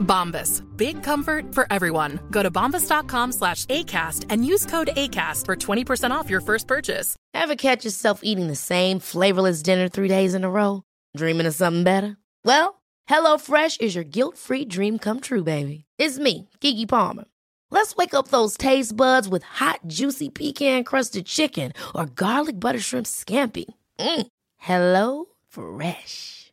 Bombas. Big comfort for everyone. Go to bombas.com slash ACAST and use code ACAST for 20% off your first purchase. Ever catch yourself eating the same flavorless dinner three days in a row? Dreaming of something better? Well, HelloFresh is your guilt-free dream come true, baby. It's me, Kiki Palmer. Let's wake up those taste buds with hot, juicy pecan-crusted chicken or garlic butter shrimp scampi. Mm. Hello Fresh.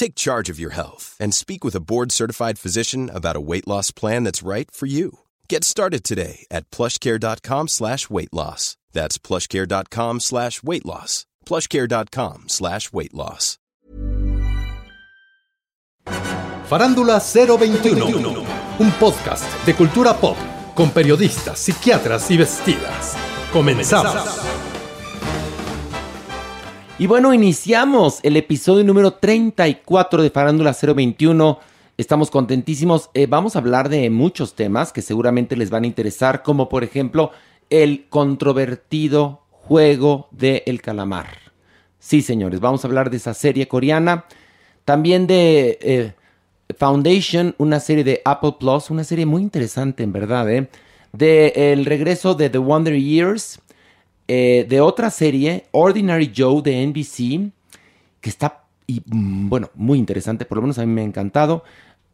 Take charge of your health and speak with a board-certified physician about a weight loss plan that's right for you. Get started today at plushcare.com slash weight loss. That's plushcare.com slash weight loss. plushcare.com slash weight loss. Farándula 021, un podcast de cultura pop con periodistas, psiquiatras y vestidas. Comenzamos. Y bueno, iniciamos el episodio número 34 de Farándula 021. Estamos contentísimos. Eh, vamos a hablar de muchos temas que seguramente les van a interesar, como por ejemplo el controvertido juego de El Calamar. Sí, señores, vamos a hablar de esa serie coreana. También de eh, Foundation, una serie de Apple Plus, una serie muy interesante en verdad, ¿eh? De el regreso de The Wonder Years, eh, de otra serie, Ordinary Joe de NBC, que está, y, mm, bueno, muy interesante, por lo menos a mí me ha encantado.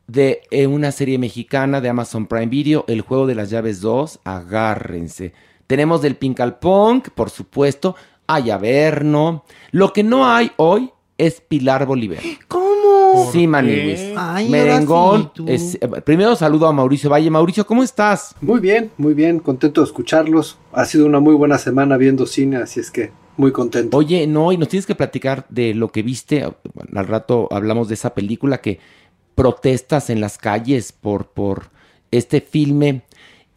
De eh, una serie mexicana de Amazon Prime Video, El Juego de las Llaves 2, agárrense. Tenemos del Pink al Punk, por supuesto, hay Averno. Lo que no hay hoy es Pilar Bolívar. ¿Cómo? Sí, Maniwis. Ay, Merengón. ahora sí, tú. es- eh, primero saludo a Mauricio Valle. Mauricio, ¿cómo estás? Muy bien, muy bien, contento de escucharlos. Ha sido una muy buena semana viendo cine, así es que muy contento. Oye, no, y nos tienes que platicar de lo que viste. Bueno, al rato hablamos de esa película que protestas en las calles por, por este filme.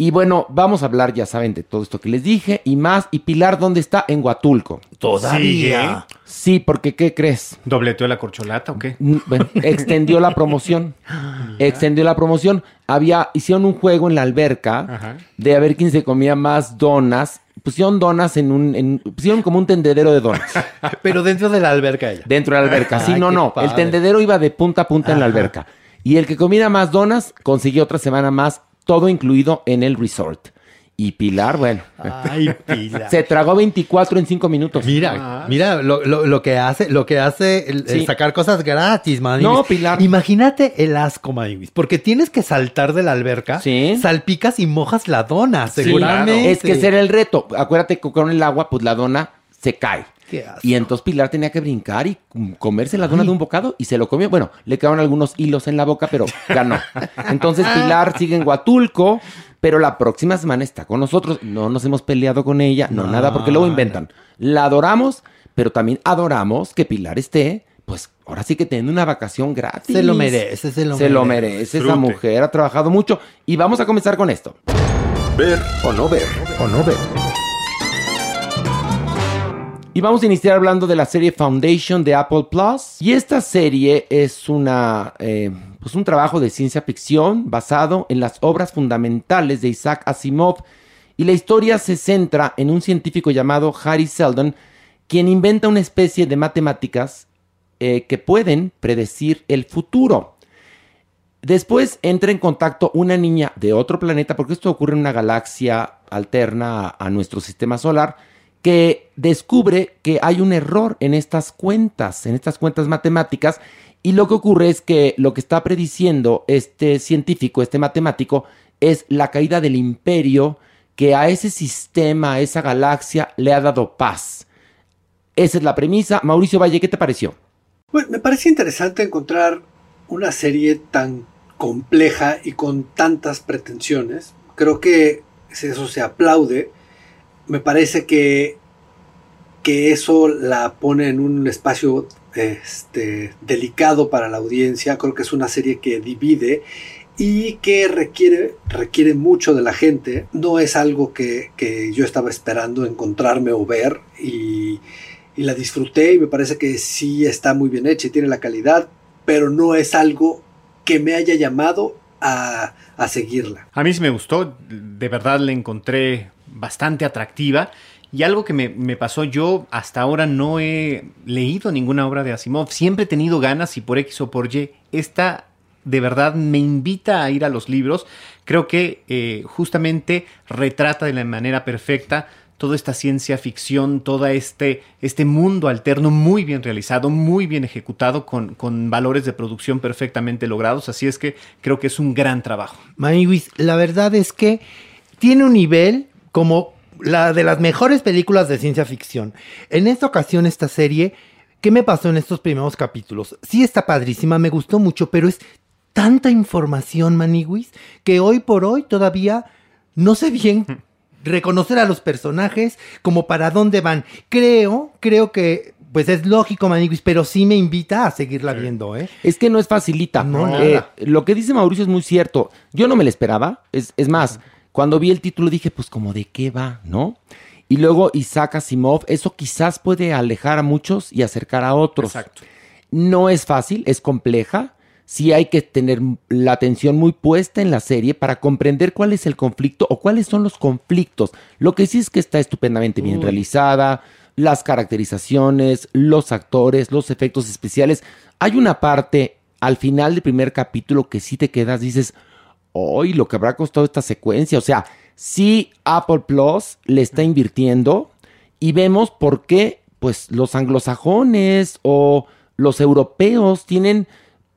Y bueno, vamos a hablar, ya saben, de todo esto que les dije y más. ¿Y Pilar dónde está? En Huatulco. ¿Todavía? Sí, porque ¿qué crees? ¿Dobleteó la corcholata o qué? Bueno, extendió la promoción. Extendió la promoción. Había, hicieron un juego en la alberca Ajá. de a ver quién se comía más donas. Pusieron donas en un, en- pusieron como un tendedero de donas Pero dentro de la alberca ella. dentro de la alberca. Sí, Ay, no, no. El tendedero iba de punta a punta en la alberca. Y el que comiera más donas consiguió otra semana más, todo incluido en el resort. Y Pilar, bueno, Ay, pila. se tragó 24 en 5 minutos. Mira, mira lo, lo- lo que hace, lo que hace el, el Sí. sacar cosas gratis, man. No, Pilar. Imagínate el asco, Maniwis, porque tienes que saltar de la alberca, Sí. salpicas y mojas la dona, Sí, seguramente. Es que ese era el reto. Acuérdate que con el agua, pues la dona se cae. Qué asco. Y entonces Pilar tenía que brincar y comerse la dona de un bocado y se lo comió. Bueno, le quedaron algunos hilos en la boca, pero ganó. Entonces Pilar sigue en Huatulco, pero la próxima semana está con nosotros. No nos hemos peleado con ella, no, No, nada, porque luego inventan. La adoramos, pero también adoramos que Pilar esté, pues ahora sí que teniendo una vacación gratis. Se lo merece, se lo Se lo merece. esa mujer, ha trabajado mucho. Y vamos a comenzar con esto. Ver o no ver. O no ver. Y vamos a iniciar hablando de la serie Foundation de Apple Plus. Y esta serie es una, eh, pues un trabajo de ciencia ficción basado en las obras fundamentales de Isaac Asimov. Y la historia se centra en un científico llamado Harry Seldon, quien inventa una especie de matemáticas eh, que pueden predecir el futuro. Después entra en contacto una niña de otro planeta, porque esto ocurre en una galaxia alterna a, a nuestro sistema solar, que descubre que hay un error en estas cuentas, en estas cuentas matemáticas, y lo que ocurre es que lo que está prediciendo este científico, este matemático, es la caída del imperio que a ese sistema, a esa galaxia, le ha dado paz. Esa es la premisa. Mauricio Valle, ¿qué te pareció? Bueno, me parece interesante encontrar una serie tan compleja y con tantas pretensiones. Creo que eso se aplaude. Me parece que, que eso la pone en un espacio este, delicado para la audiencia. Creo que es una serie que divide y que requiere, requiere mucho de la gente. No es algo que, que yo estaba esperando encontrarme o ver y, y, la disfruté y me parece que sí está muy bien hecha y tiene la calidad, pero no es algo que me haya llamado a, a seguirla. A mí sí me gustó, de verdad la encontré bastante atractiva. Y algo que me, pasó, yo hasta ahora no he leído ninguna obra de Asimov, siempre he tenido ganas y por X o por Y, esta de verdad me invita a ir a los libros. Creo que eh, justamente retrata de la manera perfecta toda esta ciencia ficción, todo este, este mundo alterno muy bien realizado, muy bien ejecutado, con, con, valores de producción perfectamente logrados. Así es que creo que es un gran trabajo. Maniwis, la verdad es que tiene un nivel como la de las mejores películas de ciencia ficción. En esta ocasión, esta serie, ¿qué me pasó en estos primeros capítulos? Sí está padrísima, me gustó mucho, pero es tanta información, Maniwis, que hoy por hoy todavía no sé bien reconocer a los personajes como para dónde van. Creo, creo que pues es lógico, Maniguis, pero sí me invita a seguirla viendo, ¿eh? Es que no es facilita. No, eh, lo que dice Mauricio es muy cierto. Yo no me lo esperaba. Es, es más, cuando vi el título dije, pues como de qué va, ¿no? Y luego Isaac Asimov, eso quizás puede alejar a muchos y acercar a otros. Exacto. No es fácil, es compleja. Sí hay que tener la atención muy puesta en la serie para comprender cuál es el conflicto o cuáles son los conflictos. Lo que sí es que está estupendamente bien realizada, las caracterizaciones, los actores, los efectos especiales. Hay una parte al final del primer capítulo que sí te quedas, dices, hoy lo que habrá costado esta secuencia. O sea, sí Apple Plus le está invirtiendo y vemos por qué pues los anglosajones o los europeos tienen,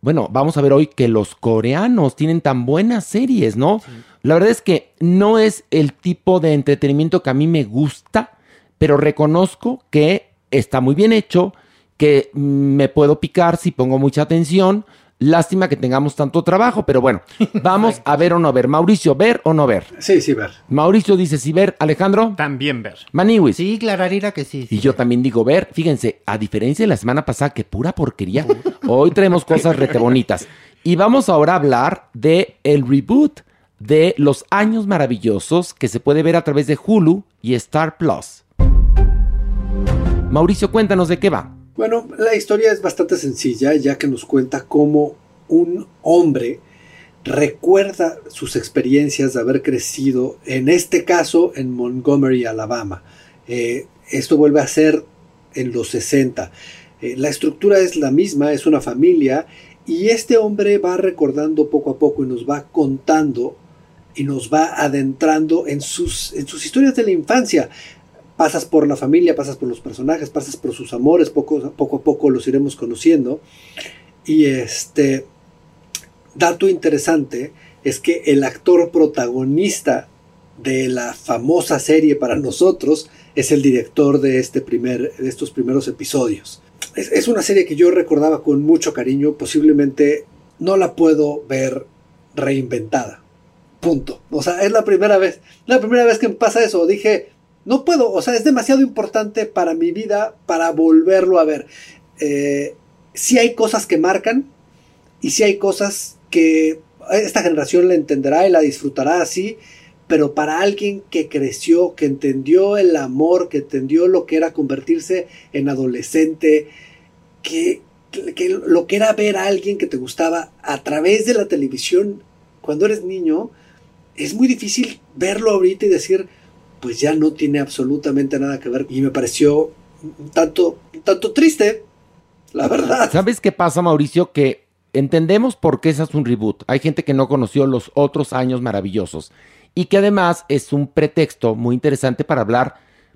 bueno, vamos a ver hoy que los coreanos tienen tan buenas series, ¿no? Sí. La verdad es que no es el tipo de entretenimiento que a mí me gusta, pero reconozco que está muy bien hecho, que me puedo picar si pongo mucha atención. Lástima que tengamos tanto trabajo, pero bueno, vamos a ver o no ver. Mauricio, ¿ver o no ver? Sí, sí, ver. Mauricio dice sí ver. Alejandro. También ver. Maniwis. Sí, Clararira que sí. y yo también digo ver. Fíjense, a diferencia de la semana pasada, que pura porquería, hoy traemos cosas rete bonitas. Y vamos ahora a hablar de el reboot de Los Años Maravillosos que se puede ver a través de Hulu y Star Plus. Mauricio, cuéntanos de qué va. Bueno, la historia es bastante sencilla, ya que nos cuenta cómo un hombre recuerda sus experiencias de haber crecido, en este caso en Montgomery, Alabama. Eh, esto vuelve a ser en los 60. Eh, la estructura es la misma, es una familia, y este hombre va recordando poco a poco y nos va contando y nos va adentrando en sus, en sus historias de la infancia pasas por la familia, pasas por los personajes, pasas por sus amores, poco, a poco los iremos conociendo. Y este dato interesante es que el actor protagonista de la famosa serie para nosotros es el director de, este primer, de estos primeros episodios. Es, es una serie que yo recordaba con mucho cariño, posiblemente no la puedo ver reinventada. Punto. O sea, es la primera vez, la primera vez que me pasa eso. Dije, no puedo, o sea, es demasiado importante para mi vida para volverlo a ver. Eh, sí hay cosas que marcan y sí hay cosas que esta generación la entenderá y la disfrutará así, pero para alguien que creció, que entendió el amor, que entendió lo que era convertirse en adolescente, que, que lo que era ver a alguien que te gustaba a través de la televisión cuando eres niño, es muy difícil verlo ahorita y decir, pues ya no tiene absolutamente nada que ver. Y me pareció un tanto, un tanto triste, la verdad. ¿Sabes qué pasa, Mauricio? Que entendemos por qué ese es un reboot. Hay gente que no conoció los otros años maravillosos. Y que además es un pretexto muy interesante para hablar,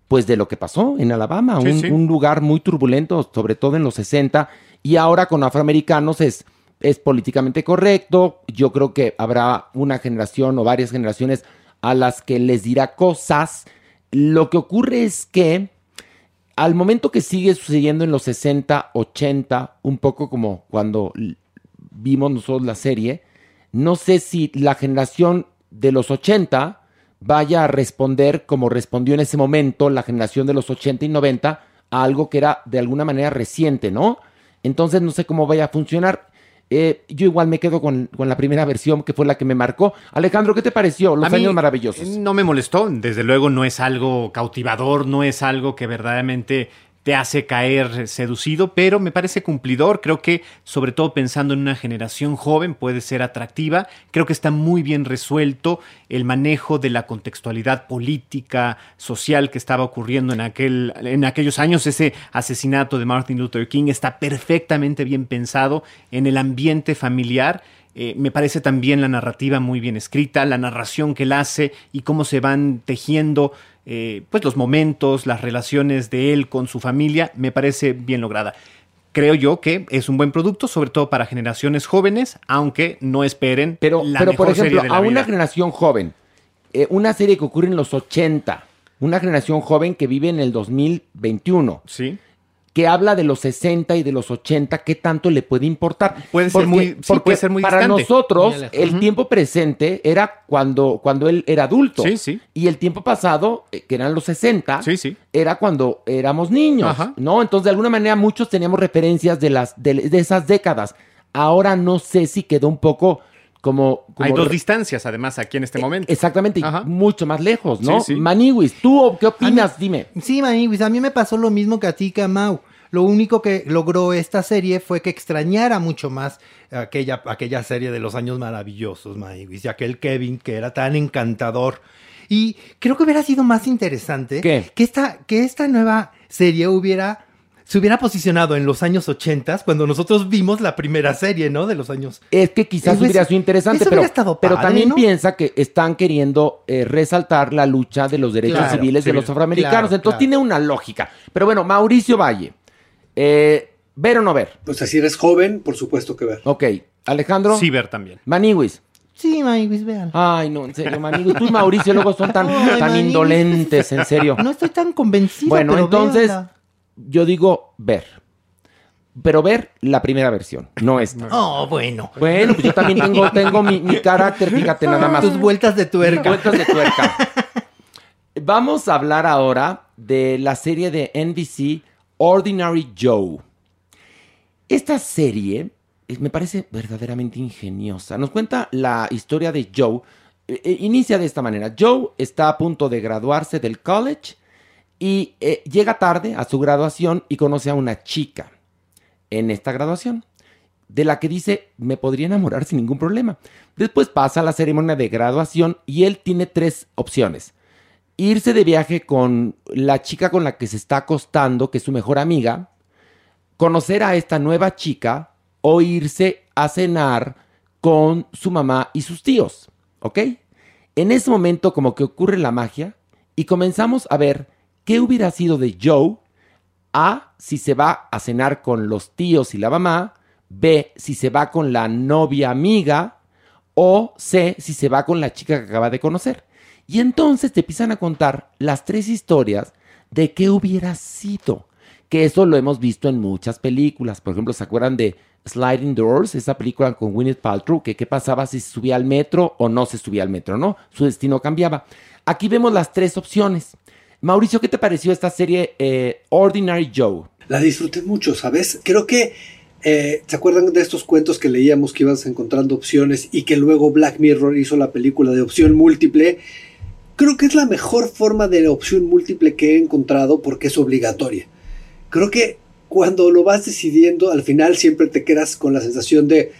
pues, de lo que pasó en Alabama. Sí, un, sí. un lugar muy turbulento, sobre todo en los 60. Y ahora con afroamericanos es es políticamente correcto. Yo creo que habrá una generación o varias generaciones a las que les dirá cosas. Lo que ocurre es que al momento que sigue sucediendo en los 60, 80, un poco como cuando vimos nosotros la serie, no sé si la generación de los 80 vaya a responder como respondió en ese momento la generación de los 80 y 90 a algo que era de alguna manera reciente, ¿no? Entonces no sé cómo vaya a funcionar. Eh, yo igual me quedo con, con la primera versión que fue la que me marcó. Alejandro, ¿qué te pareció? Los años maravillosos. No me molestó, desde luego no es algo cautivador, no es algo que verdaderamente te hace caer seducido, pero me parece cumplidor. Creo que, sobre todo pensando en una generación joven, puede ser atractiva. Creo que está muy bien resuelto el manejo de la contextualidad política, social que estaba ocurriendo en, aquel, en aquellos años. Ese asesinato de Martin Luther King está perfectamente bien pensado en el ambiente familiar. Eh, me parece también la narrativa muy bien escrita, la narración que él hace y cómo se van tejiendo eh, pues los momentos, las relaciones de él con su familia, me parece bien lograda. Creo yo que es un buen producto, sobre todo para generaciones jóvenes, aunque no esperen Pero, la pero por serie ejemplo, de la a una generación joven, eh, una serie que ocurre en los 80, una generación joven que vive en el 2021, Sí. Que habla de los 60 y de los 80, ¿qué tanto le puede importar? Puede ser muy- sí, puede ser muy para distante. nosotros el tiempo presente era cuando, cuando él era adulto. Sí, sí. Y el tiempo pasado, eh, que eran los 60, Sí, sí. era cuando éramos niños, Ajá. ¿no? Entonces, de alguna manera, muchos teníamos referencias de, las, de, de esas décadas. Ahora no sé si quedó un poco como... como Hay dos distancias, además, aquí en este momento. Exactamente, Ajá. mucho más lejos, ¿no? Sí, sí. Maniwis, ¿tú qué opinas? Dime. Sí, Maniwis, a mí me pasó lo mismo que a ti, que a Mau. Lo único que logró esta serie fue que extrañara mucho más aquella, aquella serie de los años maravillosos, Maniwis, y aquel Kevin que era tan encantador. Y creo que hubiera sido más interesante ¿Qué? que esta, que esta nueva serie hubiera se hubiera posicionado en los años 80 cuando nosotros vimos la primera serie, ¿no? De los años. Es que quizás Eso hubiera sido interesante, pero, también ¿no? piensa que están queriendo eh, resaltar la lucha de los derechos Claro, civiles de los afroamericanos. Claro, Entonces claro. tiene una lógica. Pero bueno, Mauricio Valle, eh, ¿ver o no ver? Pues si eres joven, por supuesto que ver. Ok, Alejandro. Sí, ver también. Maniwis. Sí, Maniwis, vean. Ay, no, en serio, Maniwis. Tú y Mauricio luego son tan, Ay, tan indolentes, en serio. No estoy tan convencida. Bueno, pero entonces véanla. yo digo ver. Pero ver la primera versión, no esta. Oh, bueno. Bueno, pues yo también tengo, tengo mi, mi carácter, fíjate nada más. Tus vueltas de tuerca. Vueltas de tuerca. Vamos a hablar ahora de la serie de NBC Ordinary Joe. Esta serie eh, me parece verdaderamente ingeniosa. Nos cuenta la historia de Joe. Eh, eh, inicia de esta manera. Joe está a punto de graduarse del college y llega tarde a su graduación y conoce a una chica en esta graduación, de la que dice, me podría enamorar sin ningún problema. Después pasa la ceremonia de graduación y él tiene tres opciones. Irse de viaje con la chica con la que se está acostando, que es su mejor amiga, conocer a esta nueva chica o irse a cenar con su mamá y sus tíos, ¿ok? En ese momento como que ocurre la magia y comenzamos a ver qué hubiera sido de Joe a, si se va a cenar con los tíos y la mamá. B, si se va con la novia amiga. O C, si se va con la chica que acaba de conocer. Y entonces te empiezan a contar las tres historias de qué hubiera sido. Que eso lo hemos visto en muchas películas. Por ejemplo, ¿se acuerdan de Sliding Doors? Esa película con Gwyneth Paltrow. Que qué pasaba si subía al metro o no se subía al metro, ¿no? Su destino cambiaba. Aquí vemos las tres opciones. Mauricio, ¿qué te pareció esta serie eh, Ordinary Joe? La disfruté mucho, ¿sabes? Creo que, eh, ¿se acuerdan de estos cuentos que leíamos que ibas encontrando opciones y que luego Black Mirror hizo la película de opción múltiple? Creo que es la mejor forma de opción múltiple que he encontrado porque es obligatoria. Creo que cuando lo vas decidiendo, al final siempre te quedas con la sensación de,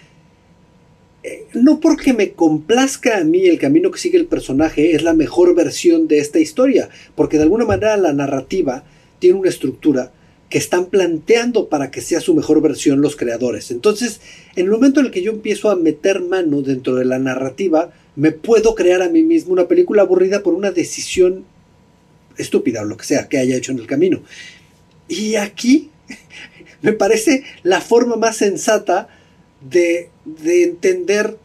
eh, no porque me complazca a mí el camino que sigue el personaje es la mejor versión de esta historia, porque de alguna manera la narrativa tiene una estructura que están planteando para que sea su mejor versión los creadores. Entonces, en el momento en el que yo empiezo a meter mano dentro de la narrativa, me puedo crear a mí mismo una película aburrida por una decisión estúpida o lo que sea que haya hecho en el camino. Y aquí me parece la forma más sensata de, de entender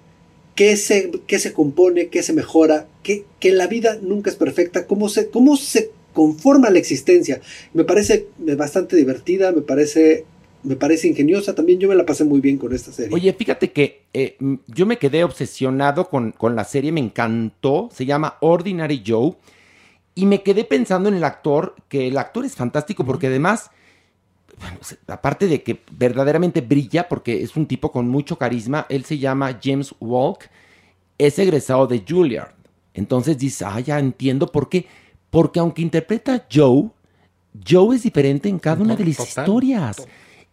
qué se, qué se compone, qué se mejora, que, que la vida nunca es perfecta, cómo se, cómo se conforma la existencia. Me parece bastante divertida, me parece me parece ingeniosa. También yo me la pasé muy bien con esta serie. Oye, fíjate que eh, yo me quedé obsesionado con, con, la serie, me encantó. Se llama Ordinary Joe. Y me quedé pensando en el actor, que el actor es fantástico porque además, bueno, aparte de que verdaderamente brilla, porque es un tipo con mucho carisma, él se llama James Walk, es egresado de Juilliard. Entonces dice, ah, ya entiendo por qué. Porque aunque interpreta a Joe, Joe es diferente en cada una de las historias.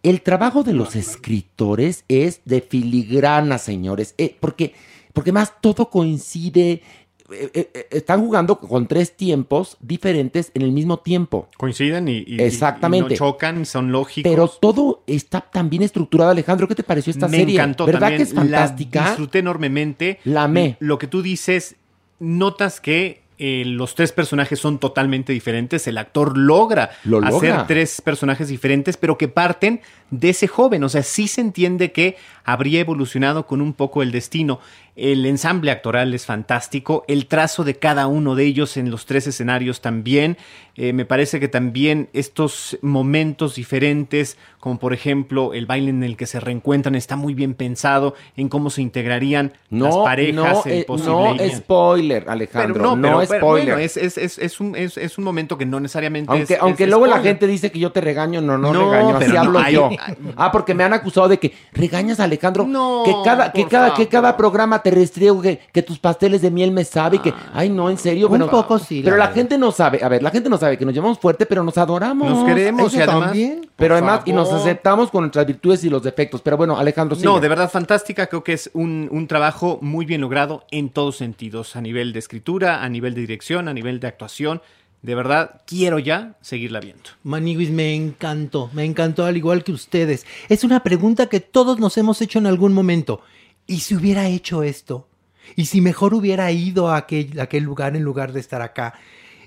El trabajo de los escritores es de filigrana, señores, eh, porque, porque más todo coincide. Eh, eh, están jugando con tres tiempos diferentes en el mismo tiempo. Coinciden y, Exactamente. no chocan, son lógicos. Pero todo está tan bien estructurado, Alejandro. ¿Qué te pareció esta Me serie? encantó ¿Verdad también. que es fantástica? La disfruté enormemente. La amé. Lo que tú dices, notas que eh, los tres personajes son totalmente diferentes. El actor logra, Lo hacer logra. tres personajes diferentes, pero que parten de ese joven. O sea, sí se entiende que habría evolucionado con un poco el destino. El ensamble actoral es fantástico. El trazo de cada uno de ellos en los tres escenarios también. Eh, me parece que también estos momentos diferentes, como por ejemplo el baile en el que se reencuentran, está muy bien pensado en cómo se integrarían las No, parejas, no, el eh, posible no spoiler, Alejandro. Pero no, pero spoiler. bueno, es, es- es- es un, es- un momento que no necesariamente Aunque, es- aunque luego la gente dice que yo te regaño, no, no, No, regaño, así no, hablo hay- yo. Ah, porque me han acusado de que regañas a Alejandro, No, que cada, que cada, que cada programa te restriego que, que tus pasteles de miel me sabe y que, ay no, en serio, Un bueno, poco sí, Pero la gente no sabe, a ver, la gente no sabe que nos llevamos fuerte, pero nos adoramos. Nos queremos y además. también. por Pero además, y nos aceptamos con nuestras virtudes y los defectos. Pero bueno, Alejandro, sigue. No, de verdad fantástica. Creo que es un, un trabajo muy bien logrado en todos sentidos. A nivel de escritura, a nivel de dirección, a nivel de actuación. De verdad, quiero ya seguirla viendo. Maniguis, me encantó, me encantó al igual que ustedes. Es una pregunta que todos nos hemos hecho en algún momento. ¿Y si hubiera hecho esto? ¿Y si mejor hubiera ido a aquel, a aquel lugar en lugar de estar acá?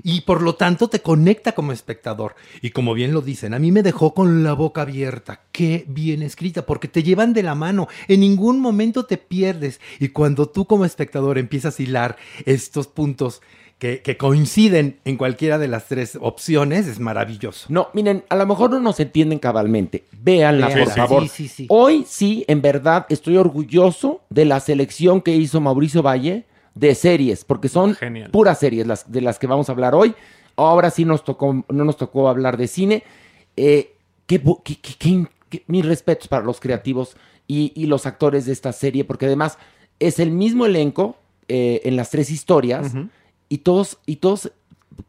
Y por lo tanto te conecta como espectador. Y como bien lo dicen, a mí me dejó con la boca abierta. Qué bien escrita, porque te llevan de la mano. En ningún momento te pierdes. Y cuando tú como espectador empiezas a hilar estos puntos que, que coinciden en cualquiera de las tres opciones, es maravilloso. No, miren, a lo mejor no nos entienden cabalmente. Véanla, Véanla, por favor. sí, sí, sí. Hoy sí, en verdad, estoy orgulloso de la selección que hizo Mauricio Valle de series, porque son Genial. puras series las, de las que vamos a hablar hoy. Ahora sí nos tocó, no nos tocó hablar de cine. Eh, qué qué- qué- qué- qué- mis respetos para los creativos y, y los actores de esta serie, porque además es el mismo elenco eh, en las tres historias. Y todos, y todos,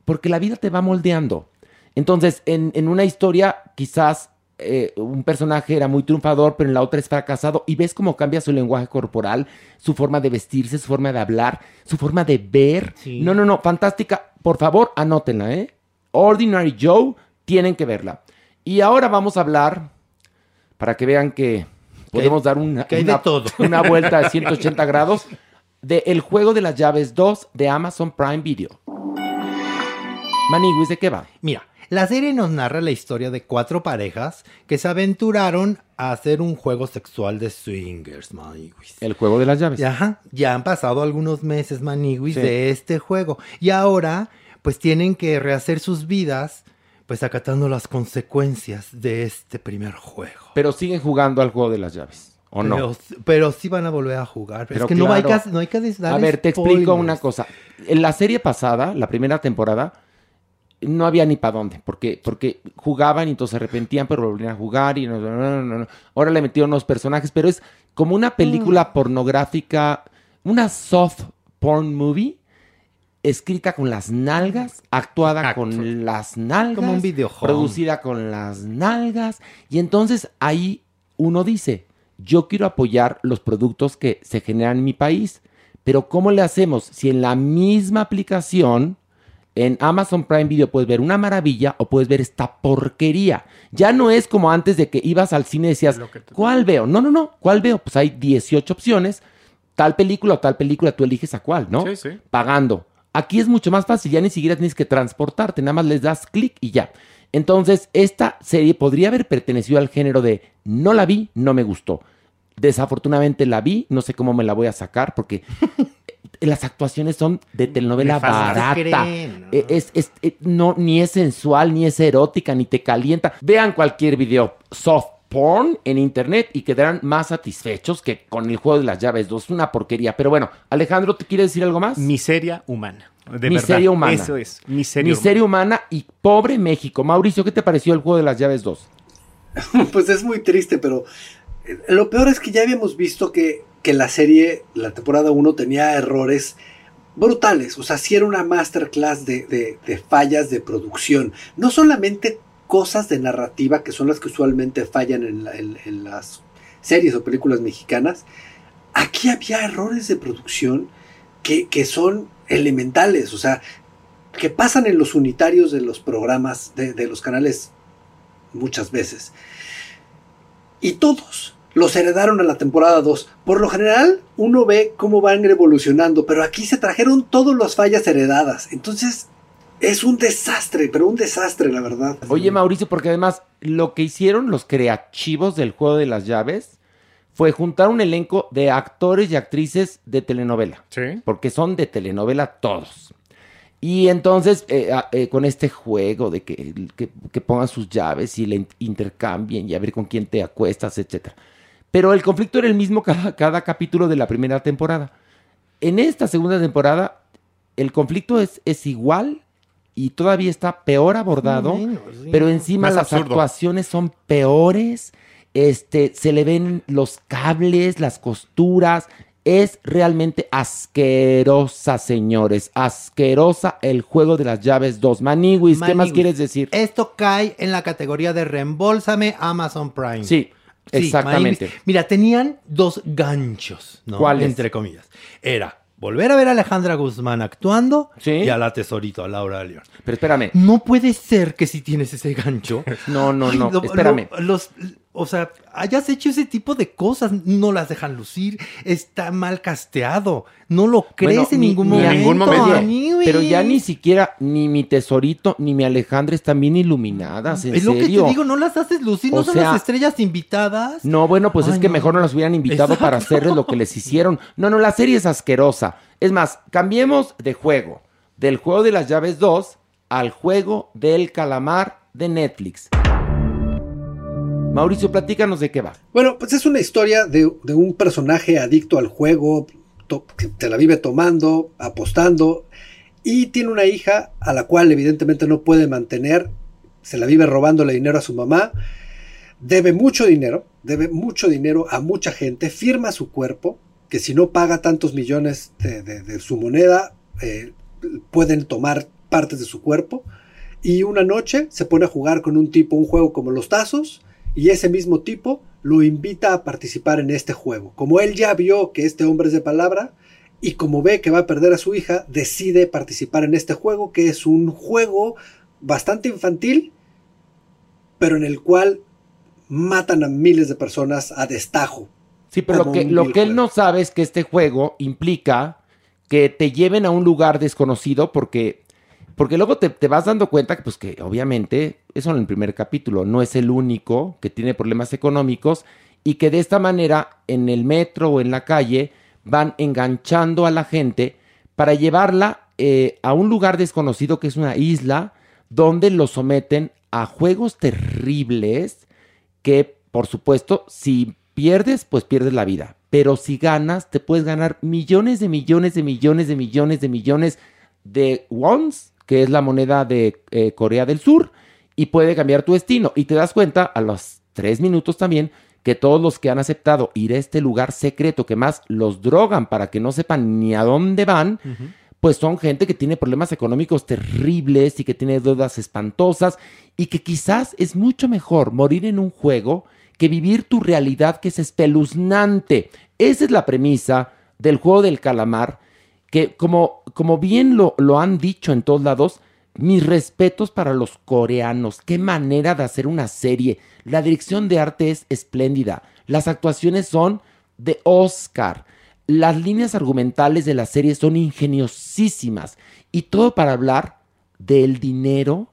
porque la vida te va moldeando. Entonces, en, en una historia, quizás eh, un personaje era muy triunfador, pero en la otra es fracasado, y ves cómo cambia su lenguaje corporal, su forma de vestirse, su forma de hablar, su forma de ver. Sí. No, no, no, fantástica. Por favor, anótenla, ¿eh? Ordinary Joe, tienen que verla. Y ahora vamos a hablar, para que vean que podemos dar una, una- una vuelta de 180 grados, de El Juego de las Llaves 2 de Amazon Prime Video. Maniguis, ¿de qué va? Mira, la serie nos narra la historia de cuatro parejas que se aventuraron a hacer un juego sexual de swingers, Maniguis. El Juego de las Llaves. Ajá, ya han pasado algunos meses, Maniguis, Sí. de este juego. Y ahora, pues tienen que rehacer sus vidas, pues acatando las consecuencias de este primer juego. Pero siguen jugando al Juego de las Llaves, ¿o no? Pero, pero sí van a volver a jugar. Pero es que no, hay que, no hay que dar A ver, te explico una cosa. En la serie pasada, la primera temporada, no había ni para dónde, porque, porque jugaban y entonces se arrepentían, pero volvían a jugar y no, no, no, no. Ahora le metieron unos personajes, pero es como una película Mm. pornográfica, una soft porn movie, escrita con las nalgas, actuada con las nalgas, Como un videojuego. producida con las nalgas, y entonces ahí uno dice, yo quiero apoyar los productos que se generan en mi país, pero ¿cómo le hacemos si en la misma aplicación en Amazon Prime Video puedes ver una maravilla o puedes ver esta porquería? Ya no es como antes de que ibas al cine y decías, ¿cuál veo? No, no, no, ¿cuál veo? Pues hay 18 opciones, tal película o tal película, tú eliges a cuál, ¿no? Sí, sí. Pagando. Aquí es mucho más fácil, ya ni siquiera tienes que transportarte, nada más les das clic y ya. Entonces, esta serie podría haber pertenecido al género de no la vi, no me gustó. Desafortunadamente la vi, no sé cómo me la voy a sacar porque las actuaciones son de telenovela barata. creen? No. Eh, Es, es- no, ni es sensual, ni es erótica, ni te calienta. Vean cualquier video soft porn en internet y quedarán más satisfechos que con el juego de las llaves 2. Una porquería. Pero bueno, Alejandro, ¿te quieres decir algo más? Miseria humana. De Miseria verdad. humana. Eso es. Miseria, Miseria humana y pobre México. Mauricio, ¿qué te pareció el juego de las llaves 2? Pues es muy triste, pero lo peor es que ya habíamos visto que, que la serie, la temporada 1, tenía errores brutales. O sea, sí era una masterclass de, de- fallas de producción. No solamente cosas de narrativa, que son las que usualmente fallan en, la- en- en las series o películas mexicanas. Aquí había errores de producción que, que son elementales. O sea, que pasan en los unitarios de los programas, de, de los canales muchas veces. Y todos los heredaron a la temporada 2. Por lo general, uno ve cómo van evolucionando, pero aquí se trajeron todas las fallas heredadas. Entonces, es un desastre, pero un desastre, la verdad. Oye, Mauricio, porque además lo que hicieron los creativos del juego de las llaves fue juntar un elenco de actores y actrices de telenovela. Sí. Porque son de telenovela todos. Y entonces, eh, eh, con este juego de que, que- que pongan sus llaves y le in- intercambien y a ver con quién te acuestas, etc. Pero el conflicto era el mismo cada, cada capítulo de la primera temporada. En esta segunda temporada, el conflicto es, es igual y todavía está peor abordado, sí. pero encima Más las absurdo. actuaciones son peores. Este, se le ven los cables, las costuras. Es realmente asquerosa, señores. Asquerosa el juego de las llaves 2. Maniwis, ¿qué más quieres decir? Esto cae en la categoría de reembolsame Amazon Prime. Sí, Sí, exactamente. Maniwis. Mira, tenían dos ganchos, ¿no? ¿Cuáles? Entre comillas. Era volver a ver a Alejandra Guzmán actuando Sí. y a la tesorito, a Laura León. Pero espérame. No puede ser que si tienes ese gancho. No, no, Ay, no. lo- espérame. lo- los, o sea, hayas hecho ese tipo de cosas, no las dejan lucir, está mal casteado, no lo crees Bueno, en ni- ningún ni momento. en ningún momento. Pero ya ni siquiera ni mi tesorito ni mi Alejandra están bien iluminadas, en Es lo que te digo, no las haces lucir, no son sea, las estrellas invitadas. No, bueno, pues Ay, es que no. mejor no las hubieran invitado para hacerles lo que les hicieron. No, no, la serie es asquerosa. Es más, cambiemos de juego. Del juego de las llaves 2 al juego del calamar de Netflix. Mauricio, platícanos de qué va. Bueno, pues es una historia de, un personaje adicto al juego, que te la vive tomando, apostando, y tiene una hija a la cual evidentemente no puede mantener, se la vive robándole dinero a su mamá, debe mucho dinero, debe mucho dinero a mucha gente, firma su cuerpo, que si no paga tantos millones de su moneda, eh, pueden tomar partes de su cuerpo, y una noche se pone a jugar con un tipo un juego como los tazos, y ese mismo tipo lo invita a participar en este juego. Como él ya vio que este hombre es de palabra y como ve que va a perder a su hija, decide participar en este juego, que es un juego bastante infantil, pero en el cual matan a miles de personas a destajo. Sí, pero lo que, lo que él no sabe es que este juego implica que te lleven a un lugar desconocido porque, porque luego te, te vas dando cuenta que, pues, que obviamente, eso en el primer capítulo, no es el único que tiene problemas económicos y que de esta manera en el metro o en la calle van enganchando a la gente para llevarla eh, a un lugar desconocido que es una isla donde lo someten a juegos terribles que, por supuesto, si pierdes, pues pierdes la vida. Pero si ganas, te puedes ganar millones de millones de millones de millones de millones de wons, que es la moneda de eh, Corea del Sur, y puede cambiar tu destino. Y te das cuenta a los tres minutos también que todos los que han aceptado ir a este lugar secreto, que más los drogan para que no sepan ni a dónde van, pues son gente que tiene problemas económicos terribles y que tiene deudas espantosas y que quizás es mucho mejor morir en un juego que vivir tu realidad que es espeluznante. Esa es la premisa del juego del calamar, que como, como bien lo, lo han dicho en todos lados, mis respetos para los coreanos. Qué manera de hacer una serie. La dirección de arte es espléndida. Las actuaciones son de Oscar. Las líneas argumentales de la serie son ingeniosísimas. Y todo para hablar del dinero,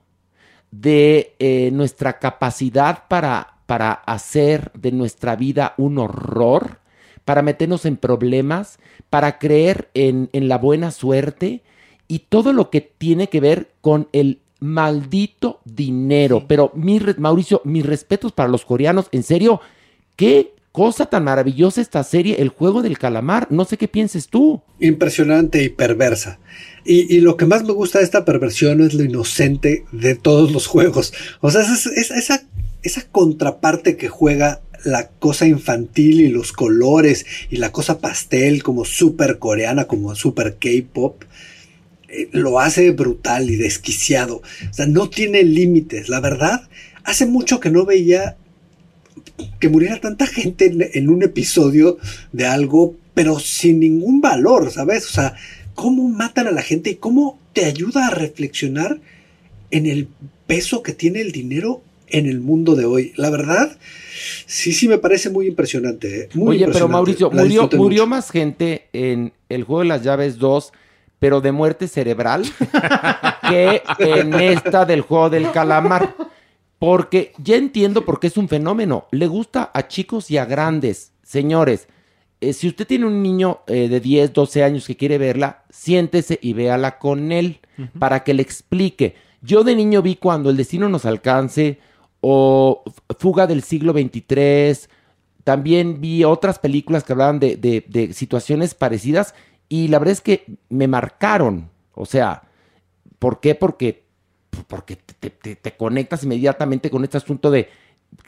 de eh, nuestra capacidad para, para hacer de nuestra vida un horror, para meternos en problemas, para creer en, en la buena suerte y todo lo que tiene que ver con el maldito dinero. Pero mi, Mauricio, mis respetos para los coreanos, en serio, qué cosa tan maravillosa esta serie, El Juego del Calamar. No sé qué pienses tú. Impresionante y perversa. Y, lo que más me gusta de esta perversión es lo inocente de todos los juegos. O sea, es, esa, esa contraparte que juega la cosa infantil y los colores y la cosa pastel como super coreana, como super K-pop, eh, lo hace brutal y desquiciado. O sea, no tiene límites. La verdad, hace mucho que no veía que muriera tanta gente en, un episodio de algo, pero sin ningún valor, ¿sabes? O sea, cómo matan a la gente y cómo te ayuda a reflexionar en el peso que tiene el dinero en el mundo de hoy. La verdad, sí, sí me parece muy impresionante. ¿eh? Muy Oye, pero Mauricio, murió, murió más gente en el juego de las llaves 2, pero de muerte cerebral, que en esta del juego del calamar. Porque ya entiendo por qué es un fenómeno. Le gusta a chicos y a grandes. Señores, eh, si usted tiene un niño eh, de 10, 12 años que quiere verla, siéntese y véala con él para que le explique. Yo de niño vi cuando el destino nos alcance o Fuga del siglo XXIII. También vi otras películas que hablaban de, de situaciones parecidas y la verdad es que me marcaron. O sea, ¿por qué? Porque porque te, conectas inmediatamente con este asunto de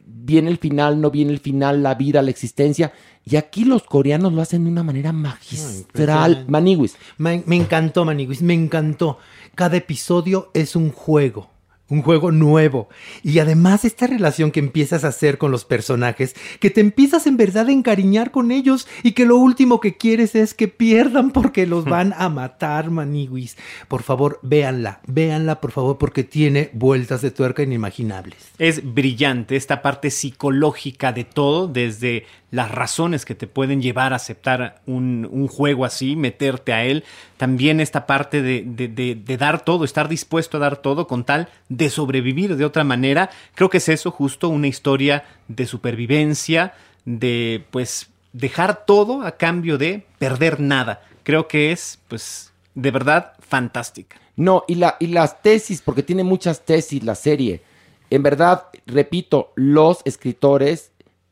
viene el final, no viene el final, la vida, la existencia. Y aquí los coreanos lo hacen de una manera magistral. Maniwis. me encantó, Maniwis, me encantó. Cada episodio es un juego un juego nuevo. Y además esta relación que empiezas a hacer con los personajes, que te empiezas en verdad a encariñar con ellos y que lo último que quieres es que pierdan porque los van a matar, maniwis. Por favor, véanla, véanla por favor porque tiene vueltas de tuerca inimaginables. Es brillante esta parte psicológica de todo, desde las razones que te pueden llevar a aceptar un, juego así, meterte a él. También esta parte de, de, dar todo, estar dispuesto a dar todo con tal de sobrevivir de otra manera. Creo que es eso, justo una historia de supervivencia, de pues dejar todo a cambio de perder nada. Creo que es pues de verdad fantástica. No, y, la, y las tesis, porque tiene muchas tesis la serie. En verdad, repito, los escritores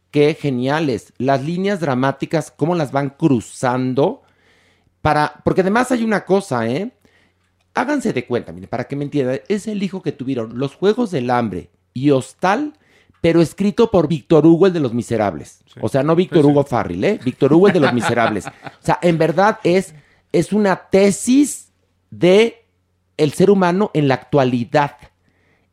qué geniales. Las líneas dramáticas, cómo las van cruzando. Para, porque además hay una cosa, ¿eh? Háganse de cuenta, miren, para que me entiendan, es el hijo que tuvieron Los Juegos del Hambre y Hostal, pero escrito por Víctor Hugo, el de Los Miserables. O sea, no Víctor Hugo Farrell, ¿eh? Víctor Hugo, el de Los Miserables. O sea, en verdad es, es una tesis de el ser humano en la actualidad.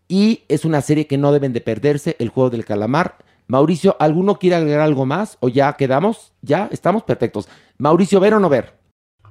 Y es una serie que no deben de perderse, El Juego del Calamar. Mauricio, ¿alguno quiere agregar algo más o ya quedamos? Ya estamos perfectos. Mauricio, ¿ver o no ver?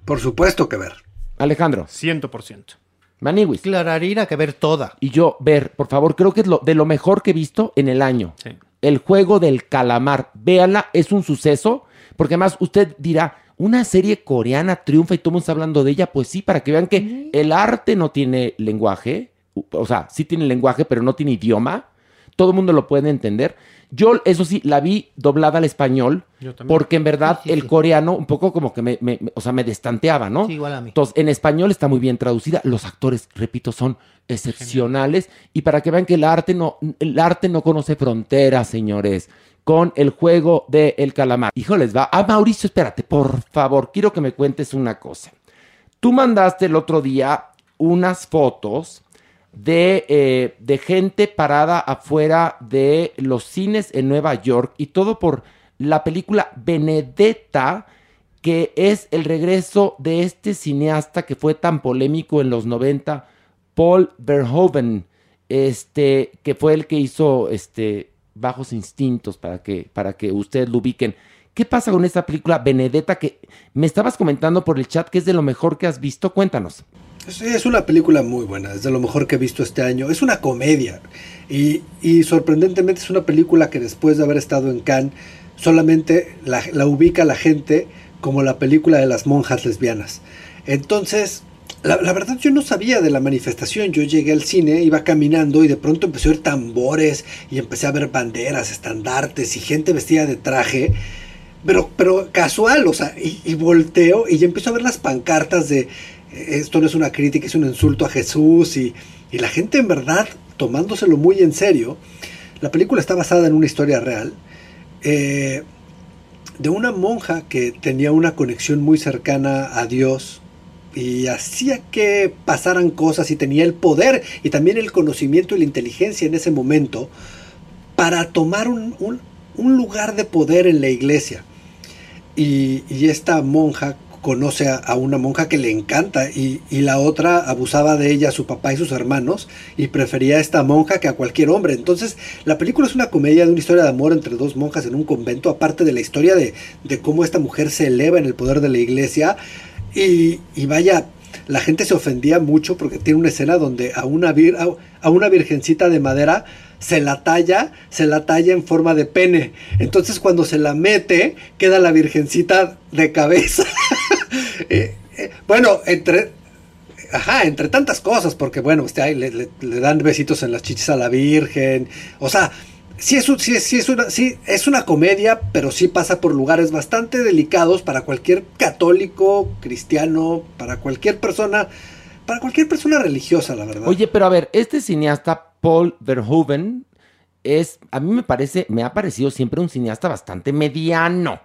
Por supuesto que ver. Alejandro. 100%. Maniwis. Clararira que ver toda. Y yo, ver, por favor, creo que es lo, de lo mejor que he visto en el año. Sí. El juego del calamar. Véanla, es un suceso. Porque además usted dirá, una serie coreana triunfa y todo el mundo está hablando de ella. Pues sí, para que vean que el arte no tiene lenguaje. O sea, sí tiene lenguaje, pero no tiene idioma. Todo el mundo lo puede entender. Yo, eso sí, la vi doblada al español. Porque en verdad el coreano un poco como que me, o sea, me destanteaba, ¿no? Sí, igual a mí. Entonces, en español está muy bien traducida. Los actores, repito, son excepcionales. Y para que vean que el arte no, el arte no conoce fronteras, señores. Con el juego de El Calamar. Híjoles, va. Ah, Mauricio, espérate, por favor, quiero que me cuentes una cosa. Tú mandaste el otro día unas fotos eh, de, gente parada afuera de los cines en Nueva York y todo por la película Benedetta, que es el regreso de este cineasta que fue tan polémico en los 90, Paul Verhoeven, este, que fue el que hizo este, Bajos Instintos, para que, para que ustedes lo ubiquen. ¿Qué pasa con esta película Benedetta que me estabas comentando por el chat que es de lo mejor que has visto? Cuéntanos. Es una película muy buena, es de lo mejor que he visto este año. Es una comedia y, y sorprendentemente es una película que después de haber estado en Cannes solamente la, la, ubica la gente como la película de las monjas lesbianas. Entonces, la, la, verdad yo no sabía de la manifestación. Yo llegué al cine, iba caminando y de pronto empecé a oír tambores y empecé a ver banderas, estandartes y gente vestida de traje pero, pero casual, o sea, y, y volteo y ya empiezo a ver las pancartas de esto no es una crítica, es un insulto a Jesús y, y la gente en verdad tomándoselo muy en serio. La película está basada en una historia real eh, de una monja que tenía una conexión muy cercana a Dios y hacía que pasaran cosas y tenía el poder y también el conocimiento y la inteligencia en ese momento para tomar un, un, un lugar de poder en la iglesia. Y, y esta monja conoce a, una monja que le encanta y, y, la otra abusaba de ella, su papá y sus hermanos, y prefería a esta monja que a cualquier hombre. Entonces, la película es una comedia de una historia de amor entre dos monjas en un convento, aparte de la historia de, de cómo esta mujer se eleva en el poder de la iglesia. Y, y, vaya, la gente se ofendía mucho porque tiene una escena donde a una, vir, a, una virgencita de madera se la talla, se la talla en forma de pene. Entonces cuando se la mete, queda la virgencita de cabeza. eh, eh, bueno, entre, ajá, entre tantas cosas, porque bueno, usted le, le, le, dan besitos en las chichis a la Virgen. O sea, sí es, sí, es, una, es una comedia, pero sí pasa por lugares bastante delicados para cualquier católico, cristiano, para cualquier persona. Para cualquier persona religiosa, la verdad. Oye, pero a ver, este cineasta Paul Verhoeven es, a mí me parece, me ha parecido siempre un cineasta bastante mediano.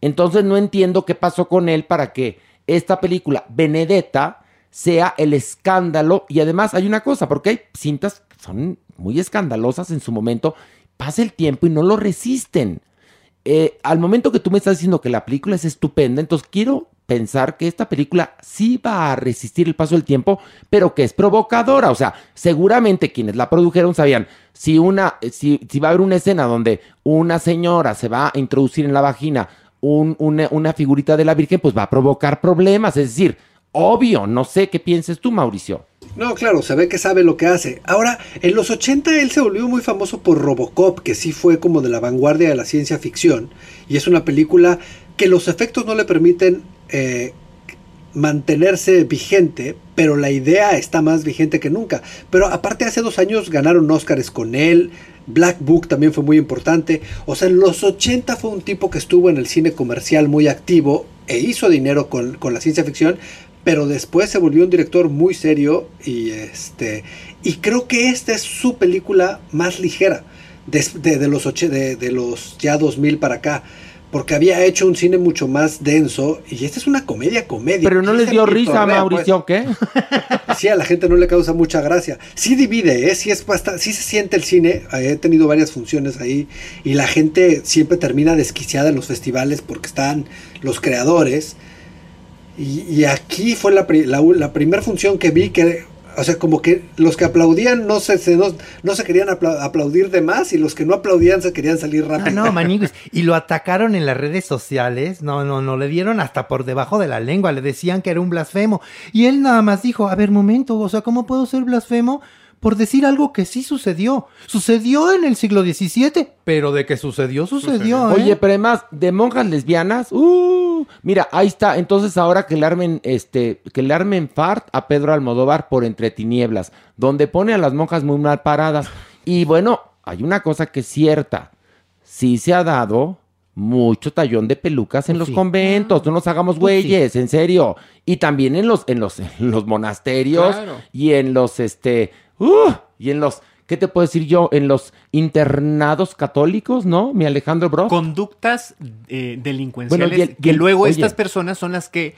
Entonces no entiendo qué pasó con él para que esta película, Benedetta, sea el escándalo. Y además hay una cosa, porque hay cintas que son muy escandalosas en su momento, pasa el tiempo y no lo resisten. Eh, al momento que tú me estás diciendo que la película es estupenda, entonces quiero pensar que esta película sí va a resistir el paso del tiempo, pero que es provocadora. O sea, seguramente quienes la produjeron sabían, si, una, si, si va a haber una escena donde una señora se va a introducir en la vagina un, una, una figurita de la Virgen, pues va a provocar problemas. Es decir, obvio, no sé qué pienses tú, Mauricio. No, claro, se ve que sabe lo que hace. Ahora, en los 80 él se volvió muy famoso por Robocop, que sí fue como de la vanguardia de la ciencia ficción, y es una película que los efectos no le permiten eh, mantenerse vigente, pero la idea está más vigente que nunca. Pero aparte hace dos años ganaron Oscars con él, Black Book también fue muy importante. O sea, en los 80 fue un tipo que estuvo en el cine comercial muy activo e hizo dinero con, con la ciencia ficción, pero después se volvió un director muy serio y este y creo que esta es su película más ligera de, de, de los, de, de los ya 2000 para acá porque había hecho un cine mucho más denso y esta es una comedia comedia. Pero no les dio risa, torneo, Mauricio, pues. ¿qué? Sí, a la gente no le causa mucha gracia. Sí divide, ¿eh? sí, es bastante, sí se siente el cine. He tenido varias funciones ahí y la gente siempre termina desquiciada en los festivales porque están los creadores. Y, y aquí fue la, la, la primera función que vi que o sea, como que los que aplaudían no se, se no, no, se querían apla aplaudir de más y los que no aplaudían se querían salir rápido. No, no, maniguis. Y lo atacaron en las redes sociales. No, no, no, le dieron hasta por debajo de la lengua. Le decían que era un blasfemo. Y él nada más dijo, a ver, momento, o sea, ¿cómo puedo ser blasfemo? Por decir algo que sí sucedió. Sucedió en el siglo XVII, pero de que sucedió, sucedió. ¿eh? Oye, pero además, de monjas lesbianas, uh, mira, ahí está. Entonces, ahora que le armen, este, que le armen fart a Pedro Almodóvar por Entre Tinieblas, donde pone a las monjas muy mal paradas. Y bueno, hay una cosa que es cierta. Sí se ha dado mucho tallón de pelucas en los Sí. conventos, no nos hagamos güeyes, en serio. Y también en los, en los, en los monasterios Claro. y en los, este, uh, y en los, ¿qué te puedo decir yo? En los internados católicos, ¿no? Mi Alejandro Bro. Conductas eh, delincuenciales Bueno, y el- y que el- luego oye. estas personas son las que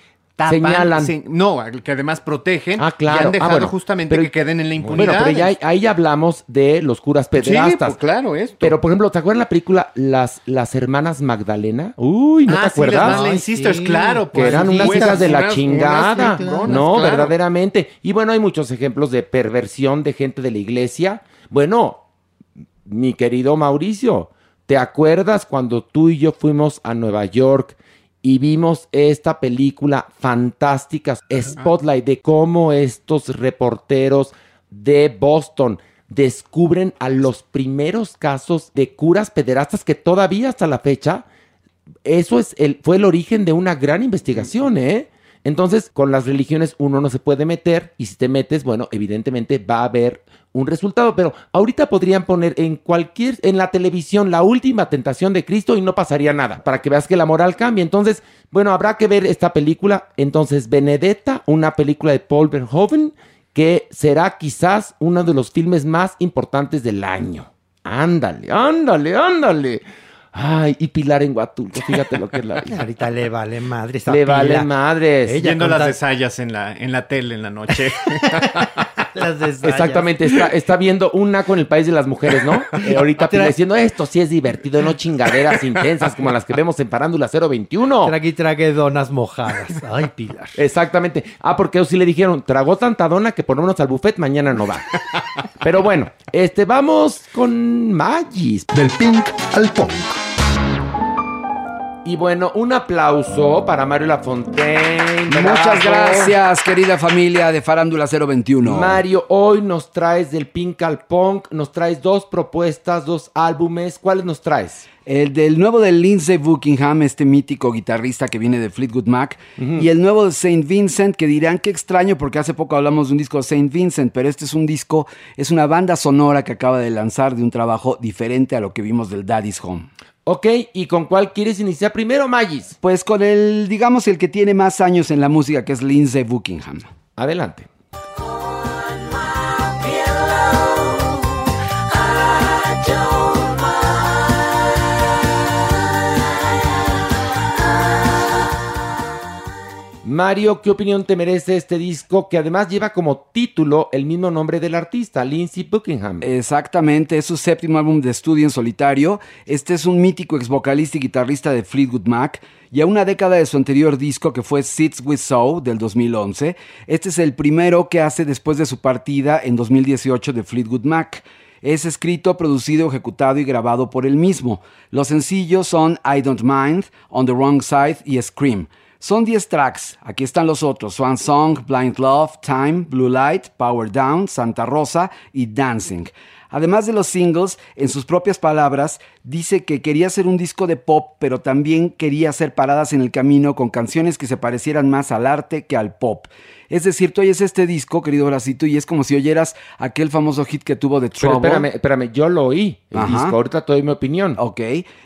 tapan, Señalan. se- no, que además protegen Ah, claro. y han Ah, dejado bueno. justamente Pero- que queden en la impunidad. Bueno, pero ya, ahí ya hablamos de los curas Sí, pederastas. pues claro, esto. Pero, por ejemplo, ¿te acuerdas la película Las, las Hermanas Magdalena? Uy, ¿no ah, te sí, las acuerdas? Ay, Sisters, sí. claro. que por eran unas hijas de la chingada, unas no, claro. verdaderamente. Y bueno, hay muchos ejemplos de perversión de gente de la iglesia. Bueno, mi querido Mauricio, ¿te acuerdas cuando tú y yo fuimos a Nueva York y vimos esta película fantástica, Spotlight, de cómo estos reporteros de Boston descubren a los primeros casos de curas pederastas que todavía hasta la fecha eso es el, fue el origen de una gran investigación, ¿eh? Entonces, con las religiones uno no se puede meter y si te metes, bueno, evidentemente va a haber un resultado, pero ahorita podrían poner en cualquier, en la televisión, la última tentación de Cristo y no pasaría nada, para que veas que la moral cambia. Entonces, bueno, habrá que ver esta película. Entonces, Benedetta, una película de Paul Verhoeven, que será quizás uno de los filmes más importantes del año. Ándale, ándale, ándale. Ay, y Pilar en Huatulco, fíjate lo que es la vida. Ahorita le vale madre. Le vale madres. Ella Viendo las desayas en la, en la tele en la noche. las Exactamente, está, está, viendo una con el país de las mujeres, ¿no? Eh, ahorita diciendo, esto sí es divertido, no chingaderas intensas como las que vemos en Parándula 021. Trague trague donas mojadas. Ay, Pilar. Exactamente. Ah, porque ellos sí le dijeron, tragó tanta dona que ponernos al buffet mañana no va. Pero bueno, este, vamos con Magis. Del pink al punk. Y bueno, un aplauso para Mario Lafontaine. Muchas gracias, querida familia de Farándula 021. Mario, hoy nos traes del Pink al Punk, nos traes dos propuestas, dos álbumes. ¿Cuáles nos traes? El del nuevo de Lindsey Buckingham, este mítico guitarrista que viene de Fleetwood Mac, y el nuevo de Saint Vincent, que dirán que extraño porque hace poco hablamos de un disco de Saint Vincent, pero este es un disco, es una banda sonora que acaba de lanzar de un trabajo diferente a lo que vimos del Daddy's Home. Ok, ¿y con cuál quieres iniciar primero, Magis? Pues con el, digamos, el que tiene más años en la música, que es Lindsey Buckingham. Adelante. Mario, ¿qué opinión te merece este disco que además lleva como título el mismo nombre del artista, Lindsey Buckingham? Exactamente, es su séptimo álbum de estudio en solitario. Este es un mítico ex vocalista y guitarrista de Fleetwood Mac. Y a una década de su anterior disco, que fue Sits With Soul del 2011, este es el primero que hace después de su partida en 2018 de Fleetwood Mac. Es escrito, producido, ejecutado y grabado por él mismo. Los sencillos son I Don't Mind, On the Wrong Side y Scream. Son 10 tracks, aquí están los otros, Swan Song, Blind Love, Time, Blue Light, Power Down, Santa Rosa y Dancing. Además de los singles, en sus propias palabras, dice que quería hacer un disco de pop, pero también quería hacer paradas en el camino con canciones que se parecieran más al arte que al pop. Es decir, tú oyes este disco, querido Bracito, y es como si oyeras aquel famoso hit que tuvo de Trouble. Pero espérame, espérame, yo lo oí, el disco, ahorita te doy mi opinión. Ok,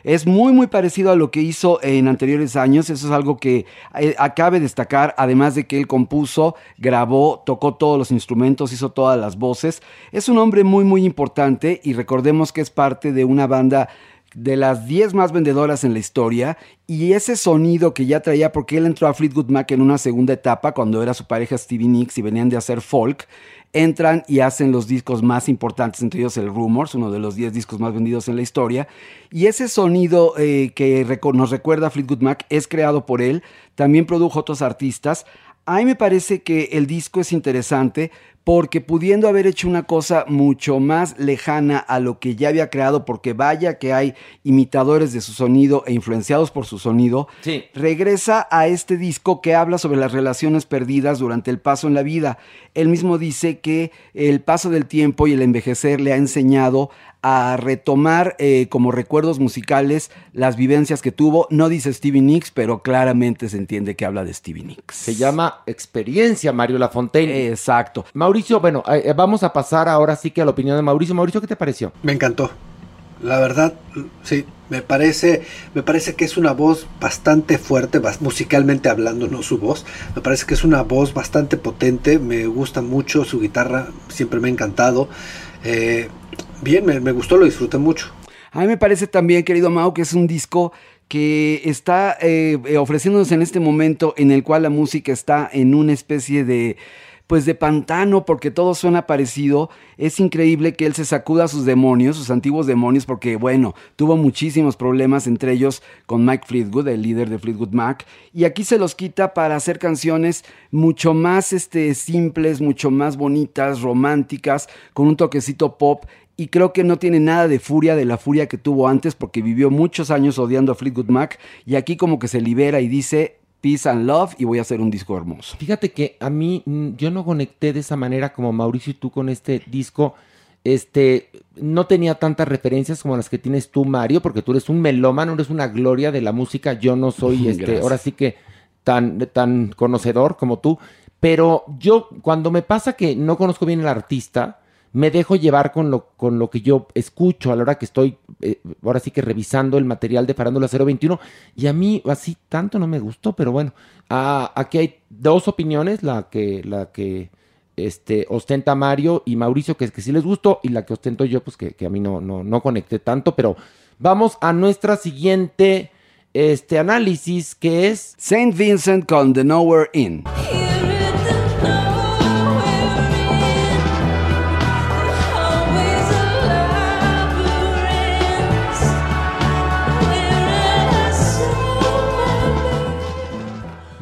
es muy, muy parecido a lo que hizo en anteriores años, eso es algo que eh, acabe destacar, además de que él compuso, grabó, tocó todos los instrumentos, hizo todas las voces. Es un hombre muy, muy importante y recordemos que es parte de una banda de las 10 más vendedoras en la historia y ese sonido que ya traía porque él entró a Fleetwood Mac en una segunda etapa cuando era su pareja Stevie Nicks y venían de hacer folk, entran y hacen los discos más importantes, entre ellos el Rumors, uno de los 10 discos más vendidos en la historia. Y ese sonido eh, que nos recuerda a Fleetwood Mac es creado por él, también produjo otros artistas. A mí me parece que el disco es interesante porque pudiendo haber hecho una cosa mucho más lejana a lo que ya había creado, porque vaya que hay imitadores de su sonido e influenciados por su sonido, regresa a este disco que habla sobre las relaciones perdidas durante el paso en la vida. Él mismo dice que el paso del tiempo y el envejecer le ha enseñado a retomar eh, como recuerdos musicales las vivencias que tuvo. No dice Stevie Nicks, pero claramente se entiende que habla de Stevie Nicks. Se llama experiencia, Mario Lafontaine. Exacto. Mauricio, bueno, eh, vamos a pasar ahora sí que a la opinión de Mauricio. Mauricio, ¿qué te pareció? Me encantó. La verdad, sí, me parece, me parece que es una voz bastante fuerte, musicalmente hablando, no su voz. Me parece que es una voz bastante potente. Me gusta mucho su guitarra, siempre me ha encantado. Eh, bien, me, gustó, lo disfruté mucho. A mí me parece también, querido Mau, que es un disco que está eh, eh, ofreciéndonos en este momento en el cual la música está en una especie de pues de pantano porque todo suena parecido. Es increíble que él se sacuda sus demonios, sus antiguos demonios, porque bueno, tuvo muchísimos problemas entre ellos con Mike Fleetwood, el líder de Fleetwood Mac, y aquí se los quita para hacer canciones mucho más este, simples, mucho más bonitas, románticas, con un toquecito pop. Y creo que no tiene nada de furia de la furia que tuvo antes porque vivió muchos años odiando a Fleetwood Mac. Y aquí como que se libera y dice Peace and Love y voy a hacer un disco hermoso. Fíjate que a mí mm, yo no conecté de esa manera como Mauricio y tú con este disco. Este, no tenía tantas referencias como las que tienes tú, Mario, porque tú eres un melómano, eres una gloria de la música. Yo no soy, este, ahora sí que tan, tan conocedor como tú, pero yo cuando me pasa que no conozco bien el artista, me dejo llevar con lo, con lo que yo escucho a la hora que estoy, eh, ahora sí que revisando el material de Farándula 021, y a mí así tanto no me gustó, pero bueno, ah, aquí hay dos opiniones, la que, la que este, ostenta Mario y Mauricio, que es que sí les gustó, y la que ostento yo, pues que, que a mí no, no, no conecté tanto, pero vamos a nuestra siguiente este análisis que es Saint Vincent con The Nowhere Inn.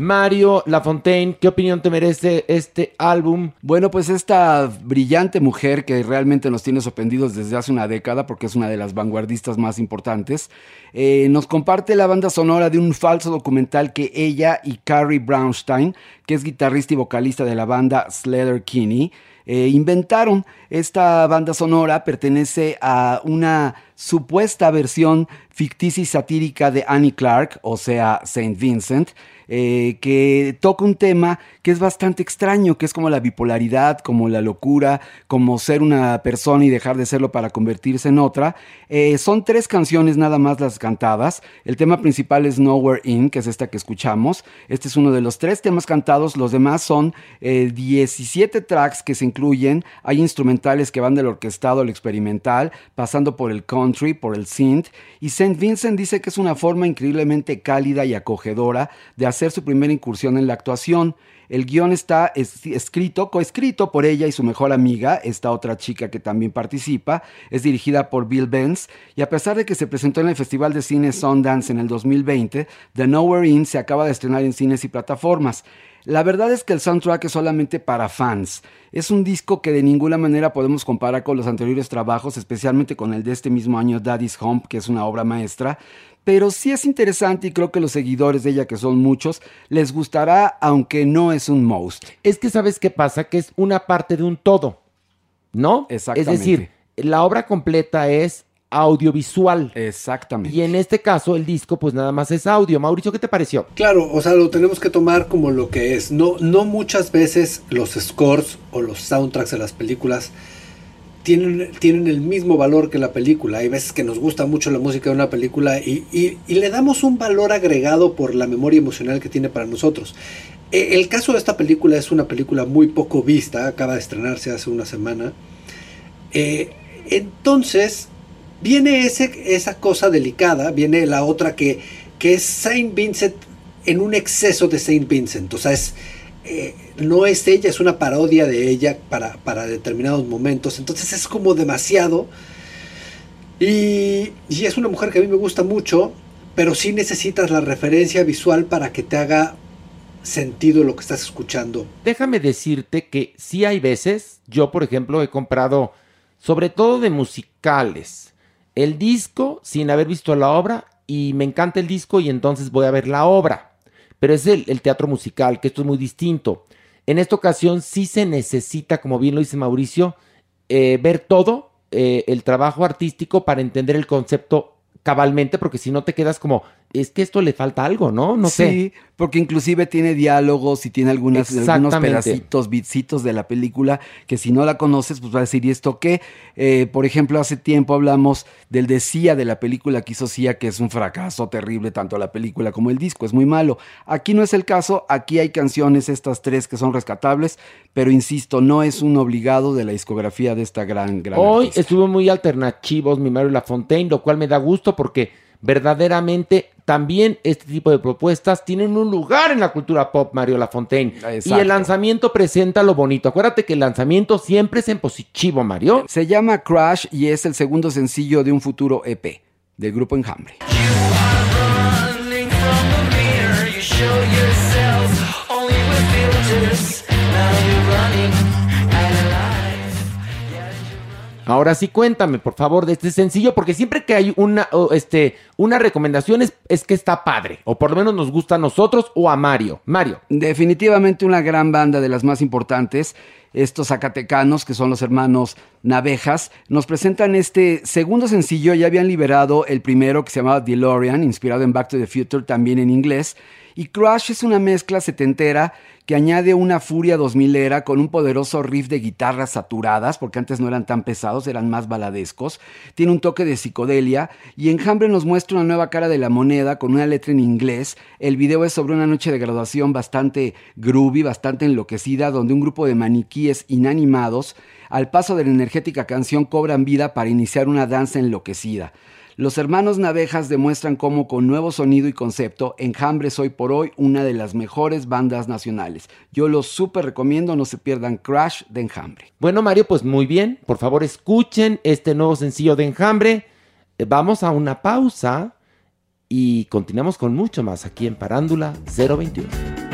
Mario Lafontaine, ¿qué opinión te merece este álbum? Bueno, pues esta brillante mujer que realmente nos tiene sorprendidos desde hace una década, porque es una de las vanguardistas más importantes, eh, nos comparte la banda sonora de un falso documental que ella y Carrie Brownstein, que es guitarrista y vocalista de la banda Slater Kinney, eh, inventaron. Esta banda sonora pertenece a una supuesta versión ficticia y satírica de Annie Clark, o sea, Saint Vincent, eh, que toca un tema que es bastante extraño, que es como la bipolaridad, como la locura, como ser una persona y dejar de serlo para convertirse en otra. Eh, son tres canciones nada más las cantadas. El tema principal es Nowhere In, que es esta que escuchamos. Este es uno de los tres temas cantados. Los demás son 17 tracks que se incluyen. Hay instrumentales que van del orquestado al experimental, pasando por el country, por el synth. Y St. Vincent dice que es una forma increíblemente cálida y acogedora de hacer su primera incursión en la actuación. El guion está escrito, coescrito por ella y su mejor amiga, esta otra chica que también participa. Es dirigida por Bill Benz y a pesar de que se presentó en el Festival de Cine Sundance en el 2020, The Nowhere In se acaba de estrenar en cines y plataformas. La verdad es que el soundtrack es solamente para fans. Es un disco que de ninguna manera podemos comparar con los anteriores trabajos, especialmente con el de este mismo año Daddy's Home, que es una obra maestra. Pero sí es interesante y creo que los seguidores de ella, que son muchos, les gustará, aunque no es un most. Es que sabes qué pasa, que es una parte de un todo, ¿no? Exactamente. Es decir, la obra completa es audiovisual. Exactamente. Y en este caso el disco pues nada más es audio. Mauricio, ¿qué te pareció? Claro, o sea, lo tenemos que tomar como lo que es. No, no muchas veces los scores o los soundtracks de las películas tienen, tienen el mismo valor que la película. Hay veces que nos gusta mucho la música de una película y, y- le damos un valor agregado por la memoria emocional que tiene para nosotros. E- El caso de esta película es una película muy poco vista, acaba de estrenarse hace una semana. Eh, entonces, viene ese, esa cosa delicada, viene la otra que, que es Saint Vincent en un exceso de Saint Vincent. O sea, es, eh, no es ella, es una parodia de ella para, para determinados momentos. Entonces es como demasiado. Y, y es una mujer que a mí me gusta mucho, pero sí necesitas la referencia visual para que te haga sentido lo que estás escuchando. Déjame decirte que sí hay veces, yo por ejemplo he comprado, sobre todo de musicales, el disco sin haber visto la obra y me encanta el disco y entonces voy a ver la obra. Pero es el, el teatro musical, que esto es muy distinto. En esta ocasión sí se necesita, como bien lo dice Mauricio, eh, ver todo eh, el trabajo artístico para entender el concepto cabalmente, porque si no te quedas como, es que esto le falta algo, ¿no? No sé. Sí, porque inclusive tiene diálogos y tiene algunas, algunos pedacitos, bitsitos de la película que si no la conoces, pues va a decir, ¿y esto qué? Eh, por ejemplo, hace tiempo hablamos del de Sia, de la película que hizo Sia, que es un fracaso terrible, tanto la película como el disco, es muy malo. Aquí no es el caso, aquí hay canciones, estas tres que son rescatables, pero insisto, no es un obligado de la discografía de esta gran, gran Hoy artista. estuvo muy alternativos mi Mario Lafontaine, lo cual me da gusto porque verdaderamente también este tipo de propuestas tienen un lugar en la cultura pop, Mario Lafontaine. Y el lanzamiento presenta lo bonito. Acuérdate que el lanzamiento siempre es en positivo, Mario. Se llama Crash y es el segundo sencillo de un futuro EP del grupo Enjambre. Ahora sí, cuéntame, por favor, de este sencillo, porque siempre que hay una, este, una recomendación es, es que está padre, o por lo menos nos gusta a nosotros o a Mario. Mario. Definitivamente una gran banda de las más importantes. Estos zacatecanos, que son los hermanos Navejas, nos presentan este segundo sencillo. Ya habían liberado el primero que se llamaba DeLorean, inspirado en Back to the Future, también en inglés. Y Crush es una mezcla setentera que añade una furia 2000 era con un poderoso riff de guitarras saturadas, porque antes no eran tan pesados, eran más baladescos. Tiene un toque de psicodelia y Enjambre nos muestra una nueva cara de la moneda con una letra en inglés. El video es sobre una noche de graduación bastante groovy, bastante enloquecida, donde un grupo de maniquíes inanimados, al paso de la energética canción, cobran vida para iniciar una danza enloquecida. Los hermanos Navejas demuestran cómo con nuevo sonido y concepto, Enjambre es hoy por hoy una de las mejores bandas nacionales. Yo los súper recomiendo, no se pierdan Crash de Enjambre. Bueno, Mario, pues muy bien. Por favor, escuchen este nuevo sencillo de Enjambre. Eh, Vamos a una pausa y continuamos con mucho más aquí en Parándula 021.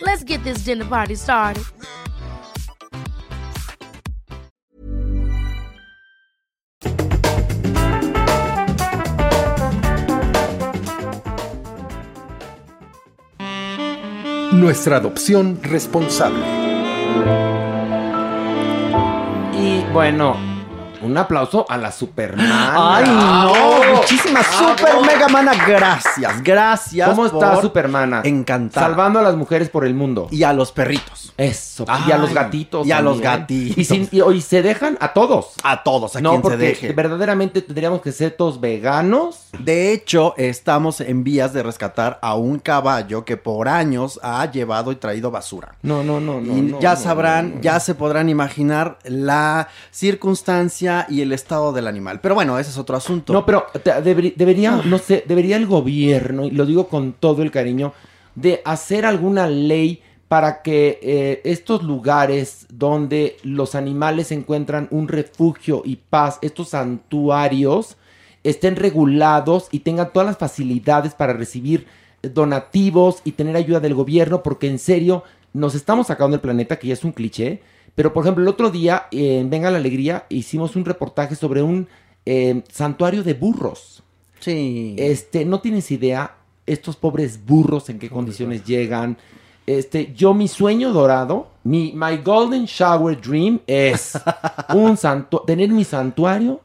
Let's get this dinner party started. Nuestra adopción responsable. Y bueno, un aplauso a la Superman. Ay, no, muchísimas ¡Bravo! super mega mana, gracias, gracias. ¿Cómo está Supermana? Encantada. Salvando a las mujeres por el mundo. Y a los perritos. Eso. y a los gatitos. y a los gatitos. Y, sin- y- y se dejan a todos. A todos, a no, quien se porque deje. verdaderamente tendríamos que ser todos veganos. De hecho, estamos en vías de rescatar a un caballo que por años ha llevado y traído basura. No, no, no, no. y no, ya no, sabrán, ya se podrán imaginar la circunstancia y el estado del animal. Pero bueno, ese es otro asunto. No, pero te- debería, no sé, debería el gobierno, y lo digo con todo el cariño, de hacer alguna ley para que eh, estos lugares donde los animales encuentran un refugio y paz, estos santuarios, estén regulados y tengan todas las facilidades para recibir donativos y tener ayuda del gobierno, porque en serio nos estamos sacando del planeta, que ya es un cliché. Pero, por ejemplo, el otro día eh, en Venga la Alegría hicimos un reportaje sobre un eh, santuario de burros. Sí. Este, no tienes idea, estos pobres burros en qué condiciones llegan. Este, yo mi sueño dorado, mi my golden shower dream es un santu- tener mi santuario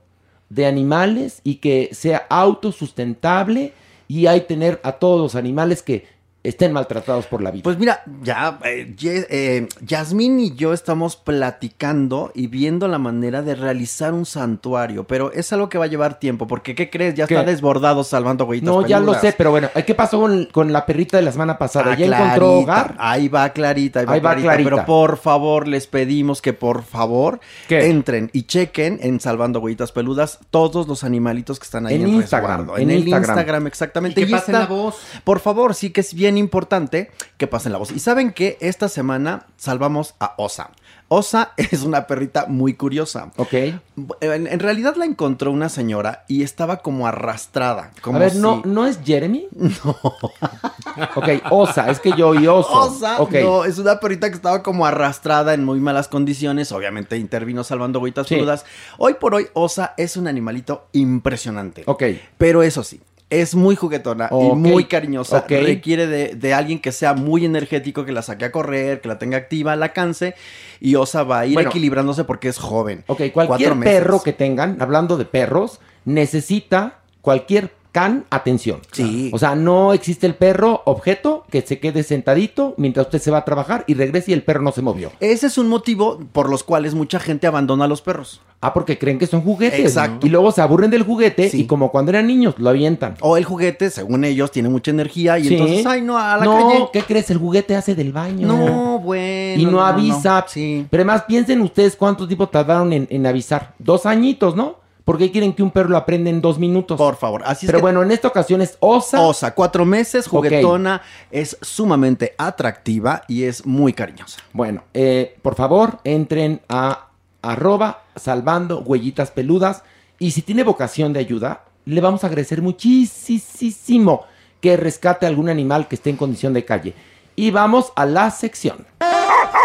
de animales y que sea autosustentable y hay tener a todos los animales que estén maltratados por la vida. Pues mira, ya eh, eh, Yasmín y yo estamos platicando y viendo la manera de realizar un santuario, pero es algo que va a llevar tiempo, porque ¿qué crees? Ya ¿Qué? está desbordado salvando huellitas no, ya lo sé, pero bueno, ¿qué pasó con, con la perrita de la semana pasada? Ah, ¿Ya encontró Clarita. hogar? Ahí va Clarita, ahí va, Ahí va Clarita, Clarita. Pero por favor, les pedimos que por favor ¿Qué? entren y chequen en Salvando Huellitas Peludas todos los animalitos que están ahí En en, Instagram, resguardo. en En, el Instagram. Instagram, exactamente. Y que pasen la voz. Por favor, sí que es bien importante que pasen la voz. Y saben que esta semana salvamos a Osa. Osa es una perrita muy curiosa. Ok. En, en realidad la encontró una señora y estaba como arrastrada. Como a ver, si- no, ¿no es Jeremy? No. ok, Osa, es que yo oí oso. Osa, Ok. no, es una perrita que estaba como arrastrada en muy malas condiciones. Obviamente intervino salvando agüitas Sí. crudas. Hoy por hoy, Osa es un animalito impresionante. Ok. Pero eso sí, es muy juguetona y muy cariñosa. Requiere de, de alguien que sea muy energético, que la saque a correr, que la tenga activa, la canse. Y Osa va a ir Bueno. equilibrándose porque es joven. Ok, cualquier perro que tengan, hablando de perros, necesita cualquier can atención. Sí. O sea, no existe el perro objeto que se quede sentadito mientras usted se va a trabajar y regrese y el perro no se movió. Ese es un motivo por los cuales mucha gente abandona a los perros. Ah, porque creen que son juguetes. Exacto. Y luego se aburren del juguete Sí. y como cuando eran niños, lo avientan. O el juguete, según ellos, tiene mucha energía y Sí. entonces, ay, no, a la no, calle. ¿qué crees? El juguete hace del baño. No, bueno. Y no, no, avisa. Sí. Pero además, piensen ustedes cuánto tiempo tardaron en, en avisar. Dos añitos, ¿no? ¿Por qué quieren que un perro lo aprenda en dos minutos? Por favor. Así es Pero que- bueno, en esta ocasión es Osa. Osa, cuatro meses, juguetona, es sumamente atractiva y es muy cariñosa. Bueno, eh, por favor, entren a arroba salvando huellitas peludas. Y si tiene vocación de ayuda, le vamos a agradecer muchísimo que rescate algún animal que esté en condición de calle. Y vamos a la sección.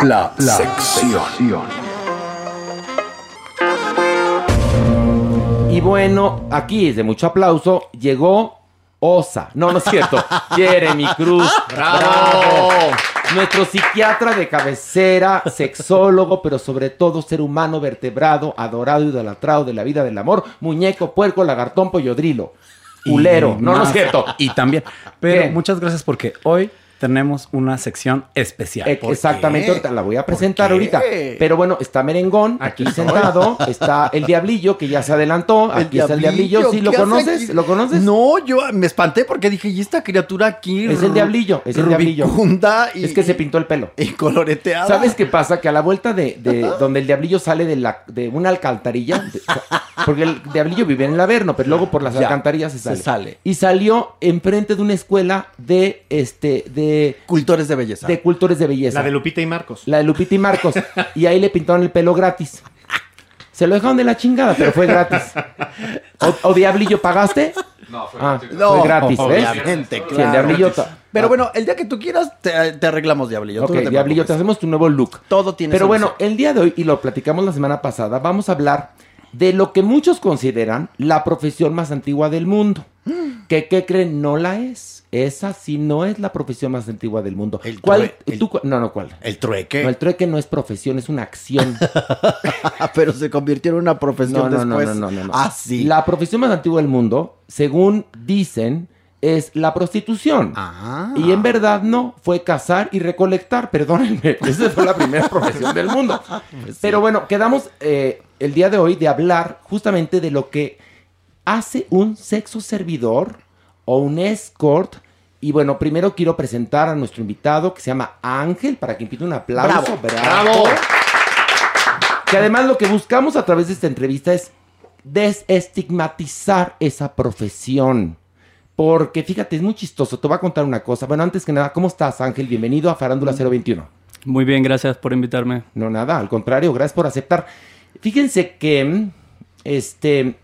La, sección. Y bueno, aquí es de mucho aplauso, llegó Osa. No, no es cierto. Jeremy Cruz. ¡Bravo! Nuestro psiquiatra de cabecera, sexólogo, pero sobre todo ser humano vertebrado, adorado, idolatrado de la vida del amor, muñeco, puerco, lagartón, pollodrilo. Culero. No, no es cierto. Y también. Pero ¿Qué? muchas gracias porque hoy tenemos una sección especial. Eh, Exactamente, ahorita la voy a presentar ahorita. Pero bueno, está Merengón aquí, sentado, está el Diablillo que ya se adelantó, aquí está el Diablillo, ¿sí lo ¿qué hace conoces? aquí? ¿Lo conoces? No, yo me espanté porque dije, ¿y esta criatura aquí? Es el Diablillo, es el Diablillo. y, Es que se pintó el pelo. y coloreteada. ¿Sabes qué pasa? Que a la vuelta de, de donde el diablillo sale de, la, de una alcantarilla, de- porque el diablillo vive en el Averno, pero luego por las Ya, alcantarillas se se sale. sale. Y salió enfrente de una escuela de este de Cultores de belleza. de cultores de belleza. La de Lupita y Marcos. La de Lupita y Marcos. y ahí le pintaron el pelo gratis. Se lo dejaron de la chingada, pero fue gratis. ¿O, o diablillo pagaste? No, fue Ah, No, fue gratis, ¿ves? obviamente, Sí, el claro. diablillo. ta- Pero bueno, el día que tú quieras, te, te arreglamos, Diablillo. tú Ok, no te Diablillo, te preocupes. hacemos tu nuevo look. Todo tiene Pero solución. bueno, el día de hoy, y lo platicamos la semana pasada, vamos a hablar de lo que muchos consideran la profesión más antigua del mundo. Que, ¿qué creen? No la es. Esa sí no es la profesión más antigua del mundo. El ¿Cuál? el- tú no, no, ¿cuál? El trueque. No, el trueque no es profesión, es una acción. Pero se convirtió en una No, profesión no, no, después. no, no, no, no. Ah, sí. La profesión más antigua del mundo, según dicen, es la prostitución. Ah. Y en verdad no, fue cazar y recolectar, perdónenme. Esa fue la primera profesión del mundo. Pues Pero bueno, quedamos eh, el día de hoy de hablar justamente de lo que hace un sexo servidor o un escort. Y bueno, primero quiero presentar a nuestro invitado que se llama Ángel, para que invite un aplauso. Bravo. Que además lo que buscamos a través de esta entrevista es desestigmatizar esa profesión. Porque fíjate, es muy chistoso. Te voy a contar una cosa. Bueno, antes que nada, ¿cómo estás, Ángel? Bienvenido a Farándula 021. Muy bien, gracias por invitarme. No, nada, al contrario, gracias por aceptar. Fíjense que, mm, este,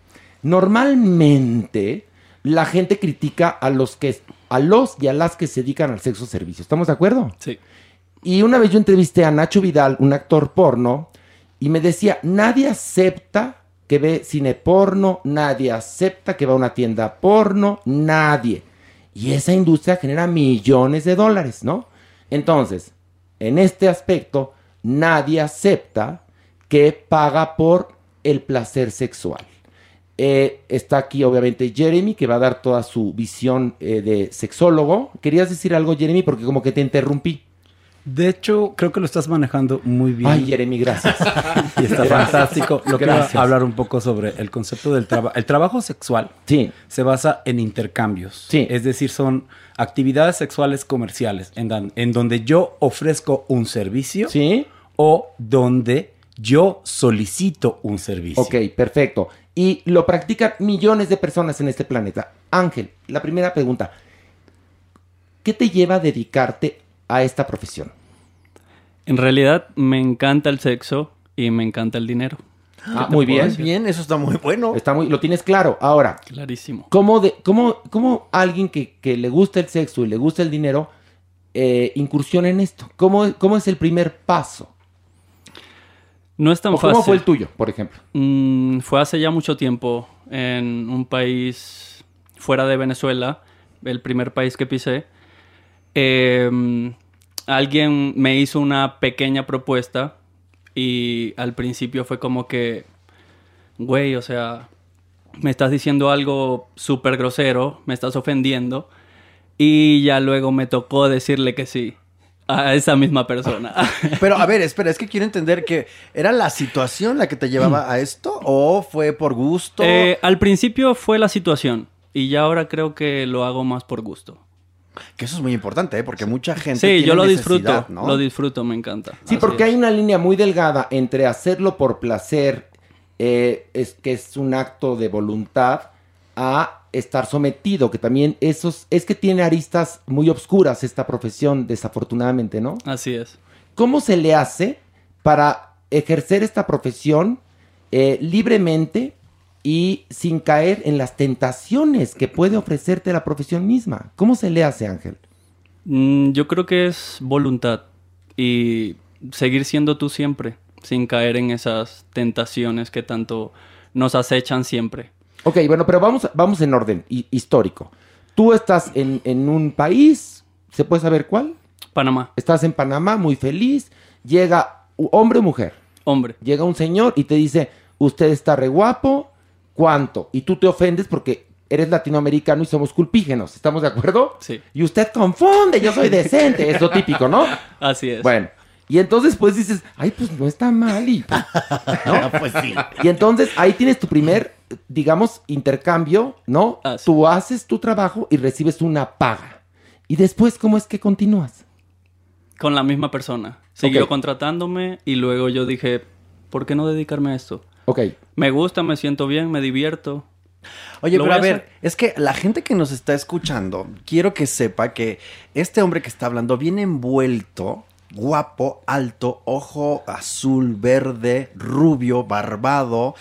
normalmente la gente critica a los que, a los y a las que se dedican al sexo servicio. ¿Estamos de acuerdo? Sí. Y una vez yo entrevisté a Nacho Vidal, un actor porno, y me decía, nadie acepta que ve cine porno, nadie acepta que va a una tienda porno, nadie. Y esa industria genera millones de dólares, ¿no? Entonces, en este aspecto, nadie acepta que paga por el placer sexual. Eh, está aquí obviamente Jeremy, que va a dar toda su visión eh, de sexólogo. ¿Querías decir algo, Jeremy? Porque como que te interrumpí. De hecho, creo que lo estás manejando muy bien. Ay, Jeremy, gracias. Y está Gracias. fantástico. Lo que voy Gracias. a hablar un poco sobre el concepto del trabajo. El trabajo sexual Sí. se basa en intercambios. Sí. Es decir, son actividades sexuales comerciales en, en donde yo ofrezco un servicio Sí. o donde yo solicito un servicio. Ok, perfecto. Y lo practican millones de personas en este planeta. Ángel, la primera pregunta. ¿Qué te lleva a dedicarte a esta profesión? En realidad me encanta el sexo y me encanta el dinero. Ah, ¿Qué te muy bien. decir? Bien, eso está muy bueno. Está muy, lo tienes claro. Ahora, Clarísimo. ¿cómo, de, cómo, cómo alguien que, que le gusta el sexo y le gusta el dinero eh, incursiona en esto? ¿Cómo, ¿Cómo es el primer paso? No es tan ¿O fácil. ¿Cómo fue el tuyo, por ejemplo? Mm, fue hace ya mucho tiempo en un país fuera de Venezuela, el primer país que pisé. Eh, alguien me hizo una pequeña propuesta y al principio fue como que, güey, o sea, me estás diciendo algo súper grosero, me estás ofendiendo y ya luego me tocó decirle que sí a esa misma persona. Pero a ver, espera, es que quiero entender que era la situación la que te llevaba a esto o fue por gusto. Eh, al principio fue la situación y ya ahora creo que lo hago más por gusto. Que eso es muy importante, ¿eh? porque mucha gente. Sí, tiene yo lo disfruto, ¿no? lo disfruto, me encanta. Sí, Así porque es. hay una línea muy delgada entre hacerlo por placer, eh, es que es un acto de voluntad, a estar sometido, que también esos, es que tiene aristas muy obscuras esta profesión, desafortunadamente, ¿no? Así es. ¿Cómo se le hace para ejercer esta profesión eh, libremente y sin caer en las tentaciones que puede ofrecerte la profesión misma? ¿Cómo se le hace, Ángel? Mm, yo creo que es voluntad y seguir siendo tú siempre, sin caer en esas tentaciones que tanto nos acechan siempre. Ok, bueno, pero vamos, vamos en orden hi- histórico. Tú estás en, en un país, ¿se puede saber cuál? Panamá. Estás en Panamá, muy feliz. Llega hombre o mujer. Hombre. Llega un señor y te dice, usted está re guapo, ¿cuánto? Y tú te ofendes porque eres latinoamericano y somos culpígenos, ¿estamos de acuerdo? Sí. Y usted confunde, yo soy decente, es lo típico, ¿no? Así es. Bueno, y entonces pues dices, ay, pues no está mal y... pues, ¿no? pues sí. Y entonces ahí tienes tu primer, digamos, intercambio, ¿no? Tú haces tu trabajo y recibes una paga. Y después, ¿cómo es que continúas? Con la misma persona. Siguió contratándome y luego yo dije, ¿por qué no dedicarme a esto? Ok. Me gusta, me siento bien, me divierto. Oye, pero a ver, es que la gente que nos está escuchando, quiero que sepa que este hombre que está hablando viene envuelto, guapo, alto, ojo azul, verde, rubio, barbado.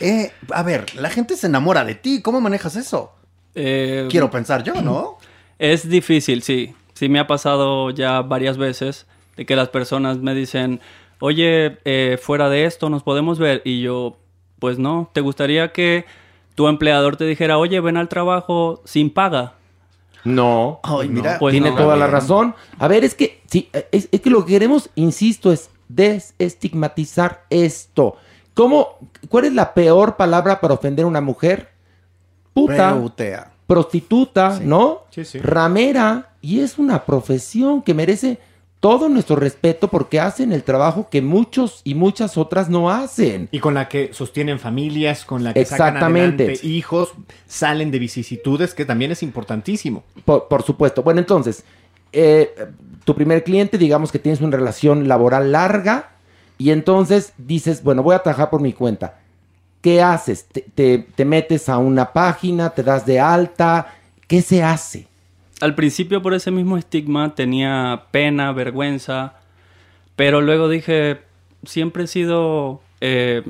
Eh, a ver, la gente se enamora de ti. ¿Cómo manejas eso? Eh, Quiero pensar yo, ¿no? Es difícil, sí. Sí me ha pasado ya varias veces de que las personas me dicen, oye, eh, fuera de esto nos podemos ver. Y yo, pues no, ¿te gustaría que tu empleador te dijera, oye, ven al trabajo sin paga? No. Ay, mira. Pues Tiene no. toda la razón. A ver, es que, sí, es, es que lo que queremos, insisto, es desestigmatizar esto. ¿Cómo, cuál es la peor palabra para ofender a una mujer? Puta. Prostituta, ¿no? Sí, sí. Ramera. Y es una profesión que merece todo nuestro respeto porque hacen el trabajo que muchos y muchas otras no hacen. Y con la que sostienen familias, con la que sacan Exactamente. adelante hijos, salen de vicisitudes, que también es importantísimo. Por, por supuesto. Bueno, entonces, eh, tu primer cliente, digamos que tienes una relación laboral larga y entonces dices, bueno, voy a trabajar por mi cuenta. ¿Qué haces? ¿Te, te- te metes a una página? ¿Te das de alta? ¿Qué se hace? Al principio por ese mismo estigma tenía pena, vergüenza, pero luego dije, siempre he sido eh,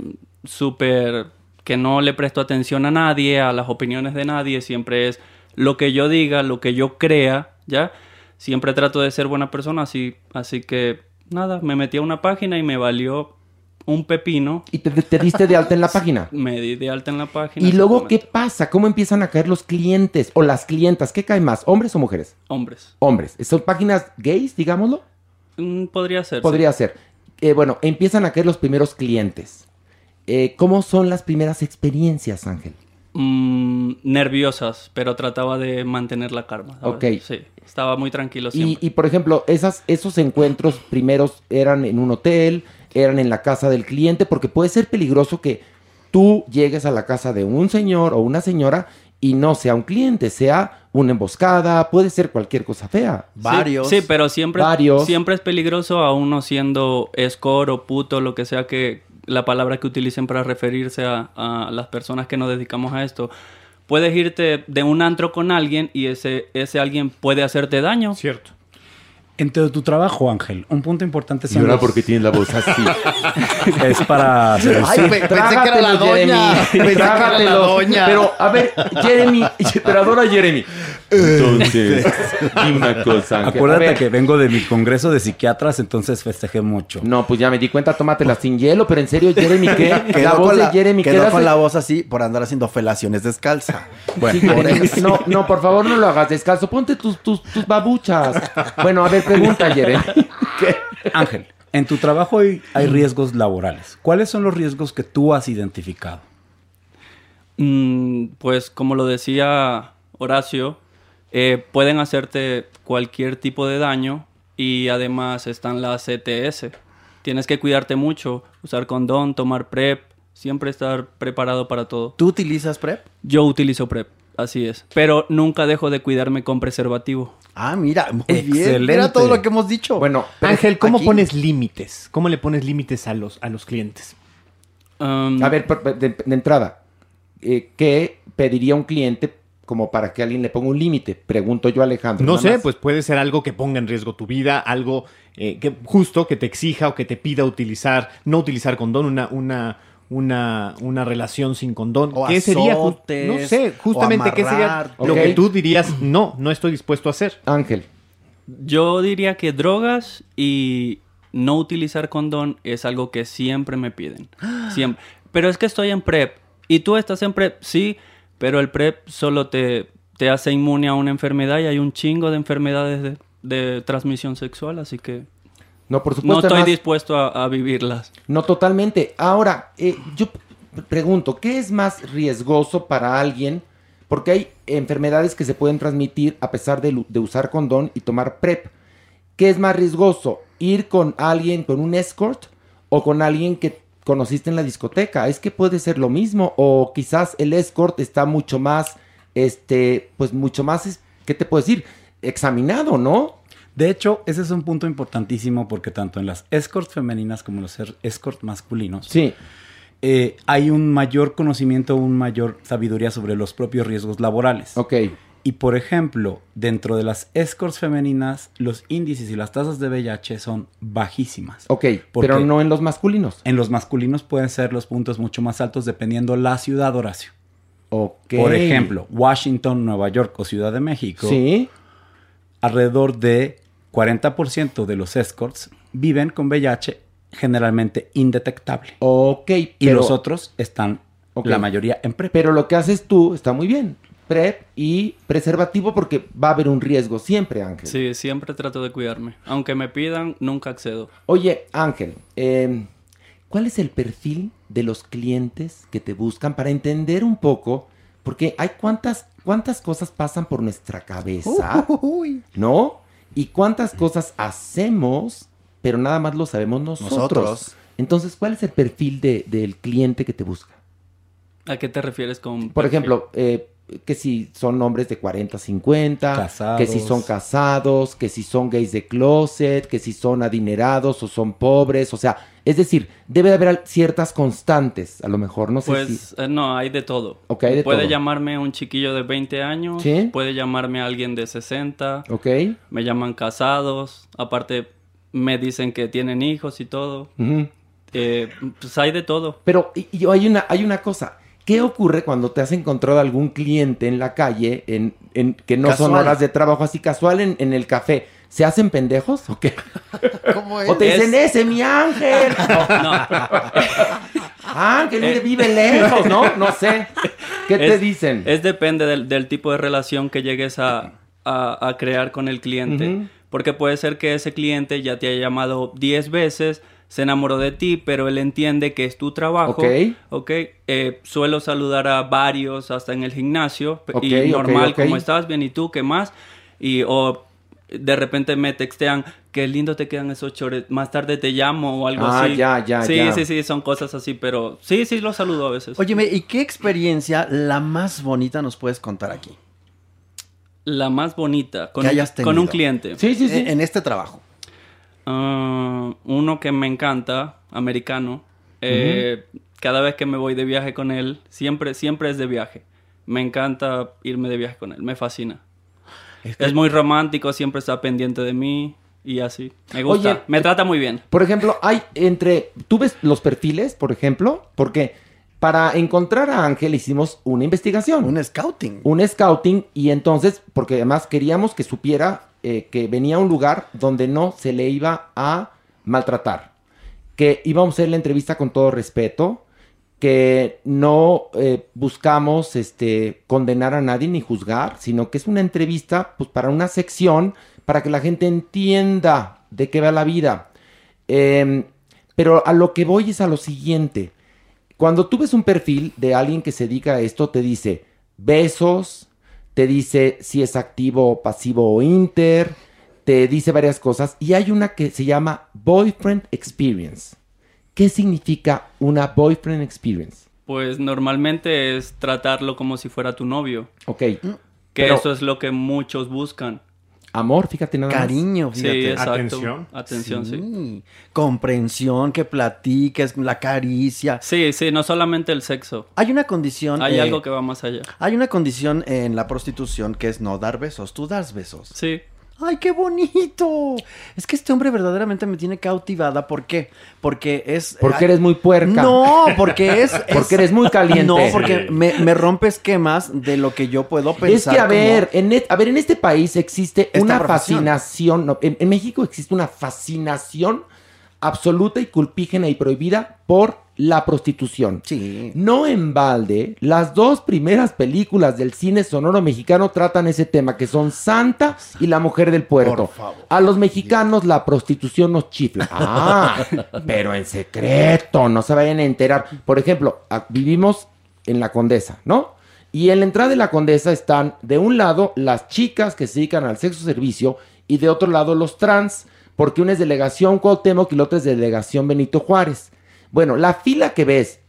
súper que no le presto atención a nadie, a las opiniones de nadie, siempre es lo que yo diga, lo que yo crea, ¿ya? Siempre trato de ser buena persona, así, así que nada, me metí a una página y me valió un pepino. ¿Y te, te diste de alta en la página? Me di de alta en la página. ¿Y luego qué pasa? ¿Cómo empiezan a caer los clientes o las clientas? ¿Qué cae más? ¿Hombres o mujeres? Hombres. Hombres. ¿Son páginas gays, digámoslo? Mm, podría ser. sí. Podría ser. Eh, bueno, empiezan a caer los primeros clientes. Eh, ¿Cómo son las primeras experiencias, Ángel? Mm, nerviosas, pero trataba de mantener la calma. ¿sabes? Ok. Sí, estaba muy tranquilo Y, y, por ejemplo, esas, esos encuentros primeros eran en un hotel, eran en la casa del cliente, porque puede ser peligroso que tú llegues a la casa de un señor o una señora y no sea un cliente, sea una emboscada, puede ser cualquier cosa fea. Sí, Sí, pero siempre, Varios. siempre es peligroso a uno siendo escort o puto, lo que sea que la palabra que utilicen para referirse a, a las personas que nos dedicamos a esto. Puedes irte de un antro con alguien y ese, ese alguien puede hacerte daño. Cierto. Entre tu trabajo, Ángel, un punto importante Y ahora porque tienes la voz así. es para Ay, pe- pensé que era la doña. Pensé que era la doña. Pero, a ver, Jeremy, pero adora a Jeremy. Entonces, dime una cosa. Ángel. Acuérdate ver, que vengo de mi congreso de psiquiatras, entonces festejé mucho. No, pues ya me di cuenta, tómatela sin hielo, pero en serio, Jeremy, ¿qué? Quedó la voz de Jeremy, quedó ¿qué con la voz así por andar haciendo felaciones descalza. Bueno, Sí, Jeremy, no, no, por favor, no lo hagas descalzo. Ponte tus, tus, tus babuchas. Bueno, a ver, pregunta, Jeremy. Ángel, en tu trabajo hay, hay riesgos laborales. ¿Cuáles son los riesgos que tú has identificado? Mm, pues como lo decía Horacio, eh, pueden hacerte cualquier tipo de daño y además están las CTS. Tienes que cuidarte mucho, usar condón, tomar PrEP, siempre estar preparado para todo. ¿Tú utilizas PrEP? Yo utilizo PrEP, así es. Pero nunca dejo de cuidarme con preservativo. Ah, mira, muy bien. Excelente. Mira todo lo que hemos dicho. Bueno, Ángel, ¿cómo aquí- pones límites? ¿Cómo le pones límites a los, a los clientes? Um, A ver, de, de entrada, eh, ¿qué pediría un cliente como para que alguien le ponga un límite? Pregunto yo, Alejandro. No sé, más. pues puede ser algo que ponga en riesgo tu vida, algo eh, que justo que te exija o que te pida utilizar, no utilizar condón, una, una, una, una relación sin condón. O ¿Qué sería? No sé, justamente qué sería lo que tú dirías, no, no estoy dispuesto a hacer. Ángel. Yo diría que drogas y no utilizar condón es algo que siempre me piden. Siempre. Pero es que estoy en PrEP. Y tú estás en PrEP, sí, pero el PrEP solo te, te hace inmune a una enfermedad y hay un chingo de enfermedades de, de transmisión sexual, así que No, por no supuesto. estoy además- dispuesto a, a vivirlas. No, totalmente. Ahora, eh, yo pregunto, ¿qué es más riesgoso para alguien? Porque hay enfermedades que se pueden transmitir a pesar de, de usar condón y tomar PrEP. ¿Qué es más riesgoso? ¿Ir con alguien, con un escort o con alguien que conociste en la discoteca? Es que puede ser lo mismo o quizás el escort está mucho más, este, pues mucho más, ¿qué te puedo decir? Examinado, ¿no? De hecho, ese es un punto importantísimo porque tanto en las escorts femeninas como en los er- escorts masculinos Sí. eh, hay un mayor conocimiento, un mayor sabiduría sobre los propios riesgos laborales. Ok. Y por ejemplo, dentro de las escorts femeninas, los índices y las tasas de VIH son bajísimas. Ok, ¿Por pero no en los masculinos. En los masculinos pueden ser los puntos mucho más altos dependiendo la ciudad, Horacio. Ok. Por ejemplo, Washington, Nueva York o Ciudad de México. Sí. Alrededor de 40% de los escorts viven con VIH generalmente indetectable. Ok, Y pero- los otros están, la mayoría en PrEP. Pero lo que haces tú está muy bien. PrEP y preservativo porque va a haber un riesgo siempre, Ángel. Sí, siempre trato de cuidarme. Aunque me pidan, nunca accedo. Oye, Ángel, eh, ¿cuál es el perfil de los clientes que te buscan para entender un poco? Porque hay cuántas, cuántas cosas pasan por nuestra cabeza, ¿no? Y cuántas cosas hacemos, pero nada más lo sabemos nosotros. Nosotros. Entonces, ¿cuál es el perfil de- del cliente que te busca? ¿A qué te refieres con Por perfil? ejemplo, eh, que si son hombres de 40, 50, Casados. que si son casados, que si son gays de closet, que si son adinerados o son pobres, o sea, es decir, debe de haber ciertas constantes, a lo mejor, no sé Pues si... eh, no, hay de todo. Ok, hay de puede todo. llamarme un chiquillo de 20 años, Sí. puede llamarme alguien de 60, Ok. me llaman casados, aparte me dicen que tienen hijos y todo. Eh, pues hay de todo. Pero y, y hay, una, hay una cosa. ¿Qué ocurre cuando te has encontrado algún cliente en la calle en, en- que no son horas de trabajo así casual en, en el café? ¿Se hacen pendejos o qué? ¿Cómo O te dicen, ese mi ángel. No. Ángel, mire, vive lejos, ¿no? No sé. ¿Qué te dicen? Es depende del, del tipo de relación que llegues a, a- a crear con el cliente. Porque puede ser que ese cliente ya te haya llamado 10 veces, se enamoró de ti, pero él entiende que es tu trabajo. Ok. Ok. Eh, suelo saludar a varios hasta en el gimnasio. Y normal. ¿cómo estás? Bien, ¿y tú? ¿Qué más? Y o de repente me textean, qué lindo te quedan esos chores, más tarde te llamo o algo Ah, así. ya, ya, sí, ya. sí, sí, son cosas así, pero sí, sí, los saludo a veces. Óyeme, ¿y qué experiencia la más bonita nos puedes contar aquí? La más bonita, con, hayas con un tenido. cliente. Sí, sí, sí. En, en este trabajo. Ah, uno que me encanta, americano. Eh, Cada vez que me voy de viaje con él, siempre, siempre es de viaje. Me encanta irme de viaje con él, me fascina. Es, muy romántico, siempre está pendiente de mí. y así. Me gusta. Oye, me trata muy bien. Por ejemplo, hay entre. ¿Tú ves los perfiles, por ejemplo? Porque para encontrar a Ángel hicimos una investigación. Un scouting. Un scouting. Y entonces, porque además queríamos que supiera eh, que venía a un lugar donde no se le iba a maltratar. Que íbamos a hacer la entrevista con todo respeto. Que no eh, buscamos este, condenar a nadie ni juzgar, sino que es una entrevista pues, para una sección para que la gente entienda de qué va la vida. Em, pero a lo que voy es a lo siguiente. Cuando tú ves un perfil de alguien que se dedica a esto, te dice besos, te dice si es activo, pasivo o inter, te dice varias cosas. Y hay una que se llama Boyfriend Experience. ¿Qué significa una Boyfriend Experience? Pues normalmente es tratarlo como si fuera tu novio. Ok. Que Pero- eso es lo que muchos buscan. Amor, fíjate nada más. Cariño, Sí, fíjate. exacto. Atención. Atención, sí. Comprensión, que platiques, la caricia. Sí, sí, no solamente el sexo. Hay una condición. Hay eh, algo que va más allá. Hay una condición en la prostitución que es no dar besos. Tú das besos. Sí. ¡Ay, qué bonito! Es que este hombre verdaderamente me tiene cautivada. ¿Por qué? Porque es... Porque eres muy puerca. No, porque es... es- Porque eres muy caliente. No, porque me, me rompe esquemas de lo que yo puedo Es pensar. que, a como- ver, en et- a ver, en este país existe Esta una profesión. fascinación, no, en, en México existe una fascinación absoluta y culpígena y prohibida por la prostitución. Sí. No en balde, las dos primeras películas del cine sonoro mexicano tratan ese tema, que son Santa y La Mujer del Puerto. Por favor. A los mexicanos la prostitución nos chifla. Ah, pero en secreto, no se vayan a enterar. Por ejemplo, vivimos en la Condesa, ¿no? Y en la entrada de la Condesa están, de un lado, las chicas que se dedican al sexo servicio y de otro lado los trans, porque una es delegación Cuauhtémoc y la otra es delegación Benito Juárez. Bueno, la fila que ves,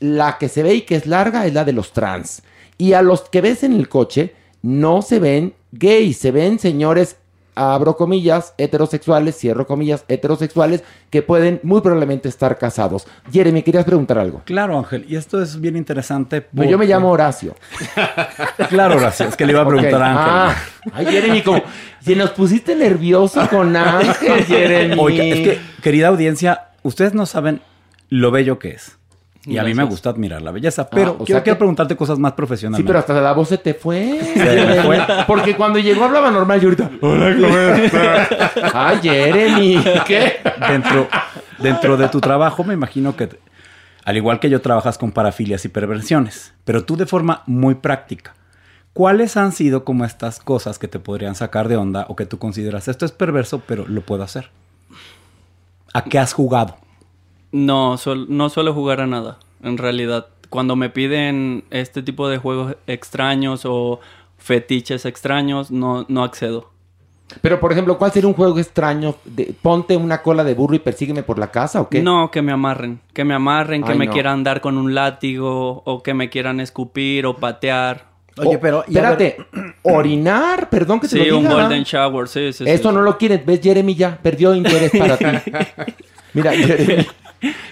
la que se ve y que es larga es la de los trans. Y a los que ves en el coche no se ven gays, se ven señores, abro comillas, heterosexuales, cierro comillas, heterosexuales, que pueden muy probablemente estar casados. Jeremy, querías preguntar algo. Claro, Ángel, y esto es bien interesante. Pues yo me porque- llamo Horacio. Claro, Horacio, es que le iba a preguntar a Ángel. Ah, ay, Jeremy, como, si nos pusiste nervioso con Ángel, Jeremy. Oiga, es que, querida audiencia, ustedes no saben lo bello que es. Y a mí me gusta admirar la belleza. Pero Ah, quiero, sea que- quiero preguntarte cosas más profesionales. Sí, pero hasta la voz se te fue. me fue. Porque cuando llegó hablaba normal y ahorita. Hola, ¿cómo estás? Ay, Jeremy. ¿Qué? Dentro, dentro de tu trabajo, me imagino que, al igual que yo, trabajas con parafilias y perversiones. Pero tú de forma muy práctica. ¿Cuáles han sido como estas cosas que te podrían sacar de onda o que tú consideras esto es perverso, pero lo puedo hacer? ¿A qué has jugado? No, sol- no suelo jugar a nada, en realidad. Cuando me piden este tipo de juegos extraños o fetiches extraños, no, no accedo. Pero, por ejemplo, ¿cuál sería un juego extraño? De, ponte una cola de burro y persígueme por la casa o qué? No, que me amarren. Que me amarren, que Ay, me no. quieran dar con un látigo o que me quieran escupir o patear. Oye, pero... ver- Espérate, orinar, perdón que te Sí, lo un diga. golden shower, sí, sí. sí, Esto sí. no lo quieren. ¿Ves, Jeremy ya? Perdió interés para ti. Mira, Jeremy,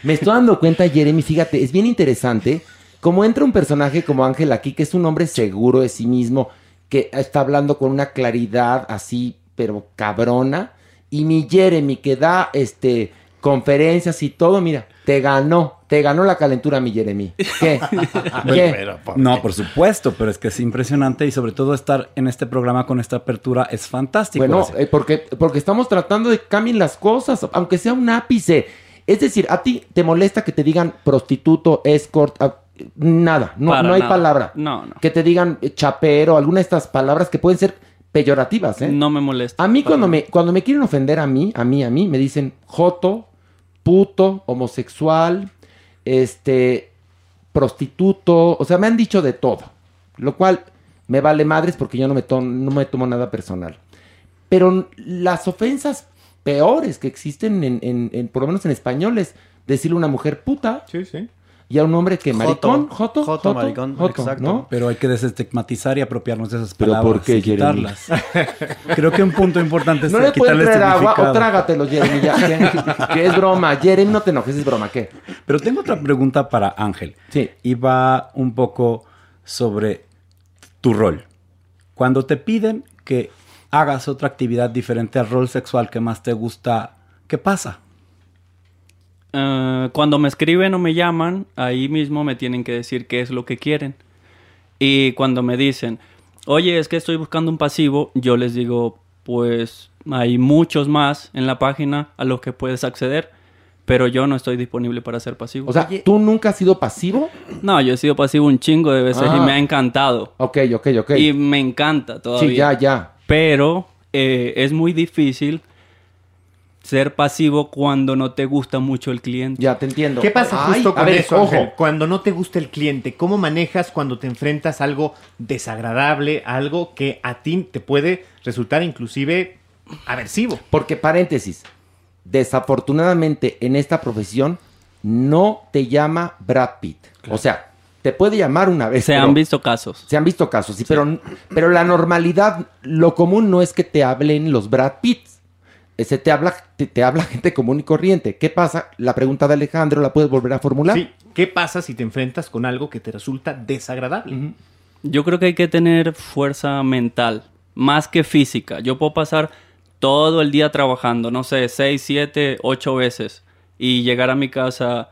me estoy dando cuenta, Jeremy, fíjate, es bien interesante cómo entra un personaje como Ángel aquí, que es un hombre seguro de sí mismo, que está hablando con una claridad así, pero cabrona. Y mi Jeremy, que da este conferencias y todo, mira, te ganó, te ganó la calentura, mi Jeremy. ¿Qué? ¿Qué? No, por supuesto, pero es que es impresionante y sobre todo estar en este programa con esta apertura es fantástico. Bueno, eh, porque, porque estamos tratando de que cambien las cosas, aunque sea un ápice. Es decir, ¿a ti te molesta que te digan prostituto, escort? Nada, no, Para no hay nada. palabra. No, no. Que te digan chapero, alguna de estas palabras que pueden ser peyorativas, ¿eh? No me molesta. A mí cuando nada. me, cuando me quieren ofender a mí, a mí, a mí, me dicen joto, puto, homosexual, este, prostituto, o sea, me han dicho de todo, lo cual me vale madres porque yo no me, to- no me tomo nada personal. Pero las ofensas peores que existen, en, en- en- por lo menos en español, es decirle a una mujer puta. Sí, sí. Y a un hombre que maricón, joto, Joto, joto, maricón, joto, exacto. ¿no? Pero hay que desestigmatizar y apropiarnos de esas ¿Pero palabras. por qué, y Jeremy? quitarlas. Creo que un punto importante es No le puedes traer agua o trágatelo, Jeremy, ya, que, que es broma. Jeremy, no te enojes, es broma, ¿qué? Pero tengo otra pregunta para Ángel. Sí. Y va un poco sobre tu rol. Cuando te piden que hagas otra actividad diferente al rol sexual que más te gusta, ¿qué pasa? Eh, cuando me escriben o me llaman, ahí mismo me tienen que decir qué es lo que quieren. Y cuando me dicen, oye, es que estoy buscando un pasivo, yo les digo, pues hay muchos más en la página a los que puedes acceder, pero yo no estoy disponible para ser pasivo. O sea, ¿tú nunca has sido pasivo? No, yo he sido pasivo un chingo de veces y Ah. me ha encantado. Ok, ok, ok. Y me encanta todavía. Sí, ya, ya. Pero eh, es muy difícil ser pasivo cuando no te gusta mucho el cliente. Ya te entiendo. ¿Qué pasa Ay, justo a con ver, eso, ojo. Ángel? Cuando no te gusta el cliente, ¿cómo manejas cuando te enfrentas a algo desagradable, algo que a ti te puede resultar inclusive aversivo? Porque, paréntesis, desafortunadamente en esta profesión no te llama Brad Pitt. O sea, te puede llamar una vez. Se han visto casos. Se han visto casos, sí, Pero, pero la normalidad, lo común no es que te hablen los Brad Pitts. Eh, Se te habla, te, te habla gente común y corriente. ¿Qué pasa? La pregunta de Alejandro la puedes volver a formular. Sí, ¿qué pasa si te enfrentas con algo que te resulta desagradable? Yo creo que hay que tener fuerza mental, más que física. Yo puedo pasar todo el día trabajando, no sé, seis, siete, ocho veces y llegar a mi casa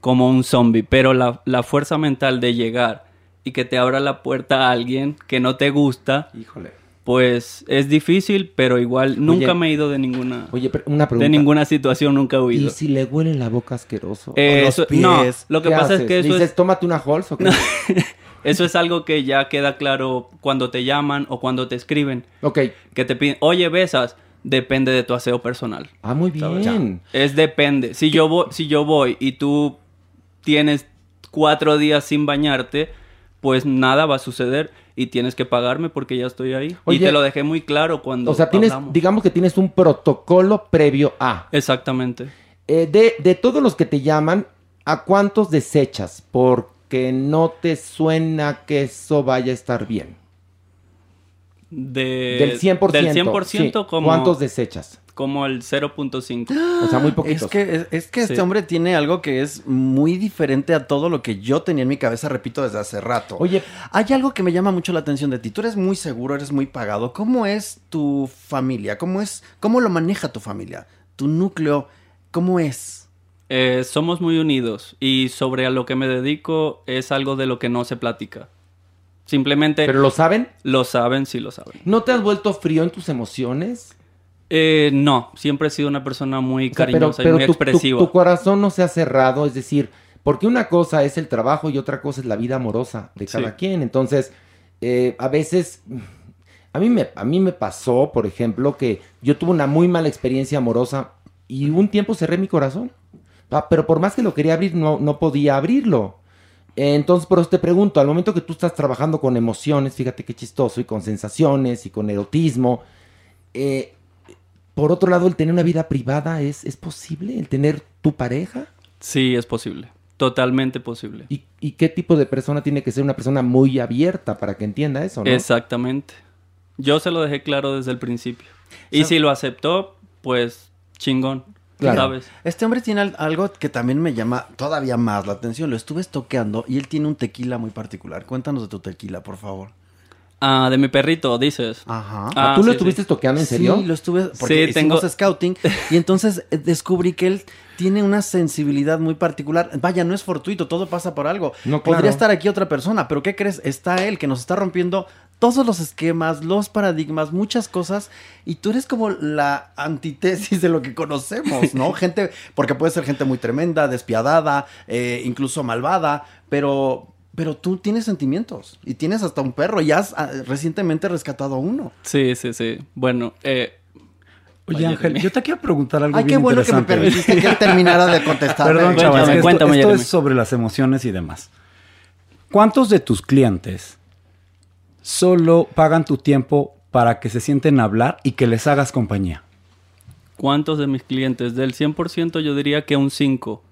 como un zombie, pero la, la fuerza mental de llegar y que te abra la puerta a alguien que no te gusta, Híjole. Pues es difícil, pero igual nunca Oye, me he ido de ninguna, Oye, pero una pregunta. de ninguna situación, nunca he huido. ¿Y si le huele la boca asqueroso? Eh, O los eso- pies. no, lo que ¿Qué pasa es que eso ¿Dices, es- tómate una Halls o qué? Eso es algo que ya queda claro cuando te llaman o cuando te escriben. Ok. Que te piden, oye, besas. Depende de tu aseo personal. Ah, muy bien. Es depende. Si yo, voy, si yo voy y tú tienes cuatro días sin bañarte, pues nada va a suceder y tienes que pagarme porque ya estoy ahí. Oye, y te lo dejé muy claro cuando O sea, tienes, hablamos. digamos que tienes un protocolo previo a. Exactamente. Eh, de, de todos los que te llaman, ¿a cuántos desechas? Porque no te suena que eso vaya a estar bien. De, Del 100%. Del 100% sí. como... ¿Cuántos desechas? Como el 0.5. O sea, muy poquitos. Es que, es, es que este Sí. hombre tiene algo que es muy diferente a todo lo que yo tenía en mi cabeza, repito, desde hace rato. Oye, hay algo que me llama mucho la atención de ti. Tú eres muy seguro, eres muy pagado. ¿Cómo es tu familia? ¿Cómo es, cómo lo maneja tu familia? Tu núcleo, ¿cómo es? Eh, somos muy unidos y sobre a lo que me dedico es algo de lo que no se platica. Simplemente... ¿Pero lo saben? Lo saben, sí lo saben. ¿No te has vuelto frío en tus emociones? Eh, no, siempre he sido una persona muy O sea, cariñosa y muy tu, tu- expresiva. tu corazón no se ha cerrado, es decir, porque una cosa es el trabajo y otra cosa es la vida amorosa de cada Sí. quien. Entonces, eh, a veces, a mí, me, a mí me pasó, por ejemplo, que yo tuve una muy mala experiencia amorosa y un tiempo cerré mi corazón. Ah, pero por más que lo quería abrir, no, no podía abrirlo. Entonces, por eso te pregunto, al momento que tú estás trabajando con emociones, fíjate qué chistoso, y con sensaciones y con erotismo, eh, por otro lado, el tener una vida privada es, es posible, el tener tu pareja. Sí, es posible. Totalmente posible. ¿Y, y qué tipo de persona tiene que ser una persona muy abierta para que entienda eso, no? Exactamente. Yo se lo dejé claro desde el principio. Y si lo aceptó, pues chingón. ¿Sabes? Este hombre tiene al- algo que también me llama todavía más la atención. Lo estuve estoqueando y él tiene un tequila muy particular. Cuéntanos de tu tequila, por favor. Ah, de mi perrito, dices. Ajá. Ah, ¿Tú lo sí, estuviste sí. toqueando en serio? Sí, lo estuve porque Sí, tengo- hicimos scouting y entonces eh, descubrí que él tiene una sensibilidad muy particular. Vaya, no es fortuito, todo pasa por algo. No, claro. Podría estar aquí otra persona, pero ¿qué crees? Está él que nos está rompiendo todos los esquemas, los paradigmas, muchas cosas y tú eres como la antítesis de lo que conocemos, ¿no? gente, porque puede ser gente muy tremenda, despiadada, eh, incluso malvada, pero pero tú tienes sentimientos y tienes hasta un perro y has ah, recientemente rescatado a uno. Sí, sí, sí. Bueno, eh... Oye, Ángel, yo te quiero preguntar algo Ay, qué bien bueno que me permitiste que él terminara de contestar. Perdón, Cuéntame, chaval, es que esto- cuéntame, esto, es sobre las emociones y demás. ¿Cuántos de tus clientes solo pagan tu tiempo para que se sienten a hablar y que les hagas compañía? ¿Cuántos de mis clientes? Del 100% yo diría que un 5.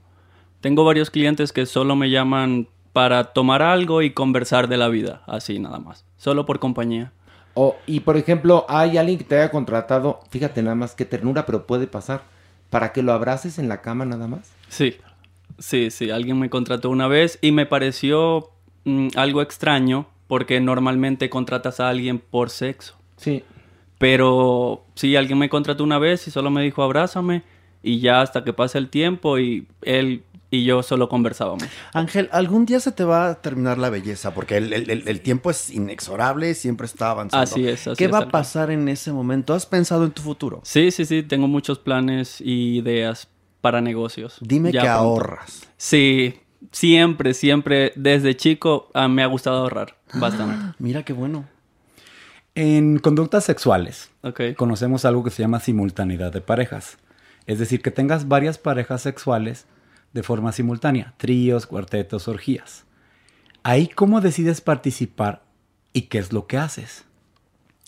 Tengo varios clientes que solo me llaman para tomar algo y conversar de la vida, así nada más, solo por compañía. O, y por ejemplo, hay alguien que te haya contratado, fíjate nada más qué ternura, pero puede pasar, para que lo abraces en la cama nada más. Sí, sí, sí, alguien me contrató una vez y me pareció mm, algo extraño porque normalmente contratas a alguien por sexo. Sí. Pero sí, alguien me contrató una vez y solo me dijo abrázame y ya hasta que pase el tiempo y él y yo solo conversábamos. Ángel, algún día se te va a terminar la belleza, porque el, el- el- el tiempo es inexorable, siempre está avanzando. Así es, así ¿Qué es, va a pasar en ese momento? ¿Has pensado en tu futuro? Sí, sí, sí, tengo muchos planes y ideas para negocios. Dime que pronto. ahorras. Sí, siempre, siempre, desde chico ah, me ha gustado ahorrar bastante. Mira qué bueno. En conductas sexuales, Ok. conocemos algo que se llama simultaneidad de parejas. Es decir, que tengas varias parejas sexuales de forma simultánea, tríos, cuartetos, orgías. Ahí, ¿cómo decides participar y qué es lo que haces?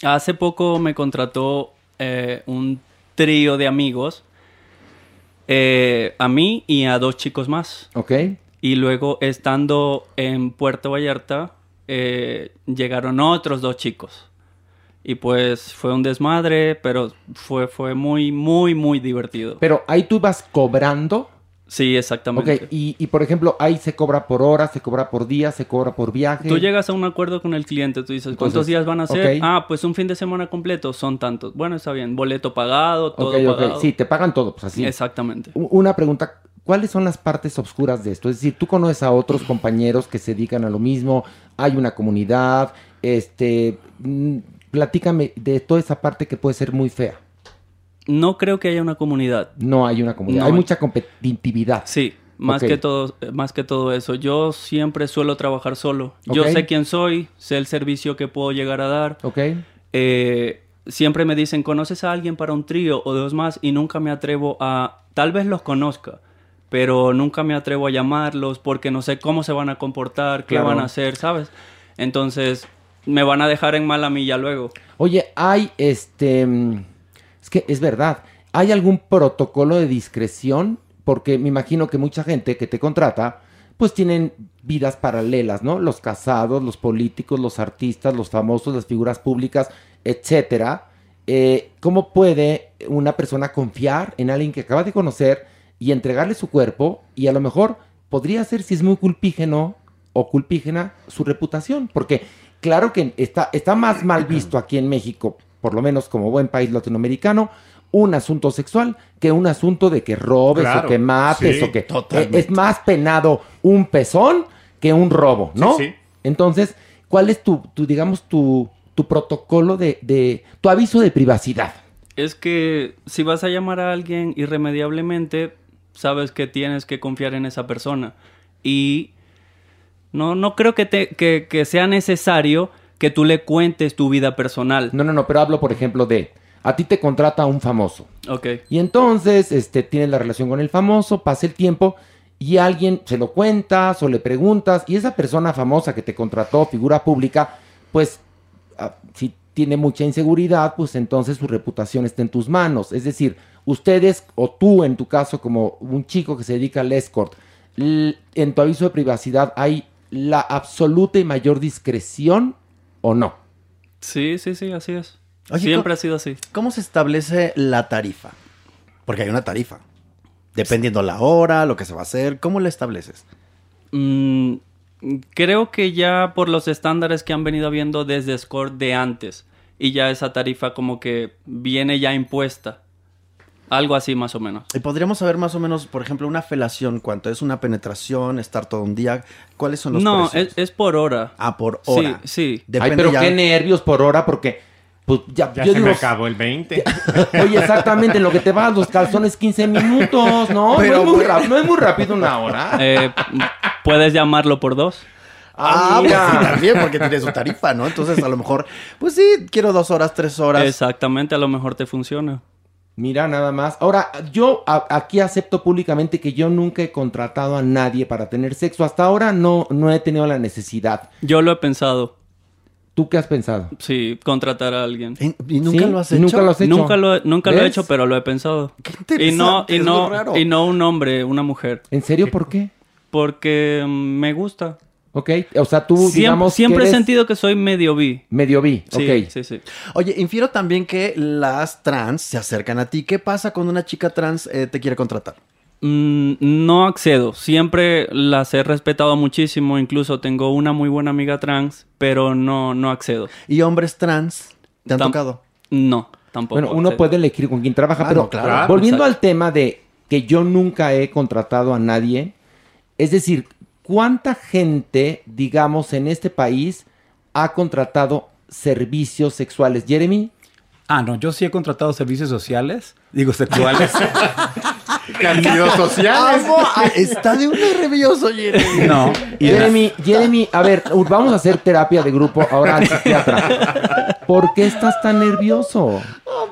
Hace poco me contrató eh, un trío de amigos, eh, a mí y a dos chicos más. Ok. Y luego, estando en Puerto Vallarta, eh, llegaron otros dos chicos. Y pues fue un desmadre, pero fue, fue muy, muy, muy divertido. Pero ahí tú vas cobrando. Sí, exactamente. Ok, y, y por ejemplo, ahí se cobra por hora, se cobra por día, se cobra por viaje. Tú llegas a un acuerdo con el cliente, tú dices, ¿cuántos Entonces, días van a ser? Ah, pues un fin de semana completo, son tantos. Bueno, está bien, boleto pagado, todo Ok, ok, pagado. sí, te pagan todo, pues así. Exactamente. Una pregunta, ¿cuáles son las partes oscuras de esto? Es decir, tú conoces a otros compañeros que se dedican a lo mismo, hay una comunidad, este, mm, platícame de toda esa parte que puede ser muy fea. No creo que haya una comunidad. No hay una comunidad, No. hay mucha competitividad. Sí, más que todo, más que todo eso. Yo siempre suelo trabajar solo. Yo sé quién soy, sé el servicio que puedo llegar a dar. Ok. Eh, siempre me dicen, ¿conoces a alguien para un trío o dos más? Y nunca me atrevo a, tal vez los conozca, pero nunca me atrevo a llamarlos porque no sé cómo se van a comportar, qué Claro. van a hacer, ¿sabes? Entonces, me van a dejar en mala milla luego. Oye, hay este. mm, Es que es verdad. ¿Hay algún protocolo de discreción? Porque me imagino que mucha gente que te contrata, pues tienen vidas paralelas, ¿no? Los casados, los políticos, los artistas, los famosos, las figuras públicas, etcétera. Eh, ¿Cómo puede una persona confiar en alguien que acaba de conocer y entregarle su cuerpo? Y a lo mejor podría ser, si es muy culpígeno o culpígena, su reputación. Porque claro que está, está más mal visto aquí en México, por lo menos como buen país latinoamericano, un asunto sexual que un asunto de que robes Claro, o que mates sí, o que totalmente. eh, es más penado un pezón que un robo, ¿no? Sí, sí. Entonces, ¿cuál es tu, tu digamos, tu, tu protocolo de, de, tu aviso de privacidad? Es que si vas a llamar a alguien irremediablemente, sabes que tienes que confiar en esa persona. Y no, no creo que, te, que, que sea necesario que tú le cuentes tu vida personal. No, no, no, pero hablo, por ejemplo, de a ti te contrata un famoso. Ok. Y entonces, este, tienes la relación con el famoso, pasa el tiempo y alguien se lo cuentas o le preguntas y esa persona famosa que te contrató, figura pública, pues ah, si tiene mucha inseguridad, pues entonces su reputación está en tus manos. Es decir, ustedes o tú en tu caso como un chico que se dedica al escort, en tu aviso de privacidad hay la absoluta y mayor discreción o no. Sí, sí, sí, así es. Oye, Siempre ¿cómo- ha sido así. ¿Cómo se establece la tarifa? Porque hay una tarifa. Dependiendo la hora, lo que se va a hacer, ¿cómo la estableces? Mm, creo que ya por los estándares que han venido viendo desde Score de antes. Y ya esa tarifa como que viene ya impuesta. Algo así más o menos. Y podríamos saber más o menos, por ejemplo, una felación, cuánto es una penetración, estar todo un día, ¿cuáles son los No, precios? es, es por hora. Ah, por hora. Sí, sí. Ay, pero ya- qué nervios por hora, porque pues ya, Ya yo se digo, me acabó el 20. Oye, exactamente, en lo que te vas los calzones 15 minutos, ¿no? Pero, no, es muy rápido, no es muy rápido una hora. Eh, puedes llamarlo por dos. Ah, pues mira. sí, también, porque tiene su tarifa, ¿no? Entonces, a lo mejor, pues sí, quiero dos horas, tres horas. Exactamente, a lo mejor te funciona. Mira, nada más. Ahora, yo a- aquí acepto públicamente que yo nunca he contratado a nadie para tener sexo. Hasta ahora no, no he tenido la necesidad. Yo lo he pensado. ¿Tú qué has pensado? Sí, contratar a alguien. ¿Y, y nunca ¿Sí? lo has ¿Y hecho? nunca lo has hecho? Nunca lo, he- nunca lo he ¿Ves? hecho, pero lo he pensado. Qué Y no, interesante, y no, muy raro. y no un hombre, una mujer. ¿En serio por qué? Porque mm, me gusta. Ok, o sea, tú Siempre, digamos siempre que he sentido que soy medio bi. medio bi. Sí, ok. sí, sí. Oye, infiero también que las trans se acercan a ti. ¿Qué pasa cuando una chica trans eh, te quiere contratar? Mm, no accedo. Siempre las he respetado muchísimo. Incluso tengo una muy buena amiga trans, pero no, no accedo. ¿Y hombres trans te han Tam- tocado? No, tampoco. Bueno, uno puede elegir con quién trabaja, Ah, pero no, claro. volviendo Exacto. al tema de que yo nunca he contratado a nadie, es decir, ¿cuánta gente, digamos, en este país ha contratado servicios sexuales? Jeremy. Ah, no, yo sí he contratado servicios sociales, digo sexuales. Amo, ah, está de un nervioso, Jeremy. No. y Jeremy, Jeremy, a ver, vamos a hacer terapia de grupo ahora al psiquiatra. ¿Por qué estás tan nervioso?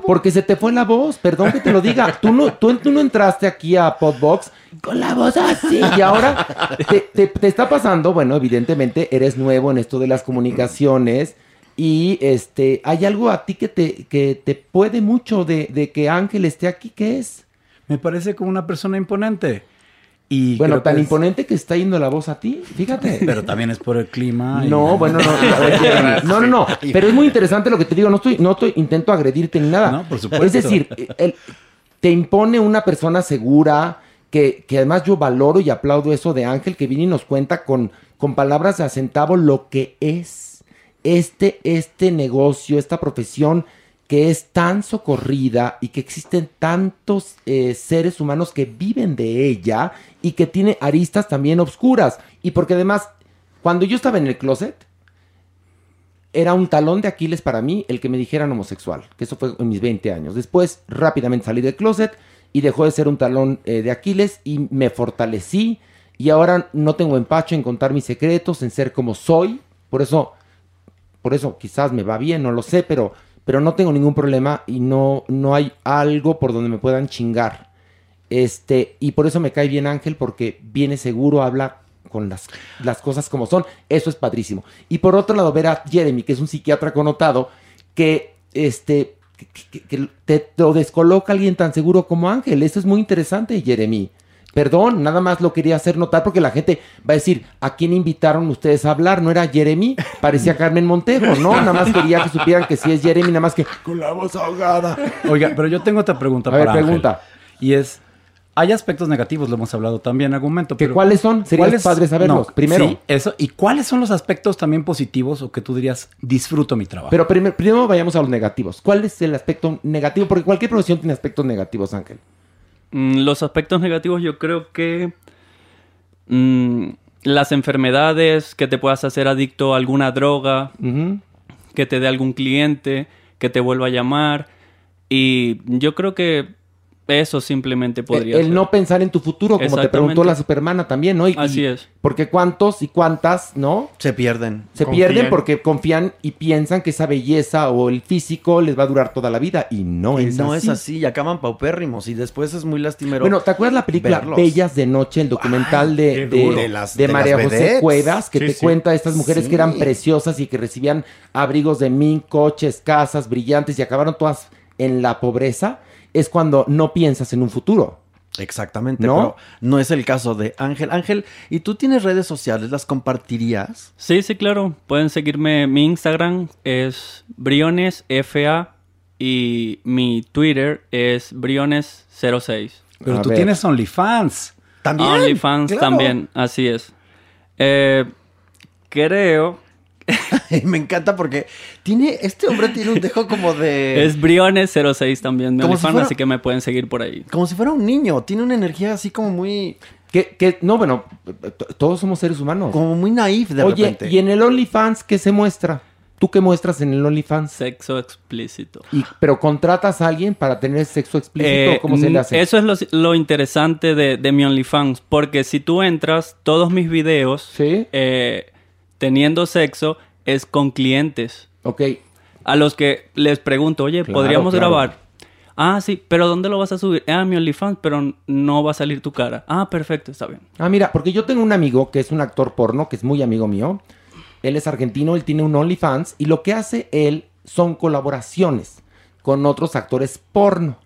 Porque se te fue la voz, perdón que te lo diga. Tú no, tú, tú no entraste aquí a Podbox con la voz así y ahora te, te- te está pasando, bueno, evidentemente eres nuevo en esto de las comunicaciones y este, hay algo a ti que te, que te puede mucho de, de que Ángel esté aquí, ¿qué es? Me parece como una persona imponente. Y Bueno, tan es- imponente que está yendo la voz a ti, fíjate. Pero también es por el clima. y- No, bueno, no, no, no, no, pero es muy interesante lo que te digo, no estoy, no estoy, intento agredirte ni nada. No, por supuesto. Es decir, el- te impone una persona segura, que, que además yo valoro y aplaudo eso de Ángel, que viene y nos cuenta con, con palabras de a centavo lo que es este, este negocio, esta profesión que es tan socorrida y que existen tantos eh, seres humanos que viven de ella y que tiene aristas también obscuras. Y porque además, cuando yo estaba en el closet, era un talón de Aquiles para mí el que me dijeran homosexual, que eso fue en mis 20 años. Después rápidamente salí del closet y dejó de ser un talón eh, de Aquiles y me fortalecí y ahora no tengo empacho en contar mis secretos, en ser como soy. Por eso, por eso quizás me va bien, no lo sé, pero, pero no tengo ningún problema y no, no hay algo por donde me puedan chingar. Este, y por eso me cae bien Ángel, porque viene seguro, habla con las, las cosas como son. Eso es padrísimo. Y por otro lado, ver a Jeremy, que es un psiquiatra connotado, que este que, te lo descoloca alguien tan seguro como Ángel. Eso es muy interesante, Jeremy. Perdón, nada más lo quería hacer notar porque la gente va a decir, ¿a quién invitaron ustedes a hablar? ¿No era Jeremy? Parecía Carmen Montejo, ¿no? Nada más quería que supieran que sí es Jeremy, nada más que con la voz ahogada. Oiga, pero yo tengo otra pregunta A ver, para Ángel. pregunta. Y es, hay aspectos negativos, lo hemos hablado también en algún momento. pero cuáles son? Sería padre saberlos, primero. Sí, eso. ¿Y cuáles son los aspectos también positivos o que tú dirías, disfruto mi trabajo? Pero primero, primero vayamos a los negativos. ¿Cuál es el aspecto negativo? Porque cualquier profesión tiene aspectos negativos, Ángel. Mm, Los aspectos negativos yo creo que mm, las enfermedades, que te puedas hacer adicto a alguna droga, que te dé algún cliente, que te vuelva a llamar. Y yo creo que eso simplemente podría El ser. no pensar en tu futuro, como te preguntó la Supermana también, ¿no? Y- Así y- es. Porque cuántos y cuántas, ¿no? Se pierden. Se pierden porque confían y piensan que esa belleza o el físico les va a durar toda la vida. Y no Y es no así. es así, y acaban paupérrimos y después es muy lastimero. Bueno, ¿te acuerdas la película verlos. Bellas de Noche, el documental de, de. De las- de de María las José. Cuevas, que Sí, te sí. cuenta de estas mujeres que eran preciosas y que recibían abrigos de mil coches, casas brillantes y acabaron todas en la pobreza? Es cuando no piensas en un futuro. Exactamente, ¿No? pero no es el caso de Ángel. Ángel, ¿y tú tienes redes sociales? ¿Las compartirías? Sí, sí, claro. Pueden seguirme. Mi Instagram es BrionesFA y mi Twitter es Briones06. Pero tú tienes OnlyFans. También. OnlyFans claro. también, así es. Eh, creo. Me encanta porque tiene, este hombre tiene un dejo como de... Es Briones06 también, mi Como si OnlyFans, fuera- así que me pueden seguir por ahí. Como si fuera un niño, tiene una energía así como muy... Que, que no, bueno, todos somos seres humanos. Como muy naif de Oye, repente. ¿y en el OnlyFans qué se muestra? ¿Tú qué muestras en el OnlyFans? Sexo explícito. Y, ¿Pero contratas a alguien para tener sexo explícito? Eh, ¿Cómo se le hace? Eso es lo, lo interesante de, de mi OnlyFans, porque si tú entras, todos mis videos eh, teniendo sexo es con clientes. Ok. A los que les pregunto, oye, Claro, ¿podríamos claro. grabar? Ah, sí, pero ¿dónde lo vas a subir? Ah, mi OnlyFans, pero no va a salir tu cara. Ah, perfecto, está bien. Ah, mira, porque yo tengo un amigo que es un actor porno, que es muy amigo mío. Él es argentino, él tiene un OnlyFans y lo que hace él son colaboraciones con otros actores porno.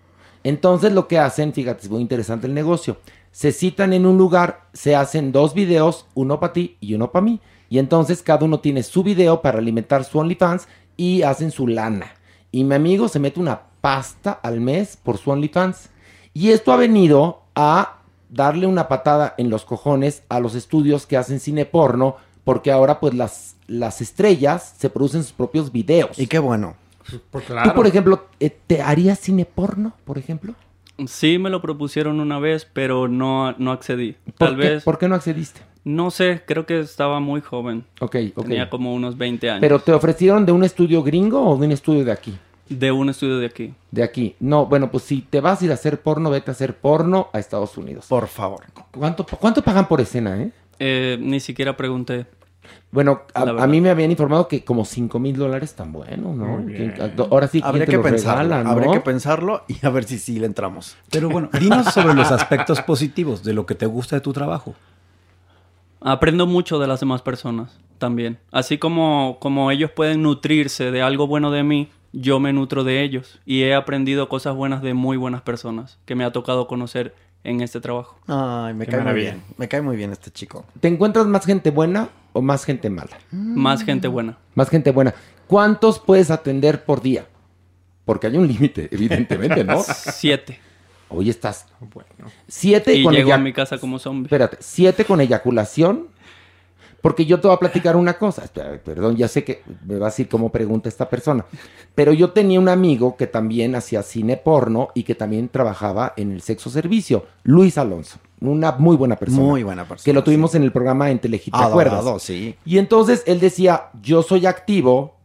Entonces lo que hacen, fíjate, es muy interesante el negocio. Se citan en un lugar, se hacen dos videos, uno para ti y uno para mí. Y entonces cada uno tiene su video para alimentar su OnlyFans y hacen su lana. Y mi amigo se mete una pasta al mes por su OnlyFans. Y esto ha venido a darle una patada en los cojones a los estudios que hacen cine porno, porque ahora pues las, las estrellas se producen sus propios videos. Y qué bueno. Pues Tú, por ejemplo, eh, ¿te harías cine porno, por ejemplo? Sí me lo propusieron una vez, pero no, no accedí. ¿Por Tal qué? vez... ¿Por qué no accediste? No sé, creo que estaba muy joven. Ok, ok. Tenía como unos 20 años. ¿Pero te ofrecieron de un estudio gringo o de un estudio de aquí? De un estudio de aquí. De aquí. No, bueno, pues si te vas a ir a hacer porno, vete a hacer porno a Estados Unidos. Por favor. ¿Cuánto, cuánto pagan por escena, eh? Eh, ni siquiera pregunté. Bueno, a, mí me habían informado que como 5 mil dólares tan bueno, ¿no? Muy bien. ¿Quién- Ahora sí, ¿quién Habría te que lo pensarlo. regala, no? Habría que pensarlo y a ver si sí le entramos. Pero bueno, dinos sobre los aspectos positivos de lo que te gusta de tu trabajo. Aprendo mucho de las demás personas también. Así como, como ellos pueden nutrirse de algo bueno de mí, yo me nutro de ellos. Y he aprendido cosas buenas de muy buenas personas que me ha tocado conocer en este trabajo. Ay, me Qué cae muy bien. Me cae muy bien este chico. ¿Te encuentras más gente buena o más gente mala? Más gente buena. Más gente buena. ¿Cuántos puedes atender por día? Porque hay un límite, evidentemente, ¿no? Siete. Hoy estás. Bueno. Siete Y con llego a mi casa como zombie. Espérate, siete con eyaculación. Porque yo te voy a platicar una cosa. Perdón, ya sé que me va a decir cómo pregunta esta persona. Pero yo tenía un amigo que también hacía cine porno y que también trabajaba en el sexo servicio. Luis Alonso. Una muy buena persona. Muy buena persona, Que lo tuvimos en el programa en Telehit, ¿te acuerdas? sí. Y entonces él decía, yo soy activo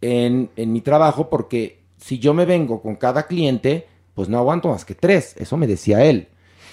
en, en mi trabajo porque si yo me vengo con cada cliente, pues no aguanto más que tres. Eso me decía él.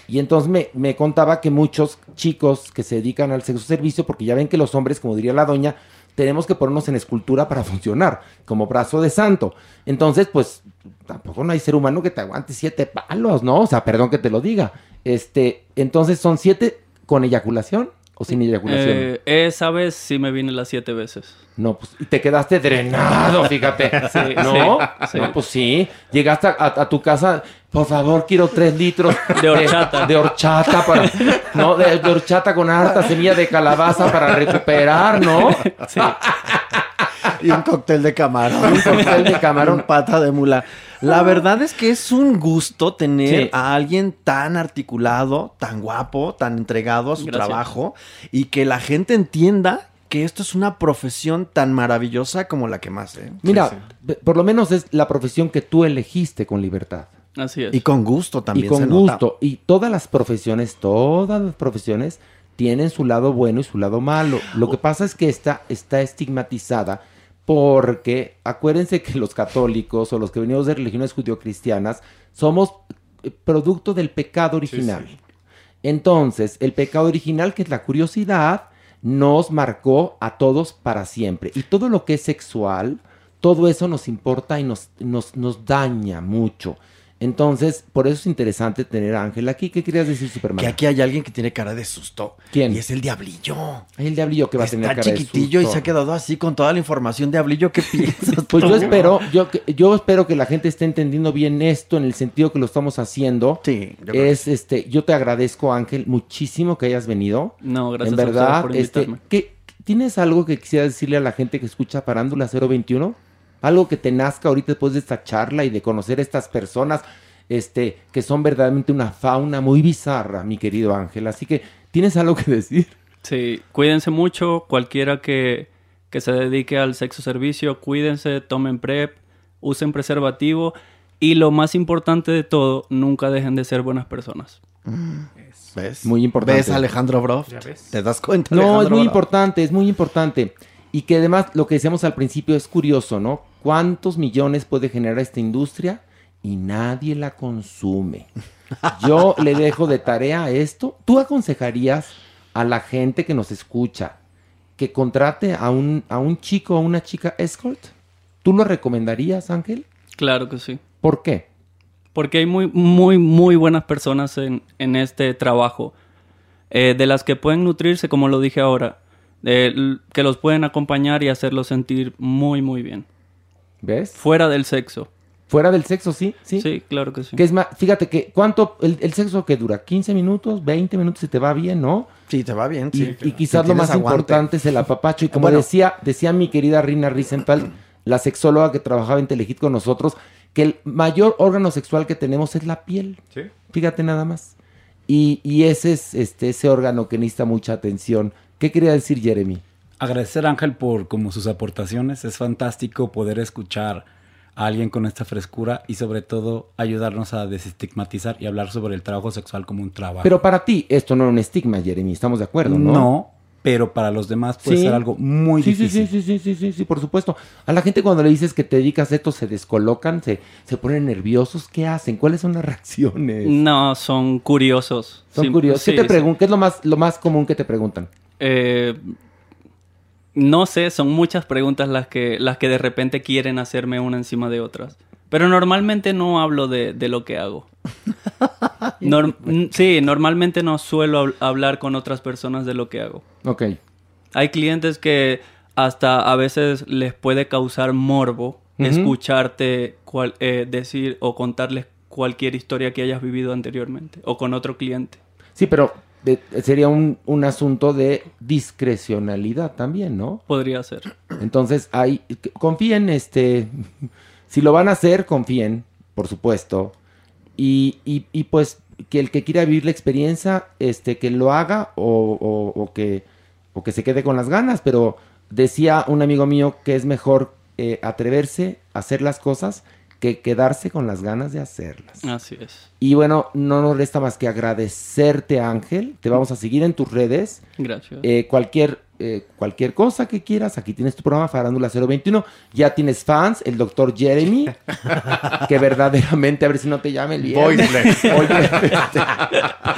Y entonces me, me contaba que muchos chicos que se dedican al sexo servicio, porque ya ven que los hombres, como diría la doña, tenemos que ponernos en escultura para funcionar, como brazo de santo. Entonces, pues tampoco no hay ser humano que te aguante siete palos, ¿no? O sea, perdón que te lo diga. Este, entonces son siete con eyaculación o sin eyaculación. Eh, esa vez sí me vine las siete veces. No, pues y te quedaste drenado, fíjate. Sí, ¿No? sí, sí. No, pues sí. Llegaste a, a tu casa, por favor, quiero tres litros De horchata. De, horchata para. No, de, de horchata con harta semilla de calabaza para recuperar, ¿no? Sí. Y un cóctel de camarón. Un cóctel de camarón. Pata de mula. La verdad es que es un gusto tener Sí. a alguien tan articulado, tan guapo, tan entregado a su Gracias. trabajo y que la gente entienda que esto es una profesión tan maravillosa como la que más, ¿eh? Mira, por lo menos es la profesión que tú elegiste con libertad. Así es. Y con gusto también. y con se nota. gusto. Y todas las profesiones, todas las profesiones tienen su lado bueno y su lado malo. Lo que pasa es que esta está estigmatizada porque acuérdense que los católicos o los que venimos de religiones judio-cristianas somos eh, producto del pecado original. Entonces, el pecado original, que es la curiosidad, nos marcó a todos para siempre. Y todo lo que es sexual, todo eso nos importa y nos, nos, nos daña mucho. Entonces, por eso es interesante tener a Ángel aquí. ¿Qué querías decir, Superman? Que aquí hay alguien que tiene cara de susto. ¿Quién? Y es el diablillo. El diablillo que va a tener Está cara de chiquitillo y susto. se ha quedado así con toda la información de ¿Qué piensas? Pues yo tú? espero, yo, que- yo espero que la gente esté entendiendo bien esto en el sentido que lo estamos haciendo. Sí, yo creo es este, yo te agradezco, Ángel, muchísimo que hayas venido. No, gracias En a verdad, por este, invitarme. ¿qué- ¿tienes algo que quisiera decirle a la gente que escucha Parándula 021? Algo que te nazca ahorita después de esta charla y de conocer a estas personas, este, que son verdaderamente una fauna muy bizarra, mi querido Ángel. Así que, ¿tienes algo que decir? Sí, cuídense mucho, cualquiera que, que se dedique al sexo servicio, cuídense, tomen PrEP, usen preservativo y lo más importante de todo, nunca dejen de ser buenas personas. ¿Ves? Muy importante. ¿Ves Alejandro Broft? ¿Te das cuenta? No, es muy Broft? importante, es muy importante. Y que además, lo que decíamos al principio es curioso, ¿no? ¿Cuántos millones puede generar esta industria? Y nadie la consume. Yo le dejo de tarea esto. ¿Tú aconsejarías a la gente que nos escucha que contrate a un, a un chico o una chica escort? ¿Tú lo recomendarías, Ángel? Claro que sí. ¿Por qué? Porque hay muy, muy, muy buenas personas en, en este trabajo, eh, de las que pueden nutrirse, como lo dije ahora, l- que los pueden acompañar y hacerlos sentir muy, muy bien. ¿Ves? Fuera del sexo. Fuera del sexo, sí, sí. Sí, claro que sí. Que es más, fíjate que, ¿cuánto, el, el sexo que dura? ¿15 minutos? ¿20 minutos si te va bien, no? Sí, te va bien, Y, sí. y quizás Si lo más aguante. importante es el apapacho. Y como Bueno. decía, decía mi querida Rina Risenthal, la sexóloga que trabajaba en Telehit con nosotros, que el mayor órgano sexual que tenemos es la piel. Fíjate nada más. Y, y ese es este, ese órgano que necesita mucha atención. ¿Qué quería decir Jeremy? Agradecer a Ángel por como sus aportaciones. Es fantástico poder escuchar a alguien con esta frescura y sobre todo ayudarnos a desestigmatizar y hablar sobre el trabajo sexual como un trabajo. Pero para ti esto no era un estigma, Jeremy, estamos de acuerdo, ¿no? No, pero para los demás puede Sí. ser algo muy sí, sí, difícil. Sí, sí, sí, sí, sí, sí, por supuesto. A la gente cuando le dices que te dedicas a esto se descolocan, se, se ponen nerviosos. ¿Qué hacen? ¿Cuáles son las reacciones? No, son curiosos. Son Sí, curiosos. sí, ¿Qué te ¿Qué es lo más, lo más común que te preguntan? Eh, no sé, son muchas preguntas las que, las que de repente quieren hacerme una encima de otras. Pero normalmente no hablo de, de lo que hago. Sí, normalmente no suelo hab- hablar con otras personas de lo que hago. Ok. Hay clientes que hasta a veces les puede causar morbo escucharte cual- eh, decir o contarles cualquier historia que hayas vivido anteriormente o con otro cliente. Sí, pero de- sería un, un asunto de discrecionalidad también, ¿no? Podría ser. Entonces, hay, confíen, este, si lo van a hacer, confíen, por supuesto. Y, y- y, pues que el que quiera vivir la experiencia, este, que lo haga o, o- o que, o que se quede con las ganas. Pero decía un amigo mío que es mejor eh, atreverse a hacer las cosas que quedarse con las ganas de hacerlas. Así es. Y bueno, no nos resta más que agradecerte, Ángel. Te vamos a seguir en tus redes. Gracias. Eh, cualquier, eh, cualquier cosa que quieras, aquí tienes tu programa Farándula 021. Ya tienes fans, el doctor Jeremy, que verdaderamente, a ver si no te llame el viernes. Voiceless. Oye,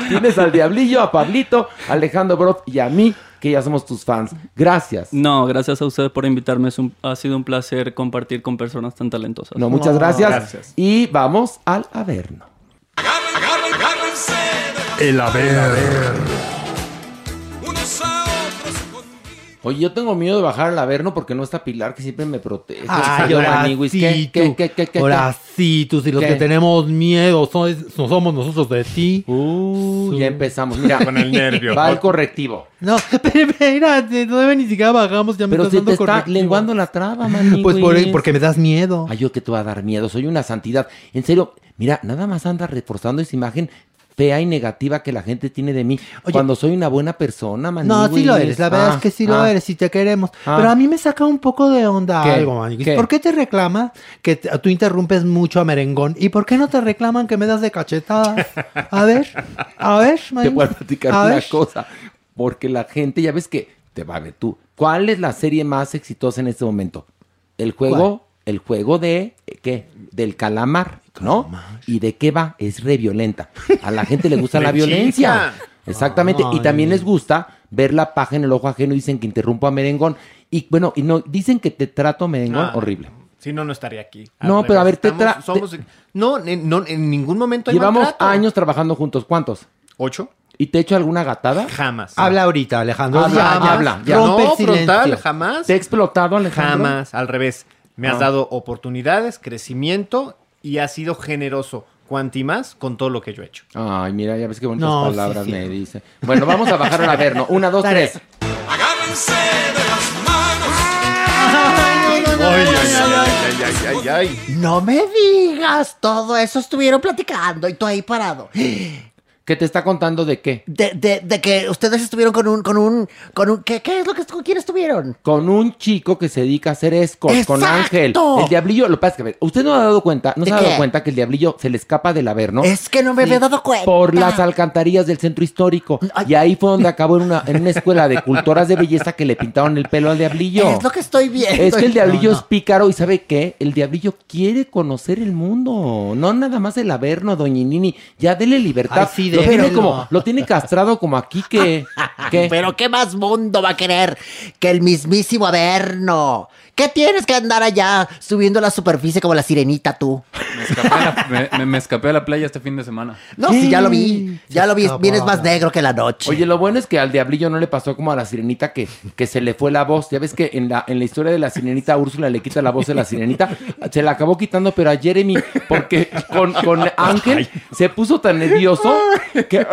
tienes al Diablillo, a Pablito, a Alejandro Broth y a mí, que ya somos tus fans. Gracias. No, gracias a ustedes por invitarme. Es un- ha sido un placer compartir con personas tan talentosas. No, muchas gracias. Y vamos al Averno. El haber. Oye, yo tengo miedo de bajar al Averno porque no está Pilar, que siempre me protege. Ay, sí, ¿Qué, tú. qué, qué, qué, los ¿Qué? que tenemos miedo son- no somos nosotros de ti. Uh, ya empezamos. Mira, Con el nervio. Va el correctivo. No, pero espérate, todavía ni siquiera bajamos, ya me Pero estás si dando te está lenguando la traba, Maniwis. Pues por- porque me das miedo. Ay, yo que te voy a dar miedo. Soy una santidad. En serio, mira, nada más anda reforzando esa imagen fea y negativa que la gente tiene de mí. cuando soy una buena persona, Maniwis. No, sí lo eres, la verdad Ah, es que sí lo ah. eres y te queremos. Ah. Pero a mí me saca un poco de onda ¿Qué? algo. ¿Qué? ¿Por qué te reclama que te- tú interrumpes mucho a Merengón? ¿Y por qué no te reclaman que me das de cachetadas? A ver, a ver, Te Maniguis. voy a platicar A una ver. cosa. Porque la gente, ya ves que te va a ver tú. ¿Cuál es la serie más exitosa en este momento? El juego, el juego de eh, ¿qué? Del calamar, ¿no? ¿Y de qué va? Es re violenta. A la gente le gusta la violencia. Exactamente. Y también les gusta ver la paja en el ojo ajeno. Dicen que interrumpo a merengón. Y bueno, y no, dicen que te trato merengón Ah. horrible. Si no, no estaría aquí. No, pero a ver, te Estamos- tra- somos- No, en, no, en ningún momento hay Llevamos maltrato. años trabajando juntos. ¿Cuántos? ¿Ocho? ¿Y te he hecho alguna gatada? Jamás. Habla ahorita, Alejandro. Habla, Ya, ya, habla, ya. Rompe no, el silencio. frontal, jamás. ¿Te he explotado, Alejandro? Jamás, al revés. Me has Ah. dado oportunidades, crecimiento y has sido generoso, cuanti más, con todo lo que yo he hecho. Ay, mira, ya ves qué bonitas No, palabras sí. me dice. Bueno, vamos a bajar al averno. Una, dos, tres. Ay, ay, ay, ay, ay, ay. No me digas, todo eso estuvieron platicando y tú ahí parado. ¿Qué te está contando de qué? De, de, de que ustedes estuvieron con un, con un, con un, ¿qué, qué es lo que, con quién estuvieron? Con un chico que se dedica a hacer escort, con ¡Exacto! Ángel. El diablillo, lo que pasa es que, a ver, usted no ha dado cuenta, no ¿De se ha dado cuenta que el diablillo se le escapa del averno. Es que no me había dado cuenta. Por las alcantarillas del centro histórico. Y ahí fue donde acabó en una, en una escuela de cultoras de belleza que le pintaron el pelo al diablillo. Es lo que estoy viendo. Es que el diablillo No, no. es pícaro y ¿sabe qué? El diablillo quiere conocer el mundo. No nada más el averno, doñinini. Ya dele libertad. Ay, sí, lo, tiene como, lo tiene castrado como aquí que... Pero ¿qué más mundo va a querer que el mismísimo Averno? ¿Qué tienes que andar allá subiendo la superficie como la sirenita tú? Me escapé, a la, me- me- me escapé a la playa este fin de semana. No, sí, ya lo vi. Ya lo vi. escapó. Vienes más negro que la noche. Oye, lo bueno es que al diablillo no le pasó como a la sirenita que, que se le fue la voz. Ya ves que en la, en la historia de la sirenita, Úrsula le quita la voz de la sirenita. Se la acabó quitando, pero a Jeremy, porque con, con Ángel se puso tan nervioso que.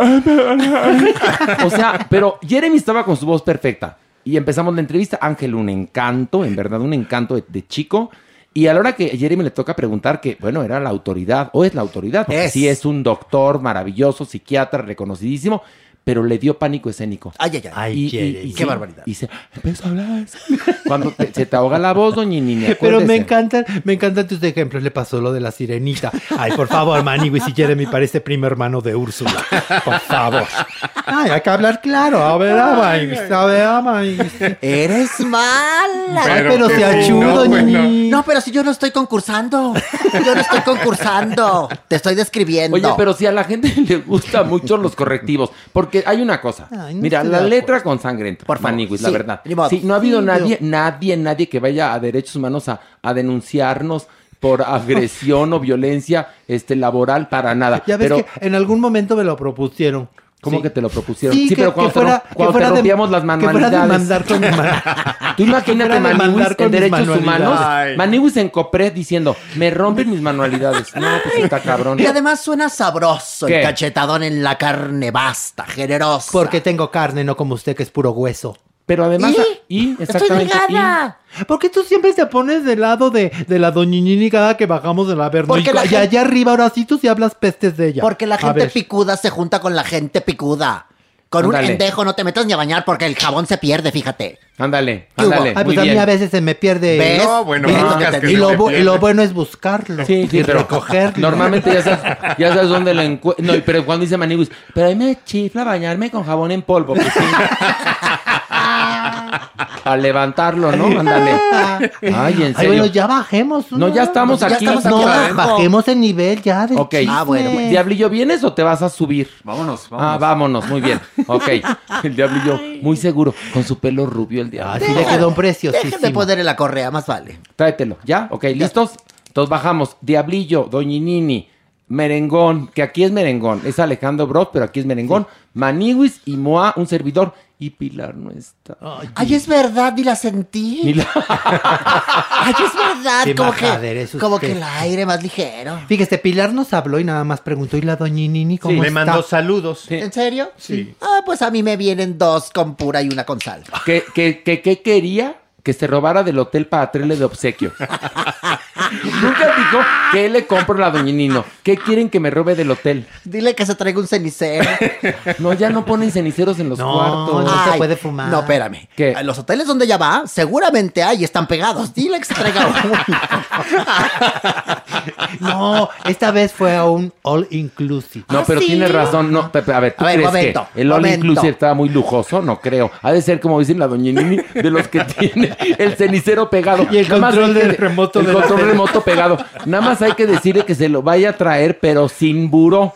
O sea, pero Jeremy estaba con su voz perfecta. Y empezamos la entrevista. Ángel, un encanto, en verdad, un encanto de, de chico. Y a la hora que Jeremy le toca preguntar que, bueno, era la autoridad, o es la autoridad, porque Es. sí es un doctor maravilloso, psiquiatra, reconocidísimo, pero le dio pánico escénico. Ay, ay, ay. Y- y qué sí, barbaridad. Y se empezó a hablar. Cuando te- se te ahoga la voz, doña Nini, Pero me encantan, me encantan tus ejemplos. Le pasó lo de la sirenita. Ay, por favor, Manigui, si Jeremy parece primo hermano de Úrsula. Por favor. Ay, hay que hablar claro. A ver, a a ver, a Manigui. Eres mala. Ay, pero se achudo, Nini. No, pero si yo no estoy concursando. Yo no estoy concursando. Te estoy describiendo. Oye, pero si a la gente le gusta mucho los correctivos, porque hay una cosa. Ay, no Mira, la letra con sangre entra, por Maniguis, la sí, verdad. ni modo. Sí, no ha habido Sí, nadie, nadie, nadie que vaya a derechos humanos a, a denunciarnos por agresión o violencia este, laboral para nada. Ya ves pero, que en algún momento me lo propusieron. ¿Cómo Sí. que te lo propusieron? Sí, Sí, que- pero que cuando, te, fuera- que cuando te fuera de- rompíamos las que fuera manualidades. con mi mano- Tú imagínate, Que Maniwis con en derechos humanos. Maniwis en Copred diciendo, me rompen mis manualidades. No, pues está cabrón. Y además suena sabroso ¿Qué? el cachetadón en la carne basta, generoso. Porque tengo carne, no como usted que es puro hueso. Pero además, ¿Y? y Estoy delgada. ¿Por qué tú siempre te pones del lado de, de la doñinini cada que bajamos del averno? Porque y, la y gente- allá arriba ahora sí tú sí hablas pestes de ella. Porque la gente picuda se junta con la gente picuda. Con un endejo no te metas ni a bañar porque el jabón se pierde, fíjate. Ándale, ándale. Ay, pues muy a mí bien. a veces se me pierde. ¿Ves? No, bueno, y, lo, te bu- y pierde. lo bueno es buscarlo. Sí, sí, y pero recogerlo. normalmente ya sabes, ya sabes dónde lo encuentras. No, pero cuando dice Maniguis, pero a mí me chifla bañarme con jabón en polvo. pues sí. A levantarlo, ¿no? Ándale. Ay, en Ay, serio. bueno, ya bajemos. No, ya estamos Ya aquí. estamos No, No, bajemos el nivel ya del Ok. chisme. Diablillo, ¿vienes o te vas a subir? Vámonos, Ah, vámonos, muy bien. Ok. El diablillo, muy seguro, con su pelo rubio el diablo. Así le quedó un preciosísimo. Dejen de ponerle la correa, más vale. Tráetelo, ¿ya? Ok, ¿listos? Entonces bajamos. Diablillo, Doñinini, Merengón, que aquí es Merengón. Es Alejandro Bros, pero aquí es Merengón. Maniwis y Moa, un servidor. Y Pilar no está. Ay, es verdad, ni la sentí. Ni la- Ay, es verdad, Qué como que, como que el aire más ligero. Fíjese, Pilar nos habló y nada más preguntó, ¿y la doñinini cómo le está? mandó saludos. ¿En serio? Sí. Ah, pues a mí me vienen dos con pura y una con sal. que, que, que quería que se robara del hotel para traerle de obsequio. Nunca dijo que le compro la doñinino. ¿Qué quieren que me robe del hotel? Dile que se traiga un cenicero. No, ya no ponen ceniceros en los No, cuartos. no se puede fumar. No, espérame. ¿Qué? Los hoteles donde ella va, seguramente hay, están pegados. Dile que se traiga uno. No, esta vez fue a un all inclusive. No, pero tienes razón. No, Pepe, a ver, ¿tú A ver, crees momento, que el All momento. Inclusive estaba muy lujoso? No creo. Ha de ser, como dicen la doña Nini, de los que tiene el cenicero pegado. Y el Nada control que- del remoto El de control remoto pegado. Nada más hay que decirle que se lo vaya a traer, pero sin buró.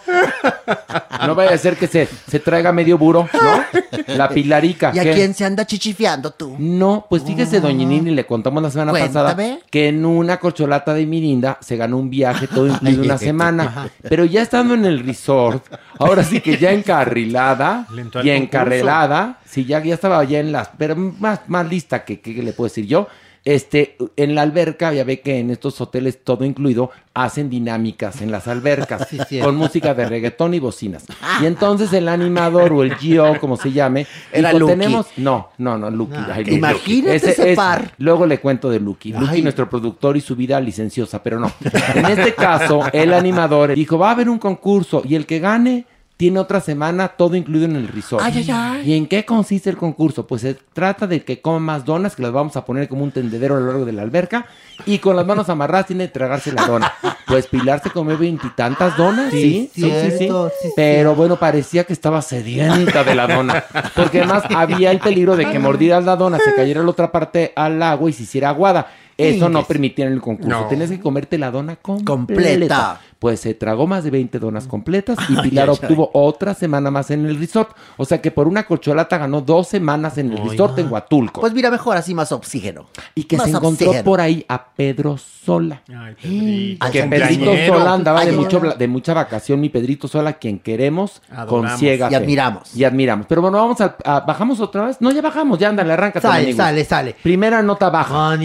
No vaya a ser que se, se traiga medio buró, ¿no? La pilarica. ¿Y a ¿qué? quién se anda chichifiando tú? No, pues fíjese, doña Nini, le contamos la semana pasada que en una corcholata de Mirinda se ganó un viaje todo incluido una semana. Pero ya estando en el resort, ahora sí que ya encarrilada y encarrelada, sí, ya, ya estaba ya en las, pero más, más lista que, que le puedo decir yo. Este, en la alberca, ya ve que en estos hoteles todo incluido hacen dinámicas en las albercas Sí, con música de reggaetón y bocinas. Y entonces el animador o el GO, como se llame, Era Lucky. tenemos, no, no, no, Lucky. No, ay, que Lucky. imagínate Ese ese es- par. Luego le cuento de Lucky. Lucky, Ay. nuestro productor y su vida licenciosa, pero no. En este caso, el animador dijo, va a haber un concurso y el que gane tiene otra semana todo incluido en el resort. Ay, ay, ay. ¿Y en qué consiste el concurso? Pues se trata de que coma más donas, que las vamos a poner como un tendedero a lo largo de la alberca, y con las manos amarradas tiene que tragarse la dona. Pues Pilar se comió veintitantas donas, ¿sí? Sí, Sí, sí, sí. cierto, sí, Pero bueno, parecía que estaba sedienta de la dona. Porque además había el peligro de que mordieras la dona, se cayera la otra parte al agua y se hiciera aguada. Eso no permitía en el concurso. No. Tenías que comerte la dona completa. Completa. Pues se tragó más de 20 donas completas y Pilar ay, obtuvo otra semana más en el resort. O sea que por una corcholata ganó dos semanas en el Ay, resort en Huatulco. Pues mira, mejor así más oxígeno. y que más se encontró oxígeno. por ahí a Pedro Sola. Ay, Pedrito. Que Pedrito. Sola andaba de, mucho, de mucha vacación, mi Pedrito Sola, quien queremos con ciega Y admiramos. Y admiramos. Pero bueno, vamos a, a- ¿Bajamos otra vez? No, ya bajamos, ya ándale, arráncate. Sale, Maniguis. sale, sale. Primera nota baja.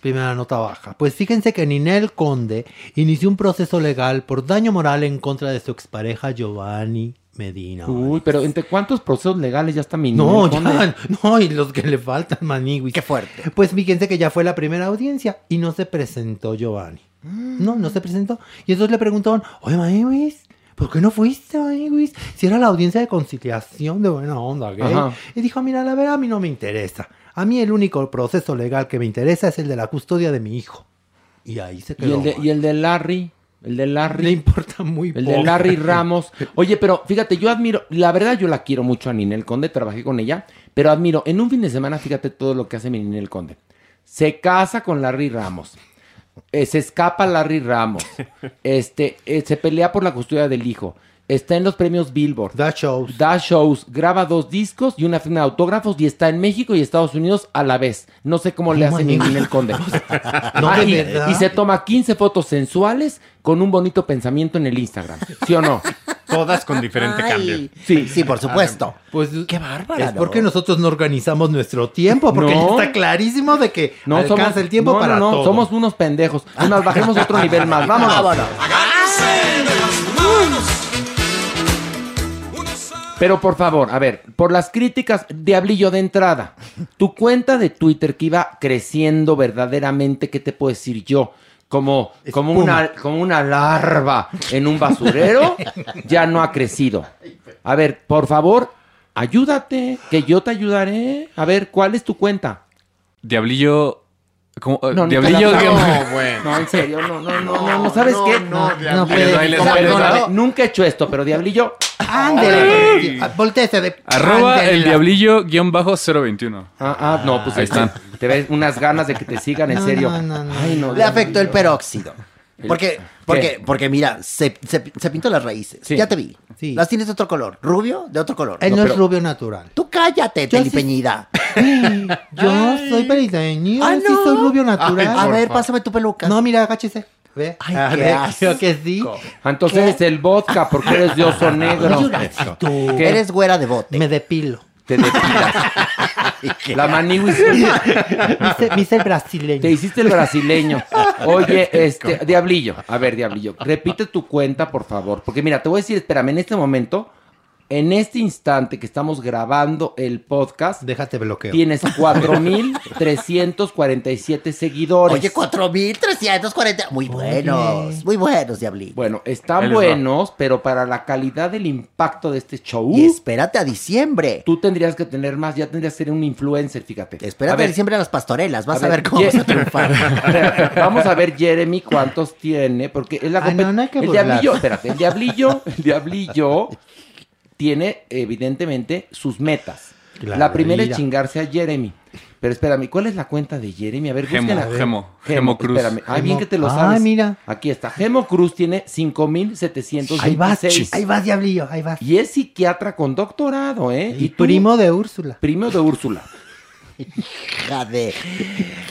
Primera nota baja. Pues fíjense que Ninel Conde inició un proceso legal por daño moral en contra de su expareja Giovanni Medina. Uy, pero ¿entre cuántos procesos legales ya está mi No, ya, no, y los que le faltan, Maniwis. Qué fuerte. Pues fíjense que ya fue la primera audiencia y no se presentó Giovanni. No, no se presentó. Y entonces le preguntaron, oye, Maniwis, ¿por qué no fuiste, Maniwis? Si era la audiencia de conciliación de buena onda. Ajá. Y dijo, mira, la verdad a mí no me interesa. A mí el único proceso legal que me interesa es el de la custodia de mi hijo. Y ahí se ¿Y quedó. el, de, y el de Larry? El de Larry. Le importa muy El de. Larry Ramos. Oye, pero fíjate, yo admiro, la verdad yo la quiero mucho a Ninel Conde, trabajé con ella, pero admiro, en un fin de semana, fíjate todo lo que hace mi Ninel Conde. Se casa con Larry Ramos. Eh, se escapa Larry Ramos. Este, eh, se pelea por la custodia del hijo. Está en los premios Billboard. Da shows. Da shows. Graba dos discos y una firma de autógrafos y está en México y Estados Unidos a la vez. No sé cómo le ¿Cómo, hace mi amigo? Ninel Conde. No, Ah, de y, y se toma 15 fotos sensuales con un bonito pensamiento en el Instagram. ¿Sí o no? Todas con diferente Ay. cambio. Sí. Sí, por supuesto. Pues Qué bárbara, es porque nosotros no organizamos nuestro tiempo, porque No. está clarísimo de que No alcanza somos el tiempo no, para no, no, todo. somos unos pendejos. Más, bajemos otro nivel más. Vámonos. Vámonos. Pero por favor, a ver, por las críticas, Diablillo de entrada, tu cuenta de Twitter que iba creciendo verdaderamente, ¿qué te puedo decir yo? Como, como, una, como una larva en un basurero, ya no ha crecido. A ver, por favor, ayúdate, que yo te ayudaré. A ver, ¿cuál es tu cuenta? Diablillo. ¿Cómo? No, Diablillo. No, bueno. No, en serio, no, no, no, no, no, ¿sabes qué? no, no va. Nunca, he hecho esto, pero Diablillo, Ándele. Volteese de. Arroba ándele. el diablillo guion bajo 021. Ah, ah, no, pues Ahí ahí están. Te ves unas ganas de que te sigan, en No, serio. no, no, no. Ay, no. Le afectó el peróxido. Porque, porque, ¿Qué? porque mira, se, se, se pintó las raíces. Sí. Ya te vi. Sí. Las tienes de otro color. Rubio, de otro color. Él no, No, es rubio natural. Tú cállate, Yo sí- telipeñida. Yo soy perideño, Ah, sí soy rubio natural. A ver, pásame tu peluca. No, mira, agáchese. Ve. Ay, A qué ver, asco. creo que sí. Ah, Entonces el vodka, porque eres de oso negro. ¿Qué? Eres güera de bote. Me depilo. Te depilas. La maniwis. Me hice, el brasileño. Te hiciste el brasileño. Oye, este, Diablillo. A ver, Diablillo, repite tu cuenta, por favor. Porque mira, te voy a decir, espérame, en este momento, en este instante que estamos grabando el podcast, Déjate bloqueo. tienes 4,347 seguidores. Oye, 4340. Muy buenos. Muy buenos, Diablillo. Bueno, están buenos, pero para la calidad del impacto de este show, Y espérate a diciembre. tú tendrías que tener más, ya tendrías que ser un influencer, fíjate. Espérate A ver, diciembre a las pastorelas. Vas a, a ver, ver, cómo Ye- vas a triunfar. Vamos a ver Jeremy cuántos tiene, porque es la Ay, compet- no, no hay que el burlarse. diablillo, espérate, el diablillo, el diablillo tiene evidentemente sus metas. Claro, la primera es chingarse a Jeremy. Pero espérame, ¿cuál es la cuenta de Jeremy? A ver, Gemo, búsquenla. Gemo, Gemo Cruz. Espérame. Ay, bien Gemo. que te lo Ay, sabes. mira. Aquí está. Gemo Cruz tiene 5726. Ahí vas, ahí vas, diablillo, ahí vas. Y es psiquiatra con doctorado, ¿eh? Y, tú, primo de Úrsula. primo de Úrsula. Hija de-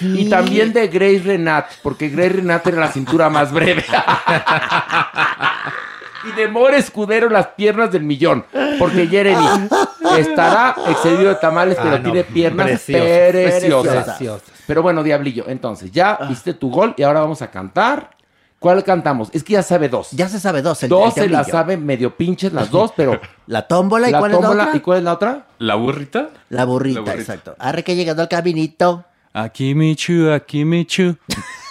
Y también de Grace Renat, porque Grace Renat era la cintura más breve. y de More Escudero las piernas del millón, porque Jeremy estará excedido de tamales, pero Ah, no, tiene piernas preciosas. Pero bueno, Diablillo, entonces ya hiciste tu gol y ahora vamos a cantar. ¿Cuál cantamos? Es que ya sabe dos. Ya se sabe dos. El, dos el se la diablillo. sabe medio pinches las dos, pero La tómbola. ¿Y la cuál tómbola, es la otra? ¿y cuál es la otra? ¿La burrita? La burrita, La burrita. exacto. Arre que llegando al caminito. Aquí Michu, aquí Michu.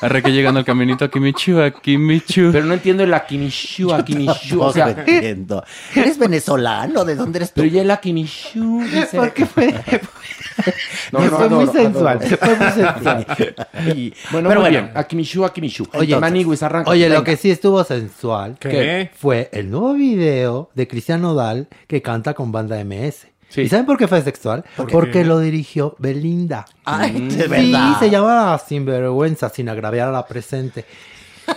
Arre que llegando al caminito, aquí Michu, aquí Michu. Pero no entiendo el Akimishu, Akimishu. O Tampoco sea, entiendo. ¿Eres venezolano? ¿De dónde eres tú? pero ya el Akimishu. dice- Porque fue, No, fue no, muy sensual. Fue muy sensual. Bueno, Pero muy bueno. bien. Akimishu, Akimishu. Oye, Oye, Maniguis, arranca. Oye, lo que sí estuvo sensual ¿Qué? fue el nuevo video de Cristian Nodal que canta con banda MS. Sí. ¿Y saben por qué fue sexual? Porque lo dirigió Belinda. Ay, de Sí, se llama Sinvergüenza, sin agraviar a la presente.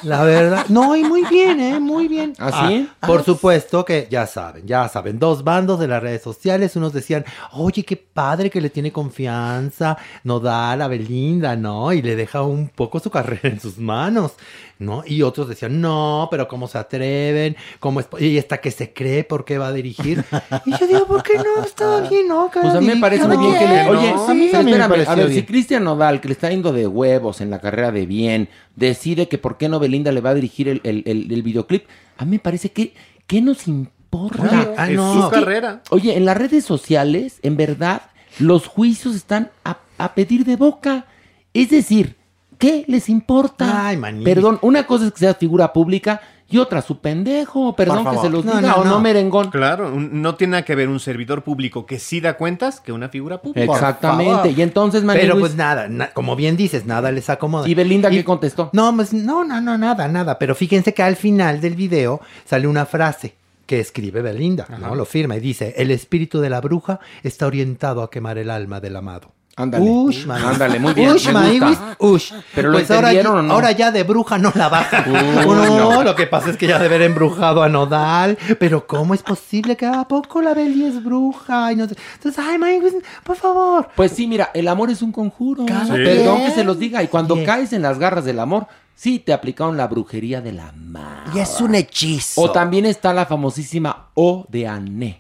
La verdad, no, y muy bien, ¿eh? Muy bien. ¿Ah, sí? por supuesto que ya saben, ya saben, dos bandos de las redes sociales, unos decían, oye, qué padre que le tiene confianza, no da a Belinda, ¿no? Y le deja un poco su carrera en sus manos, ¿no? Y otros decían, no, pero ¿cómo se atreven? ¿Cómo es? Y esta que se cree, ¿por qué va a dirigir? Y yo digo, ¿por qué no? Está bien, ¿no? Que Pues a mí me parece muy bien que le... No, Oye, a mí me espérame, a ver, bien. si Cristian Nodal, que le está yendo de huevos en la carrera de bien, decide que por qué no Belinda le va a dirigir el, el- el- el videoclip, a mí me parece que... ¿Qué nos importa? Oye, ah, es no. su Es que- carrera. Oye, en las redes sociales, en verdad, los juicios están a, a pedir de boca. Es decir, ¿qué les importa? Ay. Perdón, una cosa es que sea figura pública Y otra, su pendejo, perdón que se los No, diga, no, o no no. merengón. Claro, un- no tiene nada que ver un servidor público que sí da cuentas que una figura pública. Exactamente. Y entonces, Pero pues nada, na- como bien dices, nada les acomoda. ¿Y Belinda qué contestó? No, pues no, no, no, nada, nada. Pero fíjense que al final del video sale una frase que escribe Belinda, ¿no? Lo firma y dice, el espíritu de la bruja está orientado a quemar el alma del amado. Ándale. Ush. Ándale, muy bien, Ush, me gusta. ush. ¿Pero lo Pues ahora, entendieron ya- o no? ahora ya de bruja no la baja. Uy, no, no. lo que pasa es que ya de haber embrujado a Nodal. Pero ¿cómo es posible que a poco la Beli es bruja? Y no sé- Entonces, ay, Maniwis, por favor. Pues sí, mira, el amor es un conjuro. Cada Perdón que se los diga. Y cuando caes en las garras del amor, sí te aplicaron la brujería del amor. Y es un hechizo. O también está la famosísima O de Ané.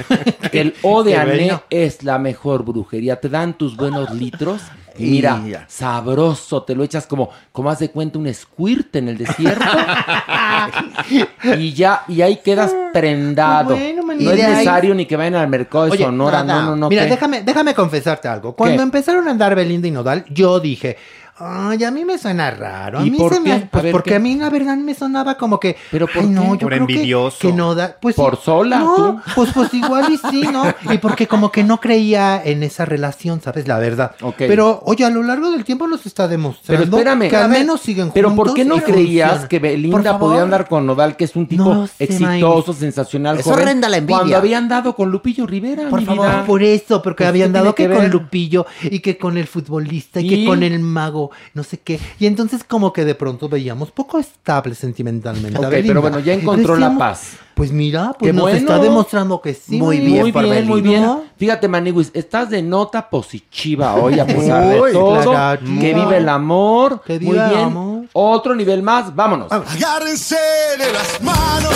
El O de Ané es la mejor brujería. Te dan tus buenos litros. Y mira, sabroso, te lo echas como, como haz de cuenta un squirt en el desierto. y ya, y ahí quedas prendado. Bueno, manito. no es de ahí- necesario ni que vayan al mercado de Oye, Sonora, no, no, no. Mira, ¿qué? déjame, déjame confesarte algo. Cuando ¿Qué? empezaron a andar Belinda y Nodal, yo dije, ay, a mí me suena raro. A ¿Y mí por se me A pues ver, porque ¿qué? a mí la verdad me sonaba como que. ¿Pero por ay, no, qué? yo Por creo que- envidioso. Que, Nodal, pues Por sí. sola, No, tú. pues, pues igual y sí, ¿no? Y porque como que no creía en esa relación, ¿sabes? La verdad. Ok. Pero, oye, a lo largo del tiempo nos está demostrando Pero espérame. que al ver, menos siguen juntos. Pero ¿por qué no creías que Belinda podía andar con Nodal, que es un tipo No sé, exitoso, sensacional, Es joven, horrenda la envidia. Cuando había andado con Lupillo Rivera, Por mi favor, vida. por eso, porque Pues, habían ¿qué dado que, que con? Lupillo y que con el futbolista y, ¿Y? que con el mago, no sé qué. Y entonces como que de pronto veíamos poco estable sentimentalmente. a Ok, Belinda. pero bueno, ya encontró la paz. Pues mira, pues Qué nos bueno. está demostrando que sí. Muy bien Muy bien, muy bien. ¿No? Fíjate, Maniwis, estás de nota positiva hoy, a pesar de Uy, todo. claro. Que vive el amor. Que muy viva el bien. amor. Otro nivel más, vámonos. Agárrense de las manos,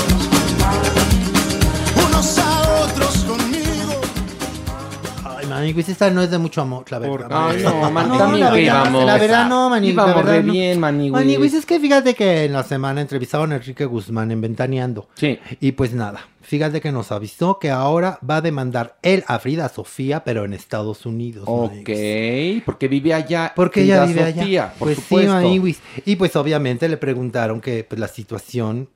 Maniwis, esta no es de mucho amor, la verdad. No, man, No, también la que verdad, íbamos. La verdad no, la Íbamos re no. bien, Maniwis. Maniwis, es que fíjate que en la semana entrevistaron a Enrique Guzmán en Ventaneando. Sí. Y pues nada, fíjate que nos avisó que ahora va a demandar él a Frida Sofía, pero en Estados Unidos. Ok, porque vive allá. Porque Frida ella vive Sofía, allá. por pues supuesto. sí, Maniwis. Y pues obviamente le preguntaron que pues, la situación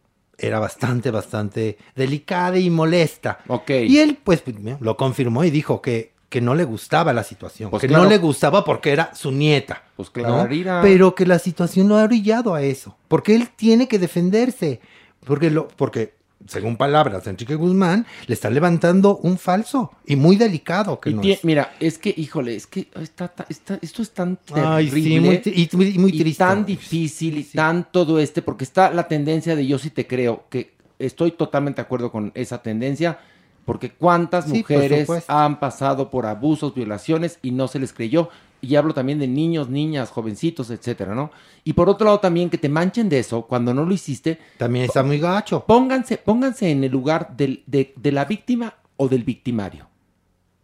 era bastante, bastante delicada y molesta. Ok. Y él pues lo confirmó y dijo que, que no le gustaba la situación, Pues que claro. no le gustaba porque era su nieta. Pues ¿no? clararira. Pero que la situación lo ha orillado a eso, porque él tiene que defenderse, porque lo, porque según palabras de Enrique Guzmán, le está levantando un falso y muy delicado que Y no es. Mira, es que, híjole, es que está, está- esto es tan Ay, terrible. sí, muy tri- y muy- muy y triste. tan difícil y tan todo este, porque está la tendencia de yo sí te creo, que estoy totalmente de acuerdo con esa tendencia, porque cuántas Sí, mujeres han pasado por abusos, violaciones y no se les creyó. Y hablo también de niños, niñas, jovencitos, etcétera, ¿no? Y por otro lado también que te manchen de eso cuando no lo hiciste. También está muy gacho. Pónganse, pónganse en el lugar del- de, de la víctima o del victimario.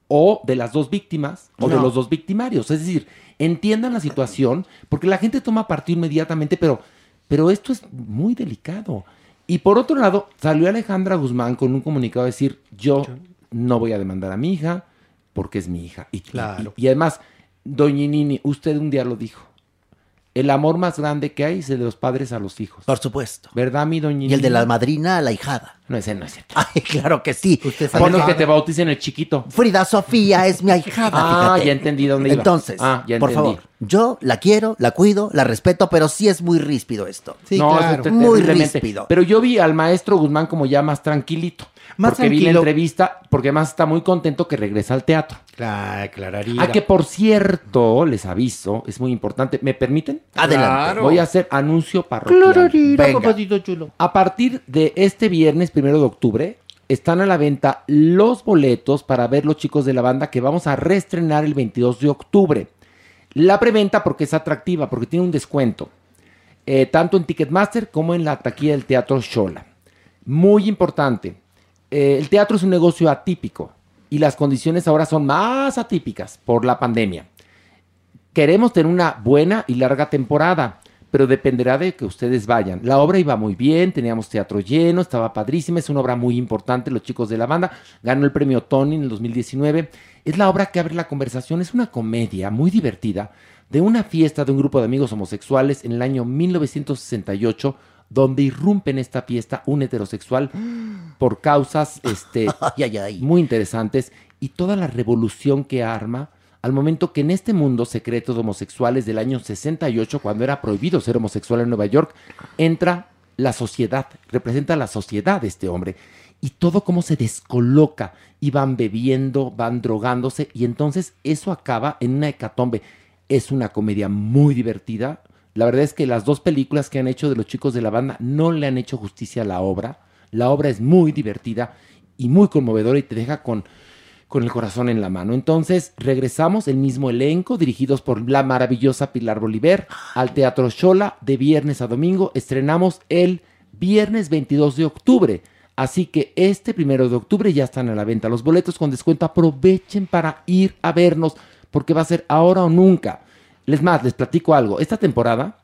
O de las dos víctimas o de los dos victimarios. Es decir, entiendan la situación, porque la gente toma partido inmediatamente, pero, pero esto es muy delicado. Y por otro lado, salió Alejandra Guzmán con un comunicado a decir, yo no voy a demandar a mi hija porque es mi hija. Y, Claro. y, y además, Doña Nini, usted un día lo dijo. El amor más grande que hay es el de los padres a los hijos. Por supuesto. ¿Verdad, mi doña Y el de la madrina a la hijada. No, ese no es cierto. Ay, claro que sí. A menos que te bauticen el chiquito. Frida Sofía es mi ahijada, Ah, fíjate. ya entendí dónde iba. Entonces, Ah, ya por entendí. favor, yo la quiero, la cuido, la respeto, pero sí es muy ríspido esto. no, eso te- muy ríspido. Pero yo vi al maestro Guzmán como ya más tranquilito. Más porque vi la tranquilo. entrevista, porque además está muy contento que regresa al teatro. Claro, clararía. Ah, que por cierto, les aviso, es muy importante. ¿Me permiten? Adelante. Claro. Voy a hacer anuncio parroquial. Clararira, Venga. papacito chulo. A partir de este viernes, primero de octubre, están a la venta los boletos para ver los chicos de la banda que vamos a reestrenar el 22 de octubre. La preventa porque es atractiva, porque tiene un descuento, eh, tanto en Ticketmaster como en la taquilla del Teatro Shola. Muy importante, eh, el teatro es un negocio atípico y las condiciones ahora son más atípicas por la pandemia. Queremos tener una buena y larga temporada, pero dependerá de que ustedes vayan. La obra iba muy bien, teníamos teatro lleno, estaba padrísima, es una obra muy importante, los chicos de la banda, ganó el premio Tony en el 2019. Es la obra que abre la conversación, es una comedia muy divertida de una fiesta de un grupo de amigos homosexuales en el año 1968, donde irrumpe en esta fiesta un heterosexual por causas este, muy interesantes y toda la revolución que arma al momento que en este mundo secreto de homosexuales del año 68, cuando era prohibido ser homosexual en Nueva York, entra la sociedad, representa la sociedad de este hombre. Y todo como se descoloca y van bebiendo, van drogándose y entonces eso acaba en una hecatombe. Es una comedia muy divertida. La verdad es que las dos películas que han hecho de los chicos de la banda no le han hecho justicia a la obra. La obra es muy divertida y muy conmovedora y te deja con, con el corazón en la mano. Entonces regresamos, el mismo elenco, dirigidos por la maravillosa Pilar Bolívar, al Teatro Xola de viernes a domingo. Estrenamos el viernes 22 de octubre. Así que este primero de octubre ya están a la venta los boletos con descuento. Aprovechen para ir a vernos porque va a ser ahora o nunca. Les más, les platico algo. Esta temporada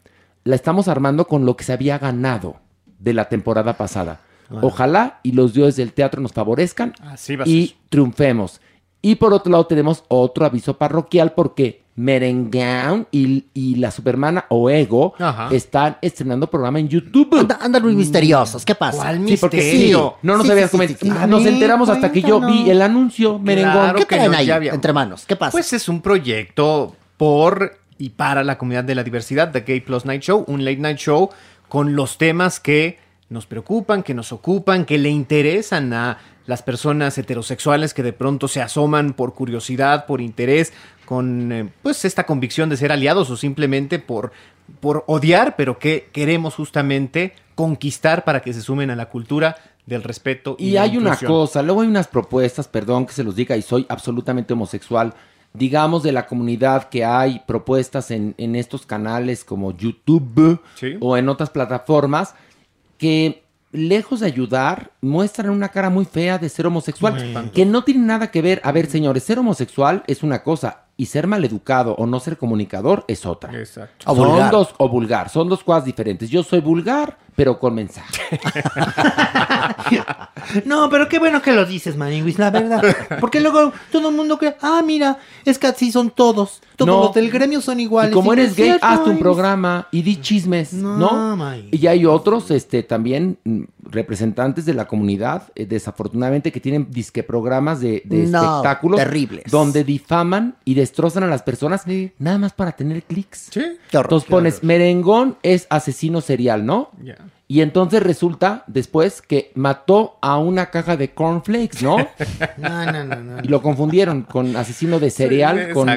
la estamos armando con lo que se había ganado de la temporada pasada. Bueno. Ojalá y los dioses del teatro nos favorezcan Así va a y triunfemos. Y por otro lado tenemos otro aviso parroquial porque Merengown y, y la Supermana o Ego Ajá. están estrenando programa en YouTube. Andan muy misteriosos, ¿qué pasa? ¿Cuál Sí, porque misterio? sí, no nos Sí, habías comentado. sí, sí. Nos enteramos hasta que yo vi el anuncio, Merengón. Claro ¿Qué traen no, ahí había- entre manos? ¿Qué pasa? Pues es un proyecto por y para la comunidad de la diversidad, The Gay Plus Night Show, un late night show con los temas que nos preocupan, que nos ocupan, que le interesan a las personas heterosexuales que de pronto se asoman por curiosidad, por interés, con eh, pues esta convicción de ser aliados o simplemente por, por odiar, pero que queremos justamente conquistar para que se sumen a la cultura del respeto. Y, hay una cosa, luego hay unas propuestas, perdón que se los diga, y soy absolutamente homosexual, digamos de la comunidad que hay propuestas en, en estos canales como YouTube Sí. o en otras plataformas que lejos de ayudar muestran una cara muy fea de ser homosexual, Muy que no tiene nada que ver, a ver señores, ser homosexual es una cosa y ser maleducado o no ser comunicador es otra. Exacto. O son vulgar. dos o vulgar, son dos cosas diferentes. Yo soy vulgar, pero con mensaje. No, pero qué bueno que lo dices, Maniguis, la verdad. Porque luego todo el mundo cree, ah, mira, es que así son todos. Todos No. los del gremio son iguales. Y como Y eres es gay, cierto, hazte un Maniguis. programa y di chismes, ¿no? No. Y hay otros, este, también mm, representantes de la comunidad, eh, desafortunadamente, que tienen disque programas de, de No, espectáculos terribles. donde difaman y destrozan a las personas nada más para tener clics. Sí. Horror. Entonces pones merengón es asesino serial, ¿no? Ya. Y entonces resulta después que mató a una caja de cornflakes, ¿no? No, no, no, no. y lo confundieron con asesino de cereal, con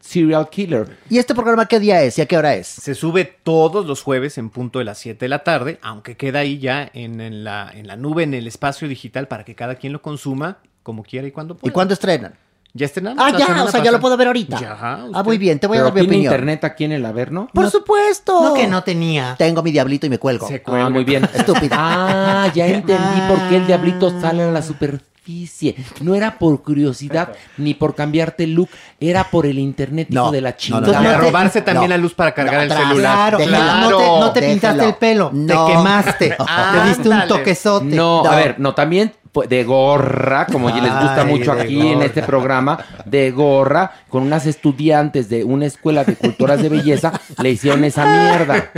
serial killer. ¿Y este programa qué día es y a qué hora es? Se sube todos los jueves en punto de las 7 de la tarde, aunque queda ahí ya en, en la, en la nube, en el espacio digital, para que cada quien lo consuma como quiera y cuando ¿Y pueda. cuándo estrenan? Ya estrenamos. Ah, la ya, o sea, ya lo puedo ver ahorita. Ya, ah, muy bien, te voy a dar mi tiene opinión. internet aquí en el Averno. Por supuesto. No que no tenía. Tengo mi diablito y me cuelgo. Se Ah, cuelga. muy bien. Estúpida. Ah, ya entendí por qué el diablito sale a la superficie. No era por curiosidad ni por cambiarte el look, era por el internet, hijo No, de la chingada. no, no, Y a no te- robarse también no. la luz para cargar No, el atrás. celular. Claro, Déjalo. no te, no te pintaste el pelo, No. te quemaste, te diste un toquezote. No, No. a ver, no, también de gorra, como les gusta mucho aquí en este programa, de gorra, con unas estudiantes de una escuela de culturas de belleza, le hicieron esa mierda.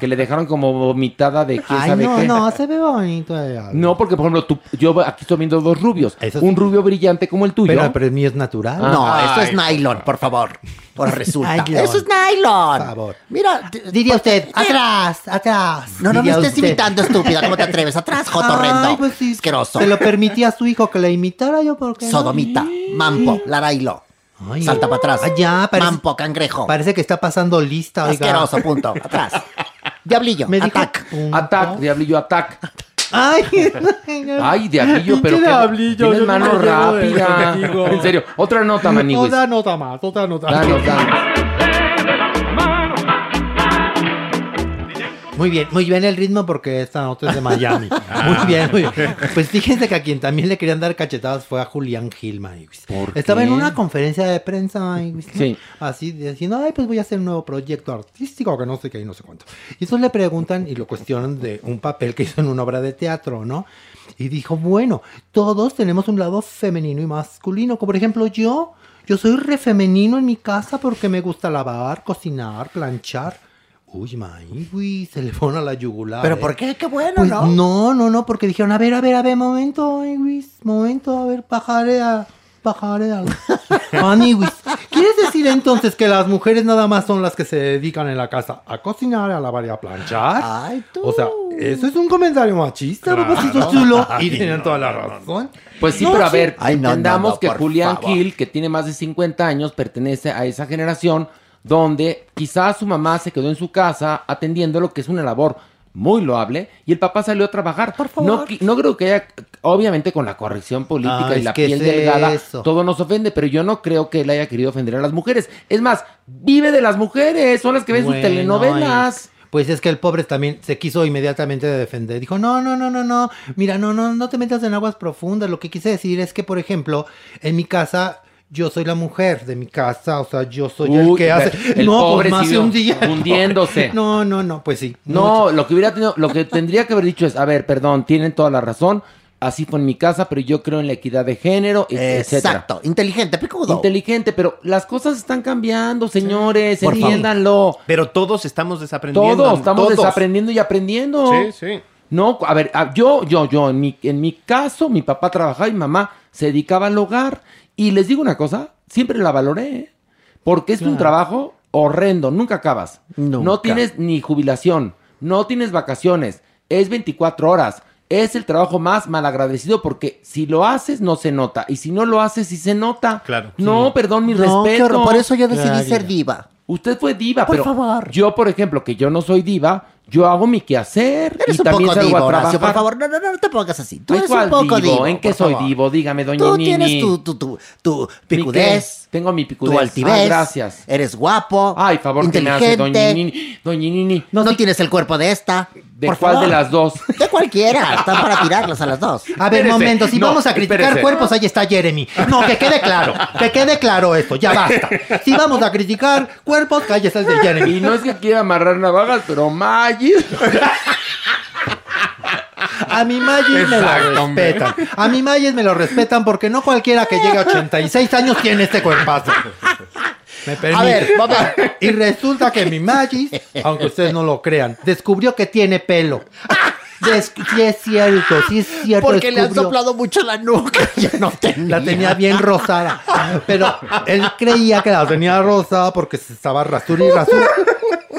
Que le dejaron como vomitada de quién Ay, sabe no, qué. no, se ve bonito. eh. No, porque por ejemplo, tú, yo aquí estoy viendo dos rubios. Eso sí. Un rubio brillante como el tuyo. Pero, pero el mío es natural. Ah. No, Ay. esto es nylon, por favor. Por resulta. Nylon. Eso es nylon. Por favor. Mira, Diría usted, atrás, atrás. No, no me estés usted. imitando, estúpida. ¿Cómo te atreves? Atrás, jotorrendo. Ay, pues sí. Asqueroso. Se lo permitía a su hijo que le imitara yo, ¿por qué no? Sodomita, mampo, larailo. Ay, Salta para atrás. Ya, parece, Mampo, cangrejo. parece que está pasando lista, oiga. Asqueroso, punto. Atrás. Diablillo, Me dijo atac. punto. Atac, diablillo, atac. Ay, Ay, diablillo, pero qué, diablillo, tienes mano rápida. En serio, otra nota, maniguis. Otra nota más, otra nota. Danos, Muy bien, muy bien el ritmo porque esta nota es de Miami. Muy bien, muy bien. Pues fíjense que a quien también le querían dar cachetadas fue a Julián Gil, Maniguis. ¿Por Estaba en una conferencia de prensa. Sí. Así diciendo, ay, pues voy a hacer un nuevo proyecto artístico, que no sé qué y no sé cuánto. Y entonces le preguntan y lo cuestionan de un papel que hizo en una obra de teatro, ¿no? Y dijo, bueno, todos tenemos un lado femenino y masculino, como por ejemplo yo. Yo soy re femenino en mi casa porque me gusta lavar, cocinar, planchar. Uy, Maigui, se le pone a la yugular. ¿Pero ¿eh? por qué? Qué bueno, Pues ¿no? no, no, no, porque dijeron, a ver, a ver, a ver, momento, Maigui, momento, a ver, pajarea, pajarea. Maniwis. ¿Quieres decir entonces que las mujeres nada más son las que se dedican en la casa a cocinar, a lavar y a planchar? Ay, tú. O sea, eso es un comentario machista, Claro. papacito chulo. Y Ay, tienen toda la razón. Pues sí, No, pero a sí. ver, Ay, no, no, entendamos no, que Julián. Gil, que tiene más de 50 años, pertenece a esa generación donde quizás su mamá se quedó en su casa atendiendo lo que es una labor muy loable y el papá salió a trabajar. No, qui- no creo que haya, obviamente con la corrección política Ay, y la piel es delgada, eso. todo nos ofende, pero yo no creo que él haya querido ofender a las mujeres. Es más, vive de las mujeres, son las que ven sus telenovelas. ay, Pues es que el pobre también se quiso inmediatamente defender. Dijo, no, no, no, no, no. Mira, no, no, no te metas en aguas profundas. Lo que quise decir es que, por ejemplo, en mi casa, yo soy la mujer de mi casa. O sea, yo soy el que hace. el no, pobre pues más de siguió un día. hundiéndose. No, no, no, pues sí. No, lo que hubiera tenido, lo que tendría que haber dicho es, a ver, perdón, tienen toda la razón. Así fue en mi casa, pero yo creo en la equidad de género, etcétera. Exacto, inteligente, picudo. Inteligente, pero las cosas están cambiando, señores, entiéndanlo. Pero todos estamos desaprendiendo. Todos estamos todos. desaprendiendo y aprendiendo. Sí, sí. No, a ver, yo, yo, yo, en mi, en mi caso, mi papá trabajaba y mi mamá se dedicaba al hogar. Y les digo una cosa, siempre la valoré, ¿eh? porque es un Claro. trabajo horrendo, nunca acabas. No tienes ni jubilación, no tienes vacaciones, es 24 horas. Es el trabajo más malagradecido porque si lo haces no se nota y si no lo haces sí se nota. Claro. No, perdón, mi No, respeto. horror, por eso yo decidí Claro. ser diva. Usted fue diva, Por pero favor. yo, por ejemplo, que yo no soy diva, yo hago mi quehacer Eres y un también poco salgo divo, a Horacio, trabajar. por favor. No, no, no, no te pongas así. Tú Ay, eres ¿cuál un poco divo? divo. ¿En qué soy favor. divo? Dígame, doña Tú Nini. tienes tu, tu, tu, tu ¿Mi picudez. Tengo mi picudez. Tu altivez. Ah, gracias. Eres guapo. Ay, favor que me hace, doña. Nini. Doña Nini. No, tienes el cuerpo de esta. ¿De por cuál favor. de las dos? De cualquiera. Están para tirarlas a las dos. A ver, Espérese. momento, si No, vamos a criticar espérese. cuerpos, ahí está Jeremy. No, que quede claro, que quede claro esto, ya basta. Si vamos a criticar cuerpos, cállese el de Jeremy. Y no es que quiera amarrar navajas, pero Magis. A mi Mayes me lo respetan. A mi Mayes me lo respetan porque no cualquiera que llegue a 86 años tiene este cuerpazo. Me permite. A ver, vamos. Y resulta que mi Magis, aunque ustedes no lo crean, descubrió que tiene pelo. Des- sí es cierto, sí es cierto. Porque le han soplado mucho la nuca. Ya no tenía. La tenía bien rosada. Pero él creía que la tenía rosada porque se estaba rasura y rasura.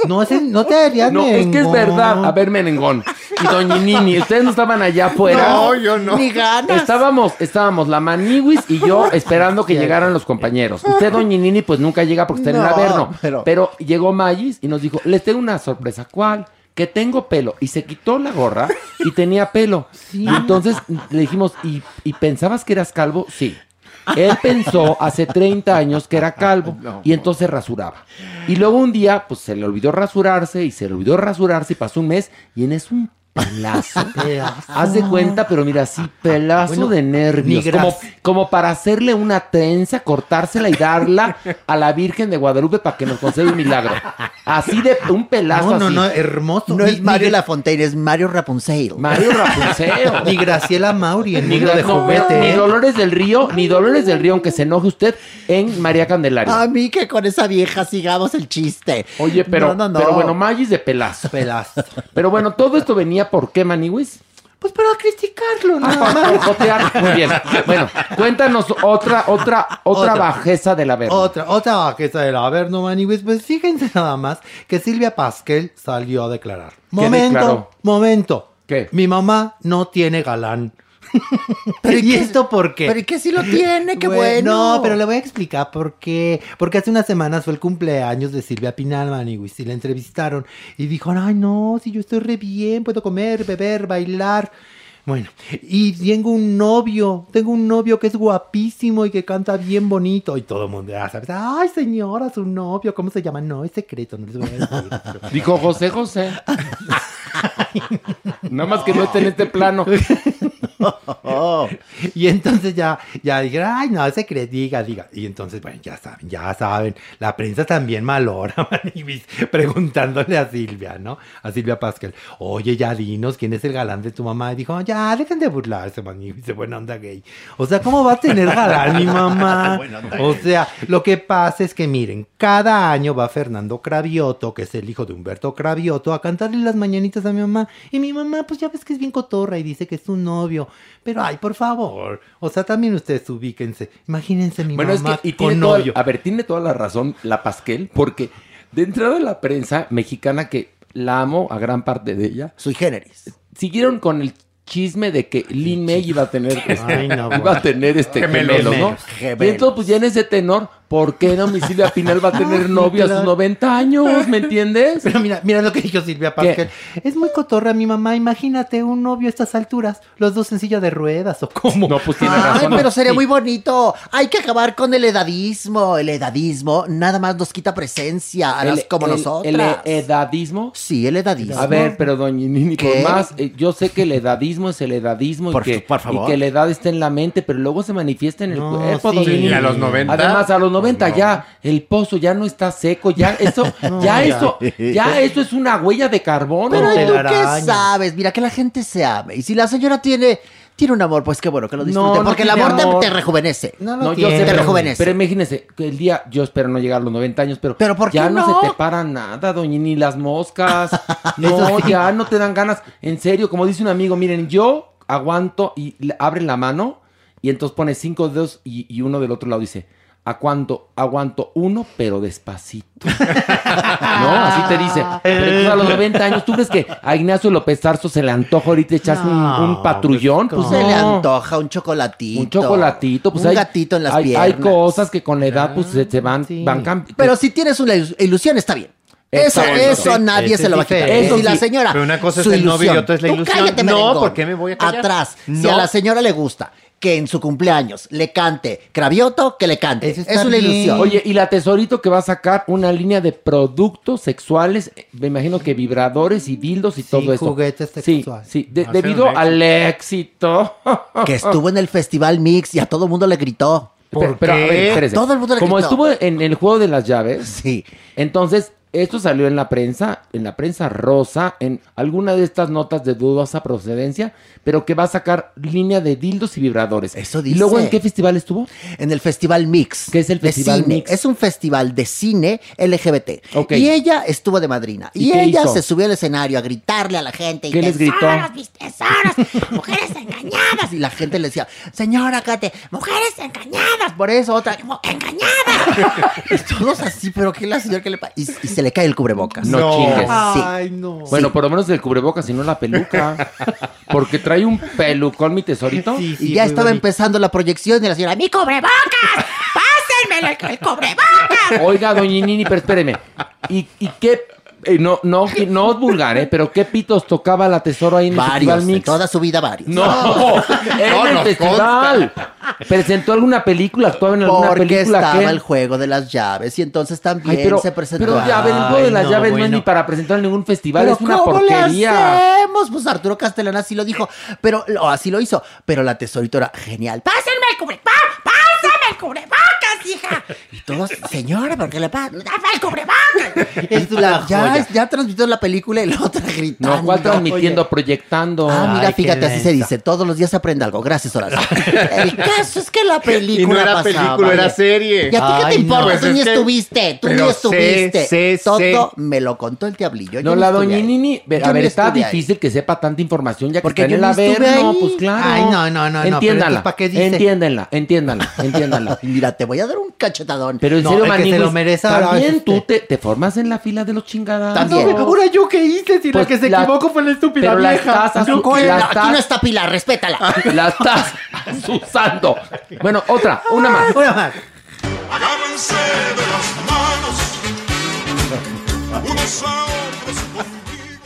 No, no te harías No, es que es verdad. A ver, Merengón. Y Doña Nini, ustedes no estaban allá afuera. No, yo no. Ni ganas. Estábamos, estábamos la Maniwis y yo esperando que llegaran los compañeros. Usted, Doña Nini, pues nunca llega porque está en el No, Averno. pero- Pero... llegó Magis y nos dijo, les tengo una sorpresa. ¿Cuál? Que tengo pelo. Y se quitó la gorra y tenía pelo. Y entonces le dijimos, ¿y, y pensabas que eras calvo? Sí. Él pensó hace 30 años que era calvo y entonces rasuraba. Y luego un día, pues se le olvidó rasurarse y se le olvidó rasurarse y pasó un mes y en eso un pelazo. Haz de cuenta, pero mira, así, pelazo Bueno, de nervios. Como, para hacerle una trenza, cortársela y darla a la Virgen de Guadalupe para que nos conceda un milagro. Así de un pelazo No, no, así. no, hermoso. No es Mario ni- Lafontaine, es Mario Rapunzel. Mario Rapunzel. Ni Graciela Mauri en Ni, de no, Juguete. ni. Dolores del Río, ni Dolores del Río, aunque se enoje usted, en María Candelaria. A mí que con esa vieja sigamos el chiste. Oye, pero, No, no, no. pero bueno, Magis de pelazo. Pelazo. Pero bueno, todo esto venía por qué, Maniwis? Pues para criticarlo, Ah, nada para boicotear. Muy bien. Bueno, cuéntanos otra, otra, otra, Otra. bajeza de la verga. Otra, otra bajeza del Averno Maniwis. Pues fíjense nada más que Silvia Pasquel salió a declarar. Momento, declaró? momento. ¿Qué? Mi mamá no tiene galán. Pero ¿y ¿Y qué- esto por qué? Pero ¿y qué si lo tiene? ¡Qué bueno! No, pero le voy a explicar por qué. Porque hace unas semanas fue el cumpleaños de Silvia Pinal, Maniwis, y la entrevistaron. Y dijo, ay, no, si yo estoy re bien, puedo comer, beber, bailar. Bueno, y tengo un novio, tengo un novio que es guapísimo y que canta bien bonito. Y todo el mundo ya sabe, ay, señora, su novio, ¿cómo se llama? No, es secreto, no les voy a decir. Dijo José José. Nada más que no esté en este plano. y entonces ya, ya dijeron, ay, no, se cree, diga, diga. Y entonces, bueno, ya saben, ya saben. La prensa también malora, Manibis, preguntándole a Silvia, ¿no? A Silvia Pascal, oye, ya dinos, ¿quién es el galán de tu mamá? Y dijo, ya, dejen de burlarse, Manibis, de buena onda gay. O sea, ¿cómo va a tener galán mi mamá? O sea, lo que pasa es que miren, cada año va Fernando Cravioto, que es el hijo de Humberto Cravioto, a cantarle las mañanitas a mi mamá. Y mi mamá, pues ya ves que es bien cotorra y dice que es su novio. Pero ay, por favor. O sea, también ustedes ubíquense. Imagínense mi Bueno, es mamá que y con toda- novio. a ver, tiene toda la razón la Pasquel, porque de entrada de la prensa mexicana, que la amo a gran parte de ella. Sui generis. Siguieron con el chisme de que Lin May iba a tener, este, Ay, no, iba a tener este. Gemelos. Y entonces, pues ya en ese tenor, ¿por qué Silvia Pinal va a tener Ay, novio a sus claro. 90 años? ¿Me entiendes? Pero mira, mira lo que dijo Silvia Pascal. Es muy cotorra mi mamá. Imagínate un novio a estas alturas. Los dos en silla de ruedas o cómo. No, pues tiene Ay, pero sería muy bonito. Hay que acabar con el edadismo. El edadismo nada más nos quita presencia a las como el- nosotras. ¿El edadismo? Sí, el edadismo. A ver, pero doña Nini, por más, eh, yo sé que el edadismo es el edadismo Por- y, que, por favor. y que la edad está en la mente, pero luego se manifiesta en el No, cuerpo, sí. a los 90. Además, a los 90 ya el pozo ya no está seco, ya eso, No, ya ya. eso, ya eso es una huella de carbono. Pero ¿y tú qué sabes? Mira, que la gente se ame. Y si la señora tiene, tiene un amor, pues qué bueno que lo disfrute. no porque el amor, te- amor. Te, rejuvenece. No, yo sé, te pero, rejuvenece. pero imagínese que el día, yo espero no llegar a los 90 años, pero, ¿por ya qué no? no? se te para nada, doña, ni las moscas. no, ya no te dan ganas. En serio, como dice un amigo, miren, yo aguanto y le abre la mano y entonces pone cinco dedos y, y uno del otro lado dice, ¿a cuánto? Aguanto uno, pero despacito. no, así te dice. Pero a los 90 años, ¿tú crees que a Ignacio López Tarso se le antoja ahorita echarse un, un patrullón? Pues se le no. antoja un chocolatito. Un chocolatito, pues un hay, gatito en las hay, piernas. hay cosas que con la edad pues se, se van, van cambiando. Pero si tienes una ilus- ilusión, está bien. Eso, eso Sí, nadie se lo va a quitar. la Eso sí. señora. Pero una cosa es su el novio y ilusión. otra es la Tú ilusión. cállate, No. ¿por qué me voy a callar? Atrás. Si No. a la señora le gusta que en su cumpleaños le cante Cravioto, que le cante. es una ilusión. Oye, y la tesorito que va a sacar una línea de productos sexuales, me imagino que vibradores y dildos y todo eso. juguetes Sí, sexuales. sí, de- a debido al éxito. que estuvo en el Festival Mix y a todo el mundo le gritó. Pero, pero, a ver, espérese. Todo el mundo le Como gritó. estuvo en el juego de las llaves, sí. Entonces, esto salió en la prensa, en la prensa rosa, en alguna de estas notas de dudosa procedencia, pero que va a sacar línea de dildos y vibradores. Eso ¿Y luego dice. en qué festival estuvo? En el Festival Mix. ¿Qué es el Festival cine. Mix? Es un festival de cine LGBT. Y ella estuvo de madrina. ¿Y ella hizo? se subió al escenario a gritarle a la gente. y ¿Qué les gritó? "Tesoros, mis tesoros, mujeres engañadas. Y la gente le decía, señora, cállate, mujeres engañadas. Por eso otra, "Mo- engañadas. y todos así, pero ¿qué la señora que le pasa? Y, y se le cae el cubrebocas. No, chingues. Sí. Ay, no. Bueno, por lo menos el cubrebocas y no la peluca. Porque trae un pelucón mi tesorito. y ya estaba empezando la proyección y la señora, ¡mi cubrebocas! ¡Pásenme el, el cubrebocas! Oiga, doña Nini, pero espéreme. ¿Y, y qué? Eh, no, no, no es vulgar, ¿eh? Pero ¿qué pitos tocaba la tesoro ahí en el Varios, Festival en Mix? toda su vida varios. No, en No el nos festival. ¿Presentó alguna película? ¿Actuaba en alguna Porque película? estaba ¿Qué? el juego de las llaves y entonces también Ay, pero, se presentó. pero ya, el juego de las no, llaves no es ni para presentar en ningún festival, Pero es una ¿cómo le porquería. hacemos? Pues Arturo Castellana así lo dijo, pero o así lo hizo. Pero la tesorito era genial. ¡Pásenme el cubrebocas! ¡Pásame el cubrebocas, hija! Y todos, señora, ¿por qué le pasa? ¡Dame el cubrebocas! Es Y la- una ya, ya transmitió la película y la otra gritando. No, ¿cuál transmitiendo, proyectando? Ah, mira, Ay, fíjate, así se dice. Todos los días se aprende algo. Gracias, Horacio. El caso es que la película Y no era pasaba, película, era serie. ¿Y a ti qué te Ay, importa? no. Pues Tú ni estuviste. Tú ni estuviste. sé, Todo sé. me lo contó el diablillo. No, la doña. Nini, a ni ver, está difícil que sepa tanta información ya que Porque está en yo el no averno, ahí. pues claro. Ay, no, no, no, no, Entiéndala, ¿para qué dice? entiéndanla, entiéndanla, entiéndanla. Mira, te voy a dar un cachetadón. Pero en No, serio, el que se lo merece también tú te, te formas en la fila de los chingadas. También. No, ahora yo qué hice si Pues la que se la- equivocó fue la estúpida pero la vieja. estás Yo- asu- la Aquí no está Pilar, respétala. La estás usando. Bueno, otra, una más. Una más. Agárrense de las manos, unos a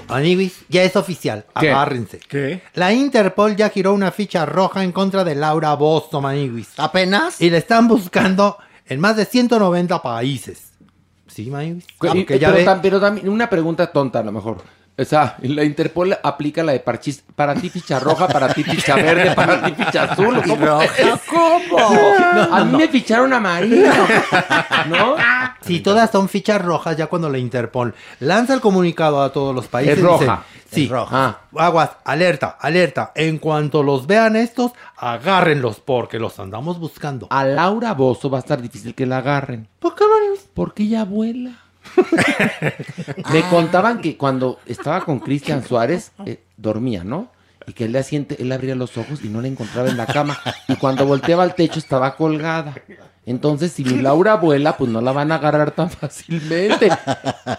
Amiguis, ya es oficial. ¿Qué? Agárrense. ¿Qué? La Interpol ya giró una ficha roja en contra de Laura Boston, Maniguis. ¿Apenas? Y la están buscando en más de 190 países. ¿Sí, Maniguis? Y- Aunque ya pero, ve- tam- pero también una pregunta tonta a lo mejor. O sea, la Interpol aplica la de parchis, para ti ficha roja, para ti ficha verde, para ti ficha azul. ¿Y ¿Cómo roja? ¿Cómo? No, a mí me ficharon amarillo. ¿No? Sí, todas son fichas rojas ya cuando la Interpol lanza el comunicado a todos los países. Es roja. dice, sí, Es roja. aguas, alerta, alerta. En cuanto los vean estos, agárrenlos porque los andamos buscando. A Laura Bozo va a estar difícil que la agarren. ¿Por qué, Marius? Porque ella vuela. Me contaban que cuando estaba con Cristian Suárez, eh, dormía, ¿no? Y que el día siguiente él abría los ojos y no la encontraba en la cama. Y cuando volteaba al techo estaba colgada. Entonces, si mi Laura vuela, pues no la van a agarrar tan fácilmente.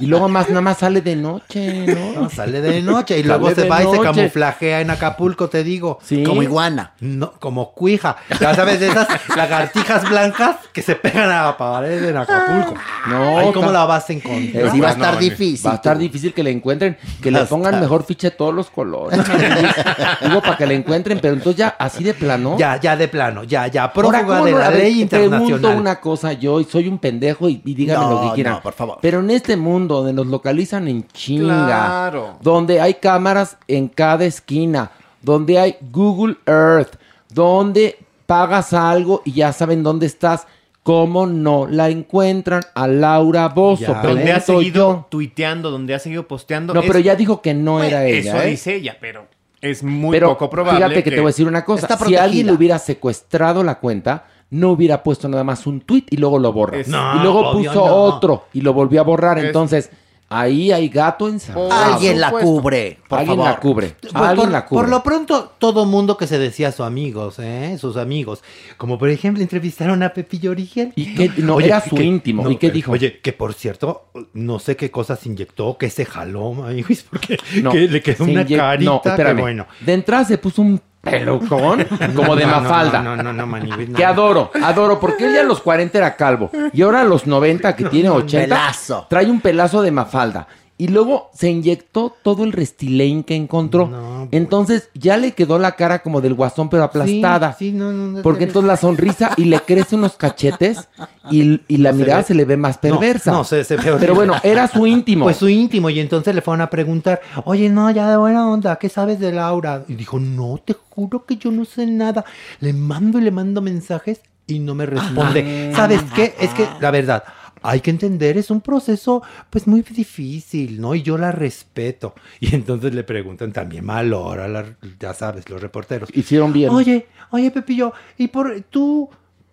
Y luego más, nada más sale de noche, ¿no? No, sale de noche y luego se va y se noche. camuflajea en Acapulco, te digo. Sí. Como iguana. No, como cuija. Ya sabes, de esas lagartijas blancas que se pegan a la pared en Acapulco. No, Ay, ¿cómo la vas a encontrar? Es- Sí, va a estar no, difícil, Va a estar difícil que le encuentren, que le pongan estar. mejor ficha de todos los colores. Digo, para que le encuentren, pero entonces ya así de plano. Ya, ya de plano, ya, ya. Prófuga ¿cómo de la ley Pregunto internacional. una cosa yo, y soy un pendejo, y, y díganme No, lo que quieran. no, por favor. Pero en este mundo donde nos localizan en chinga, Claro. donde hay cámaras en cada esquina, donde hay Google Earth, donde pagas algo y ya saben dónde estás, ¿cómo no la encuentran a Laura Bozo? Ya. Donde ha seguido yo. tuiteando, donde ha seguido posteando. No, es- pero ya dijo que no era ella. Eso ¿eh? dice ella, pero es muy Pero poco probable. fíjate que, te voy a decir una cosa. Si alguien le hubiera secuestrado la cuenta, no hubiera puesto nada más un tweet y luego lo borra. No, y luego obvio puso no. otro y lo volvió a borrar. Es- Entonces, ahí hay gato encerrado. Alguien la cubre, por Alguien favor. la cubre. Pues Alguien por, la cubre. por lo pronto, todo mundo que se decía sus amigos, ¿eh? Sus amigos. Como por ejemplo, entrevistaron a Pepillo Origel. Y que no, era su íntimo. ¿Y qué dijo? Oye, que por cierto, no sé qué cosas inyectó, que se jaló, ay, porque No, que le quedó una carita. No, que bueno. De entrada se puso un pelucón como de No, mafalda. No, no, no, no, Maniguis, no. Que adoro, adoro, porque él ya a los 40 era calvo. Y ahora a los 90, que tiene 80, Pelazo. trae un pelazo de mafalda. Y luego se inyectó todo el Restylane que encontró. No, entonces ya le quedó la cara como del guasón, pero aplastada. Sí, sí, no, no, no, porque entonces la sonrisa y le crece unos cachetes y, y la mirada se le ve más perversa. No, se- se ve Pero bueno, era su íntimo. Pues su íntimo, y entonces le fueron a preguntar, oye, no, ya de buena onda, ¿qué sabes de Laura? Y dijo, no, te juro que yo no sé nada. Le mando y le mando mensajes y no me responde. ¿Sabes qué? Es que, la verdad, hay que entender, es un proceso pues muy difícil, ¿no? Y yo la respeto. Y entonces le preguntan también mal hora, la- ya sabes, los reporteros. Hicieron bien. Oye, oye, Pepillo, ¿y por tú,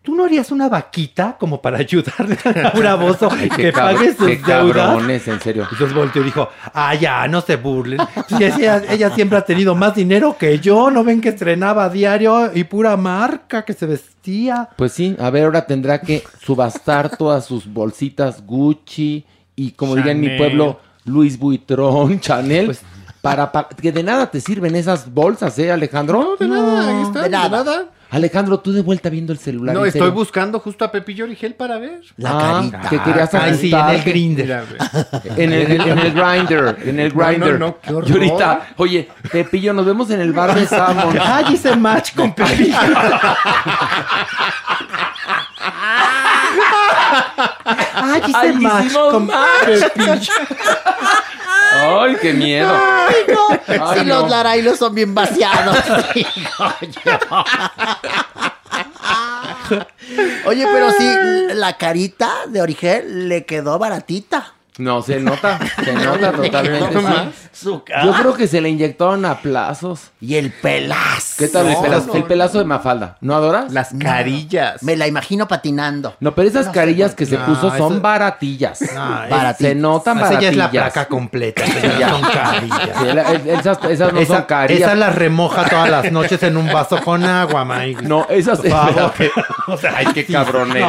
tú no harías una vaquita como para ayudarle a Ay, que pague sus qué deudas? cabrones, en serio. Entonces volteó y dijo, ah, ya, no se burlen. Sí, ella, ella siempre ha tenido más dinero que yo. ¿No ven que estrenaba a diario y pura marca que se vestía? Pues sí, a ver, ahora tendrá que subastar todas sus bolsitas Gucci y como diría en mi pueblo, Luis Vuitton, Chanel. Pues- para, pa- que de nada te sirven esas bolsas, ¿eh, Alejandro? de nada, ahí está, de de nada. Alejandro, tú de vuelta viendo el celular. No, ¿en estoy buscando justo a Pepillo Origel para ver. La Ah, carita. que querías Ay, sí, en el grinder. En el, en el grinder, en el No, no, grinder. no, qué horror. y ahorita, oye, Pepillo, nos vemos en el bar de Salmon. Ay, hice match con Pepillo. Ay, hice Ay, match con match. Pepillo. Ay, qué miedo. Ay, no. Ay, si no. los larailos son bien vaciados. digo. Oye, pero sí, la carita de Origel le quedó baratita. No, se nota, se nota totalmente. No sí. Su cara. Yo creo que se le inyectaron a plazos. Y el pelazo. ¿Qué tal el pelazo? no, el pelazo de Mafalda. ¿No adoras? Las carillas. Me la imagino patinando. No, pero esas carillas que se puso son eso- baratillas. No, es- Baratillas. Se notan Esa ya baratillas. es la placa completa. esas son carillas. Sí, la- esas, esas no esa, son carillas. esa las remoja todas las noches en un vaso con agua, Mike. No, esas... Por favor. O sea, Ay, qué cabrón eres.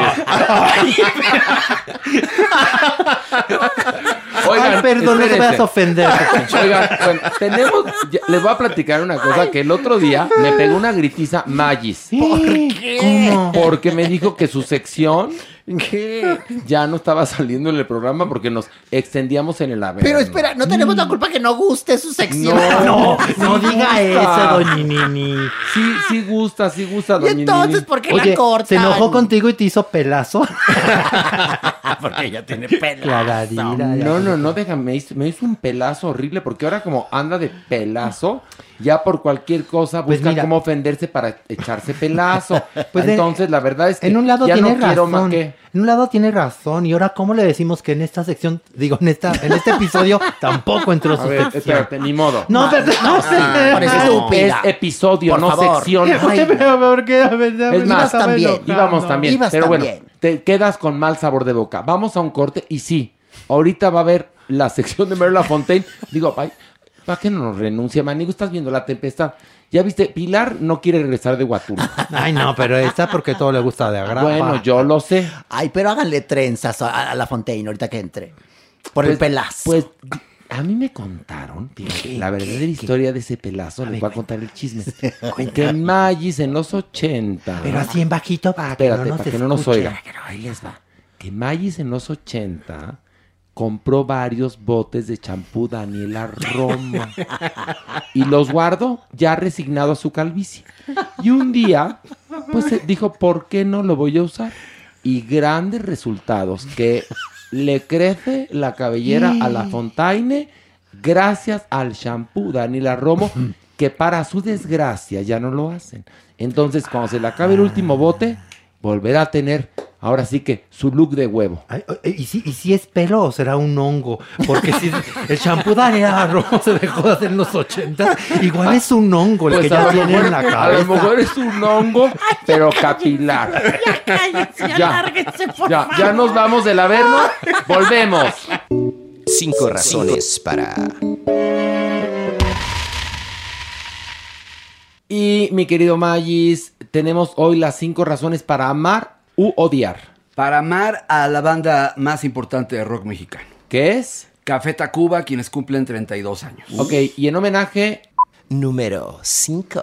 Oigan, Ay, perdón, no te espérense. vas a ofender. Oigan, bueno, tenemos... ya- les voy a platicar una cosa que el otro día me pegó una gritiza Magis. ¿Por qué? ¿Cómo? Porque me dijo que su sección ¿Qué? Ya no estaba saliendo en el programa porque nos extendíamos en el avión. Pero espera, no tenemos la culpa que no guste su sección. No, No sí diga eso, doña Nini. Sí, sí gusta, sí gusta, ¿Y doña entonces Nini. por qué Oye, la cortan? ¿se enojó contigo y te hizo pelazo? Porque ella tiene. Claradira, ya. No, no, no, déjame, me hizo, me hizo un pelazo horrible porque ahora como anda de pelazo, ya por cualquier cosa Pues busca mira. cómo ofenderse para echarse pelazo. Pues en- Entonces, la verdad es que En un lado ya tiene no quiero más razón. que... En un lado tiene razón. Y ahora, ¿cómo le decimos que en esta sección, digo, en esta, en este episodio tampoco entró su ver, sección? espérate, ni modo. No, pero no, sé. parece Es episodio, Por no favor. sección. Es más, también. íbamos también. Ibas pero bueno, te quedas con mal sabor de boca. Vamos a un corte y sí, ahorita va a haber la sección de Mary Fontaine. Digo, ay, ¿para qué no nos renuncia, Manigo? Estás viendo la tempestad. Ya viste, Pilar no quiere regresar de Huatulco. Ay, no, pero esta porque todo le gusta de agrapa. Bueno, yo lo sé. Ay, pero háganle trenzas a, a la Fontaine ahorita que entre. Por el Pues- pelazo. Pues a mí me contaron, fíjate, la verdadera historia de ese pelazo, les voy a contar el chisme. que en Magis en los 80. Pero así en bajito para que Espérate, no nos para que no nos escuche. oiga. Ahí les va. Que Magis en los 80 compró varios botes de champú Daniela Roma y los guardó ya resignado a su calvicie. Y un día, pues eh, dijo, ¿por qué no lo voy a usar? Y grandes resultados, que le crece la cabellera a la Fontaine gracias al champú Daniela Romo, que para su desgracia ya no lo hacen. Entonces, cuando se le acabe el último bote, volverá a tener, ahora sí que, su look de huevo. Ay, ay, ¿y, si, ¿Y si es pelo o será un hongo? Porque si el champú Daniela Romo se dejó de hacer en los 80, igual es un hongo el Pues que ya tiene en la A lo cabeza. mejor es un hongo, pero capilar. Ya cállense, Ya. alárguense, por Ya, favor. ya nos vamos del Averno, volvemos. Cinco razones para... Y mi querido Magis, tenemos hoy las cinco razones para amar u odiar. Para amar a la banda más importante de rock mexicano. ¿Qué es? Café Tacuba, quienes cumplen 32 años. Ok, y en homenaje, Número 5.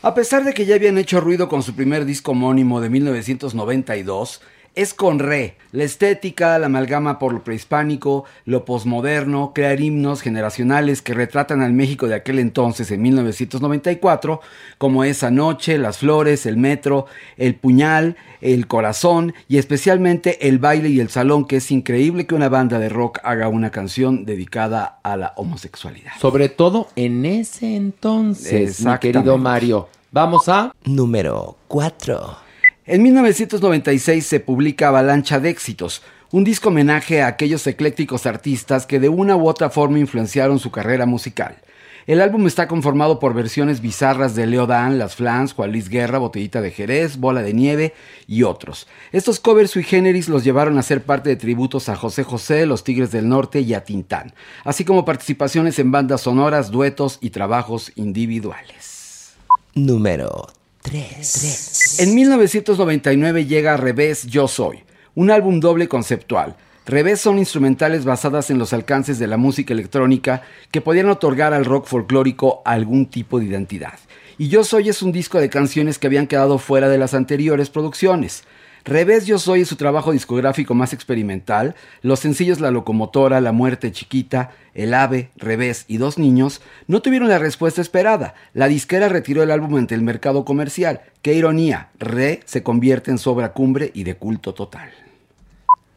A pesar de que ya habían hecho ruido con su primer disco homónimo de 1992, es con re, la estética, la amalgama por lo prehispánico, lo posmoderno, crear himnos generacionales que retratan al México de aquel entonces en 1994, como Esa Noche, Las Flores, El Metro, El Puñal, El Corazón y especialmente El Baile y el Salón, que es increíble que una banda de rock haga una canción dedicada a la homosexualidad. sobre todo en ese entonces, mi Exactamente. querido Mario. Vamos a... Número 4. En 1996 se publica Avalancha de Éxitos, un disco homenaje a aquellos eclécticos artistas que de una u otra forma influenciaron su carrera musical. El álbum está conformado por versiones bizarras de Leo Dan, Las Flans, Juan Luis Guerra, Botellita de Jerez, Bola de Nieve y otros. Estos covers sui generis los llevaron a ser parte de tributos a José José, Los Tigres del Norte y a Tintán, así como participaciones en bandas sonoras, duetos y trabajos individuales. Número 3. En 1999 llega Revés Yo Soy, un álbum doble conceptual. Revés son instrumentales basadas en los alcances de la música electrónica que podían otorgar al rock folclórico algún tipo de identidad. Y Yo Soy es un disco de canciones que habían quedado fuera de las anteriores producciones. Revés Yo Soy es su trabajo discográfico más experimental. Los sencillos La Locomotora, La Muerte Chiquita, El Ave, Revés y Dos Niños no tuvieron la respuesta esperada. La disquera retiró el álbum ante el mercado comercial. Qué ironía, Re se convierte en su obra cumbre y de culto total.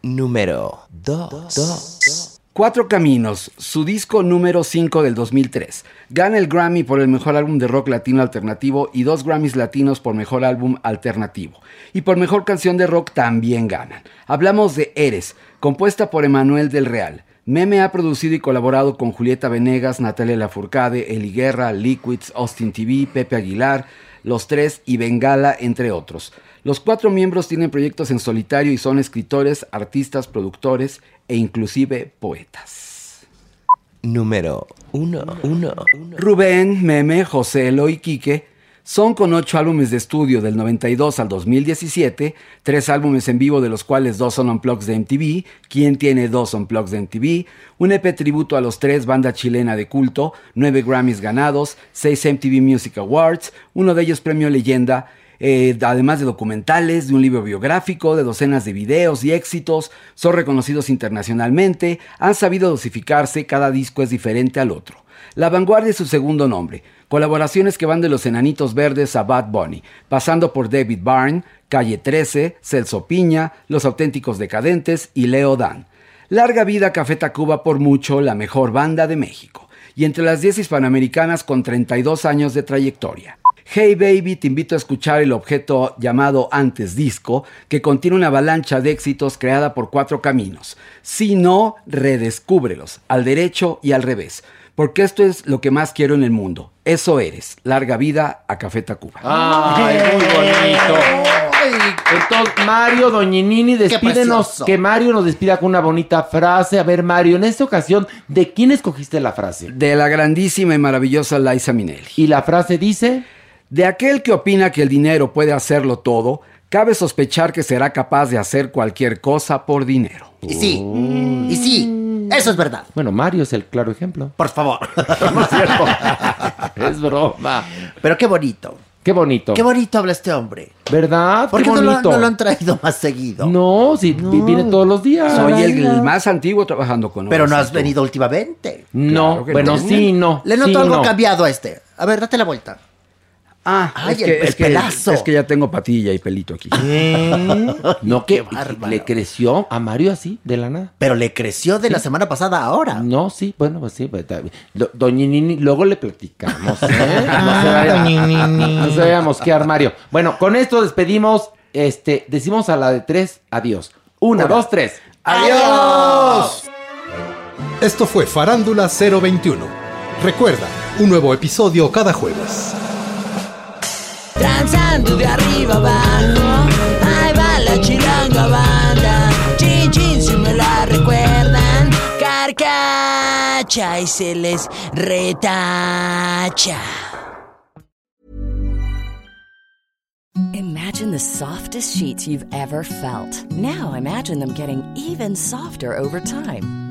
Número 2. Cuatro Caminos, su disco número 5 del 2003. Gana el Grammy por el mejor álbum de rock latino alternativo y dos Grammys latinos por mejor álbum alternativo. Y por mejor canción de rock también ganan. Hablamos de Eres, compuesta por Emanuel del Real. Meme ha producido y colaborado con Julieta Venegas, Natalia Lafourcade, Eli Guerra, Liquids, Austin TV, Pepe Aguilar, Los Tres y Bengala, entre otros. Los cuatro miembros tienen proyectos en solitario y son escritores, artistas, productores e inclusive poetas. Número 1. Rubén, Meme, José Elo y Quique son con ocho álbumes de estudio del 92 al 2017, tres álbumes en vivo de los cuales dos son unplugs de MTV, quien tiene dos unplugs de MTV, un EP tributo a los tres, banda chilena de culto, nueve Grammys ganados, seis MTV Music Awards, uno de ellos premio leyenda, eh, además de documentales, de un libro biográfico, de docenas de videos y éxitos, son reconocidos internacionalmente, han sabido dosificarse, cada disco es diferente al otro. La vanguardia es su segundo nombre, colaboraciones que van de los Enanitos Verdes a Bad Bunny, pasando por David Byrne, Calle 13, Celso Piña, Los Auténticos Decadentes y Leo Dan. Larga vida Café Tacuba por mucho la mejor banda de México y entre las 10 hispanoamericanas con 32 años de trayectoria. Hey Baby, te invito a escuchar el objeto llamado Antes Disco, que contiene una avalancha de éxitos creada por cuatro caminos. Si no, redescúbrelos, al derecho y al revés, porque esto es lo que más quiero en el mundo. Eso eres. Larga vida a Café Tacuba. Ay, muy bonito. Entonces, Mario Doñinini, despídenos. Que Mario nos despida con una bonita frase. A ver, Mario, en esta ocasión, ¿de quién escogiste la frase? De la grandísima y maravillosa Liza Minnelli. ¿Y la frase dice? De aquel que opina que el dinero puede hacerlo todo, cabe sospechar que será capaz de hacer cualquier cosa por dinero. Y sí, y sí, eso es verdad. Bueno, Mario es el claro ejemplo. Por favor. No es cierto. es broma. Pero qué bonito. Qué bonito. Qué bonito habla este hombre. ¿Verdad? ¿Por qué qué no lo, no han traído más seguido? No, sí, vi- viene todos los días. Soy el, el más antiguo trabajando con Pero no has venido últimamente. No, Claro bueno, no. sí, no. Le noto sí, algo no. cambiado a este. A ver, date la vuelta. Ah, Ay, es, el- que, el es, que, pelazo. es que ya tengo patilla y pelito aquí. No, que le creció a Mario así, de la nada. Pero le creció de la semana pasada a ahora. No, sí, bueno, pues sí. Pues, Doña Nini, luego le platicamos. ¿eh? No se Ah. No se vaya a mosquear, Mario. Bueno, con esto despedimos. Este, decimos a la de tres, adiós. Una, Una. dos, tres. ¡Adiós! Esto fue Farándula 021. Recuerda, un nuevo episodio cada jueves. Danzando de arriba abajo, ahí va la chilanga banda. Chin chin si me la recuerdan, carcacha y se les retacha. Imagine the softest sheets you've ever felt. Now imagine them getting even softer over time.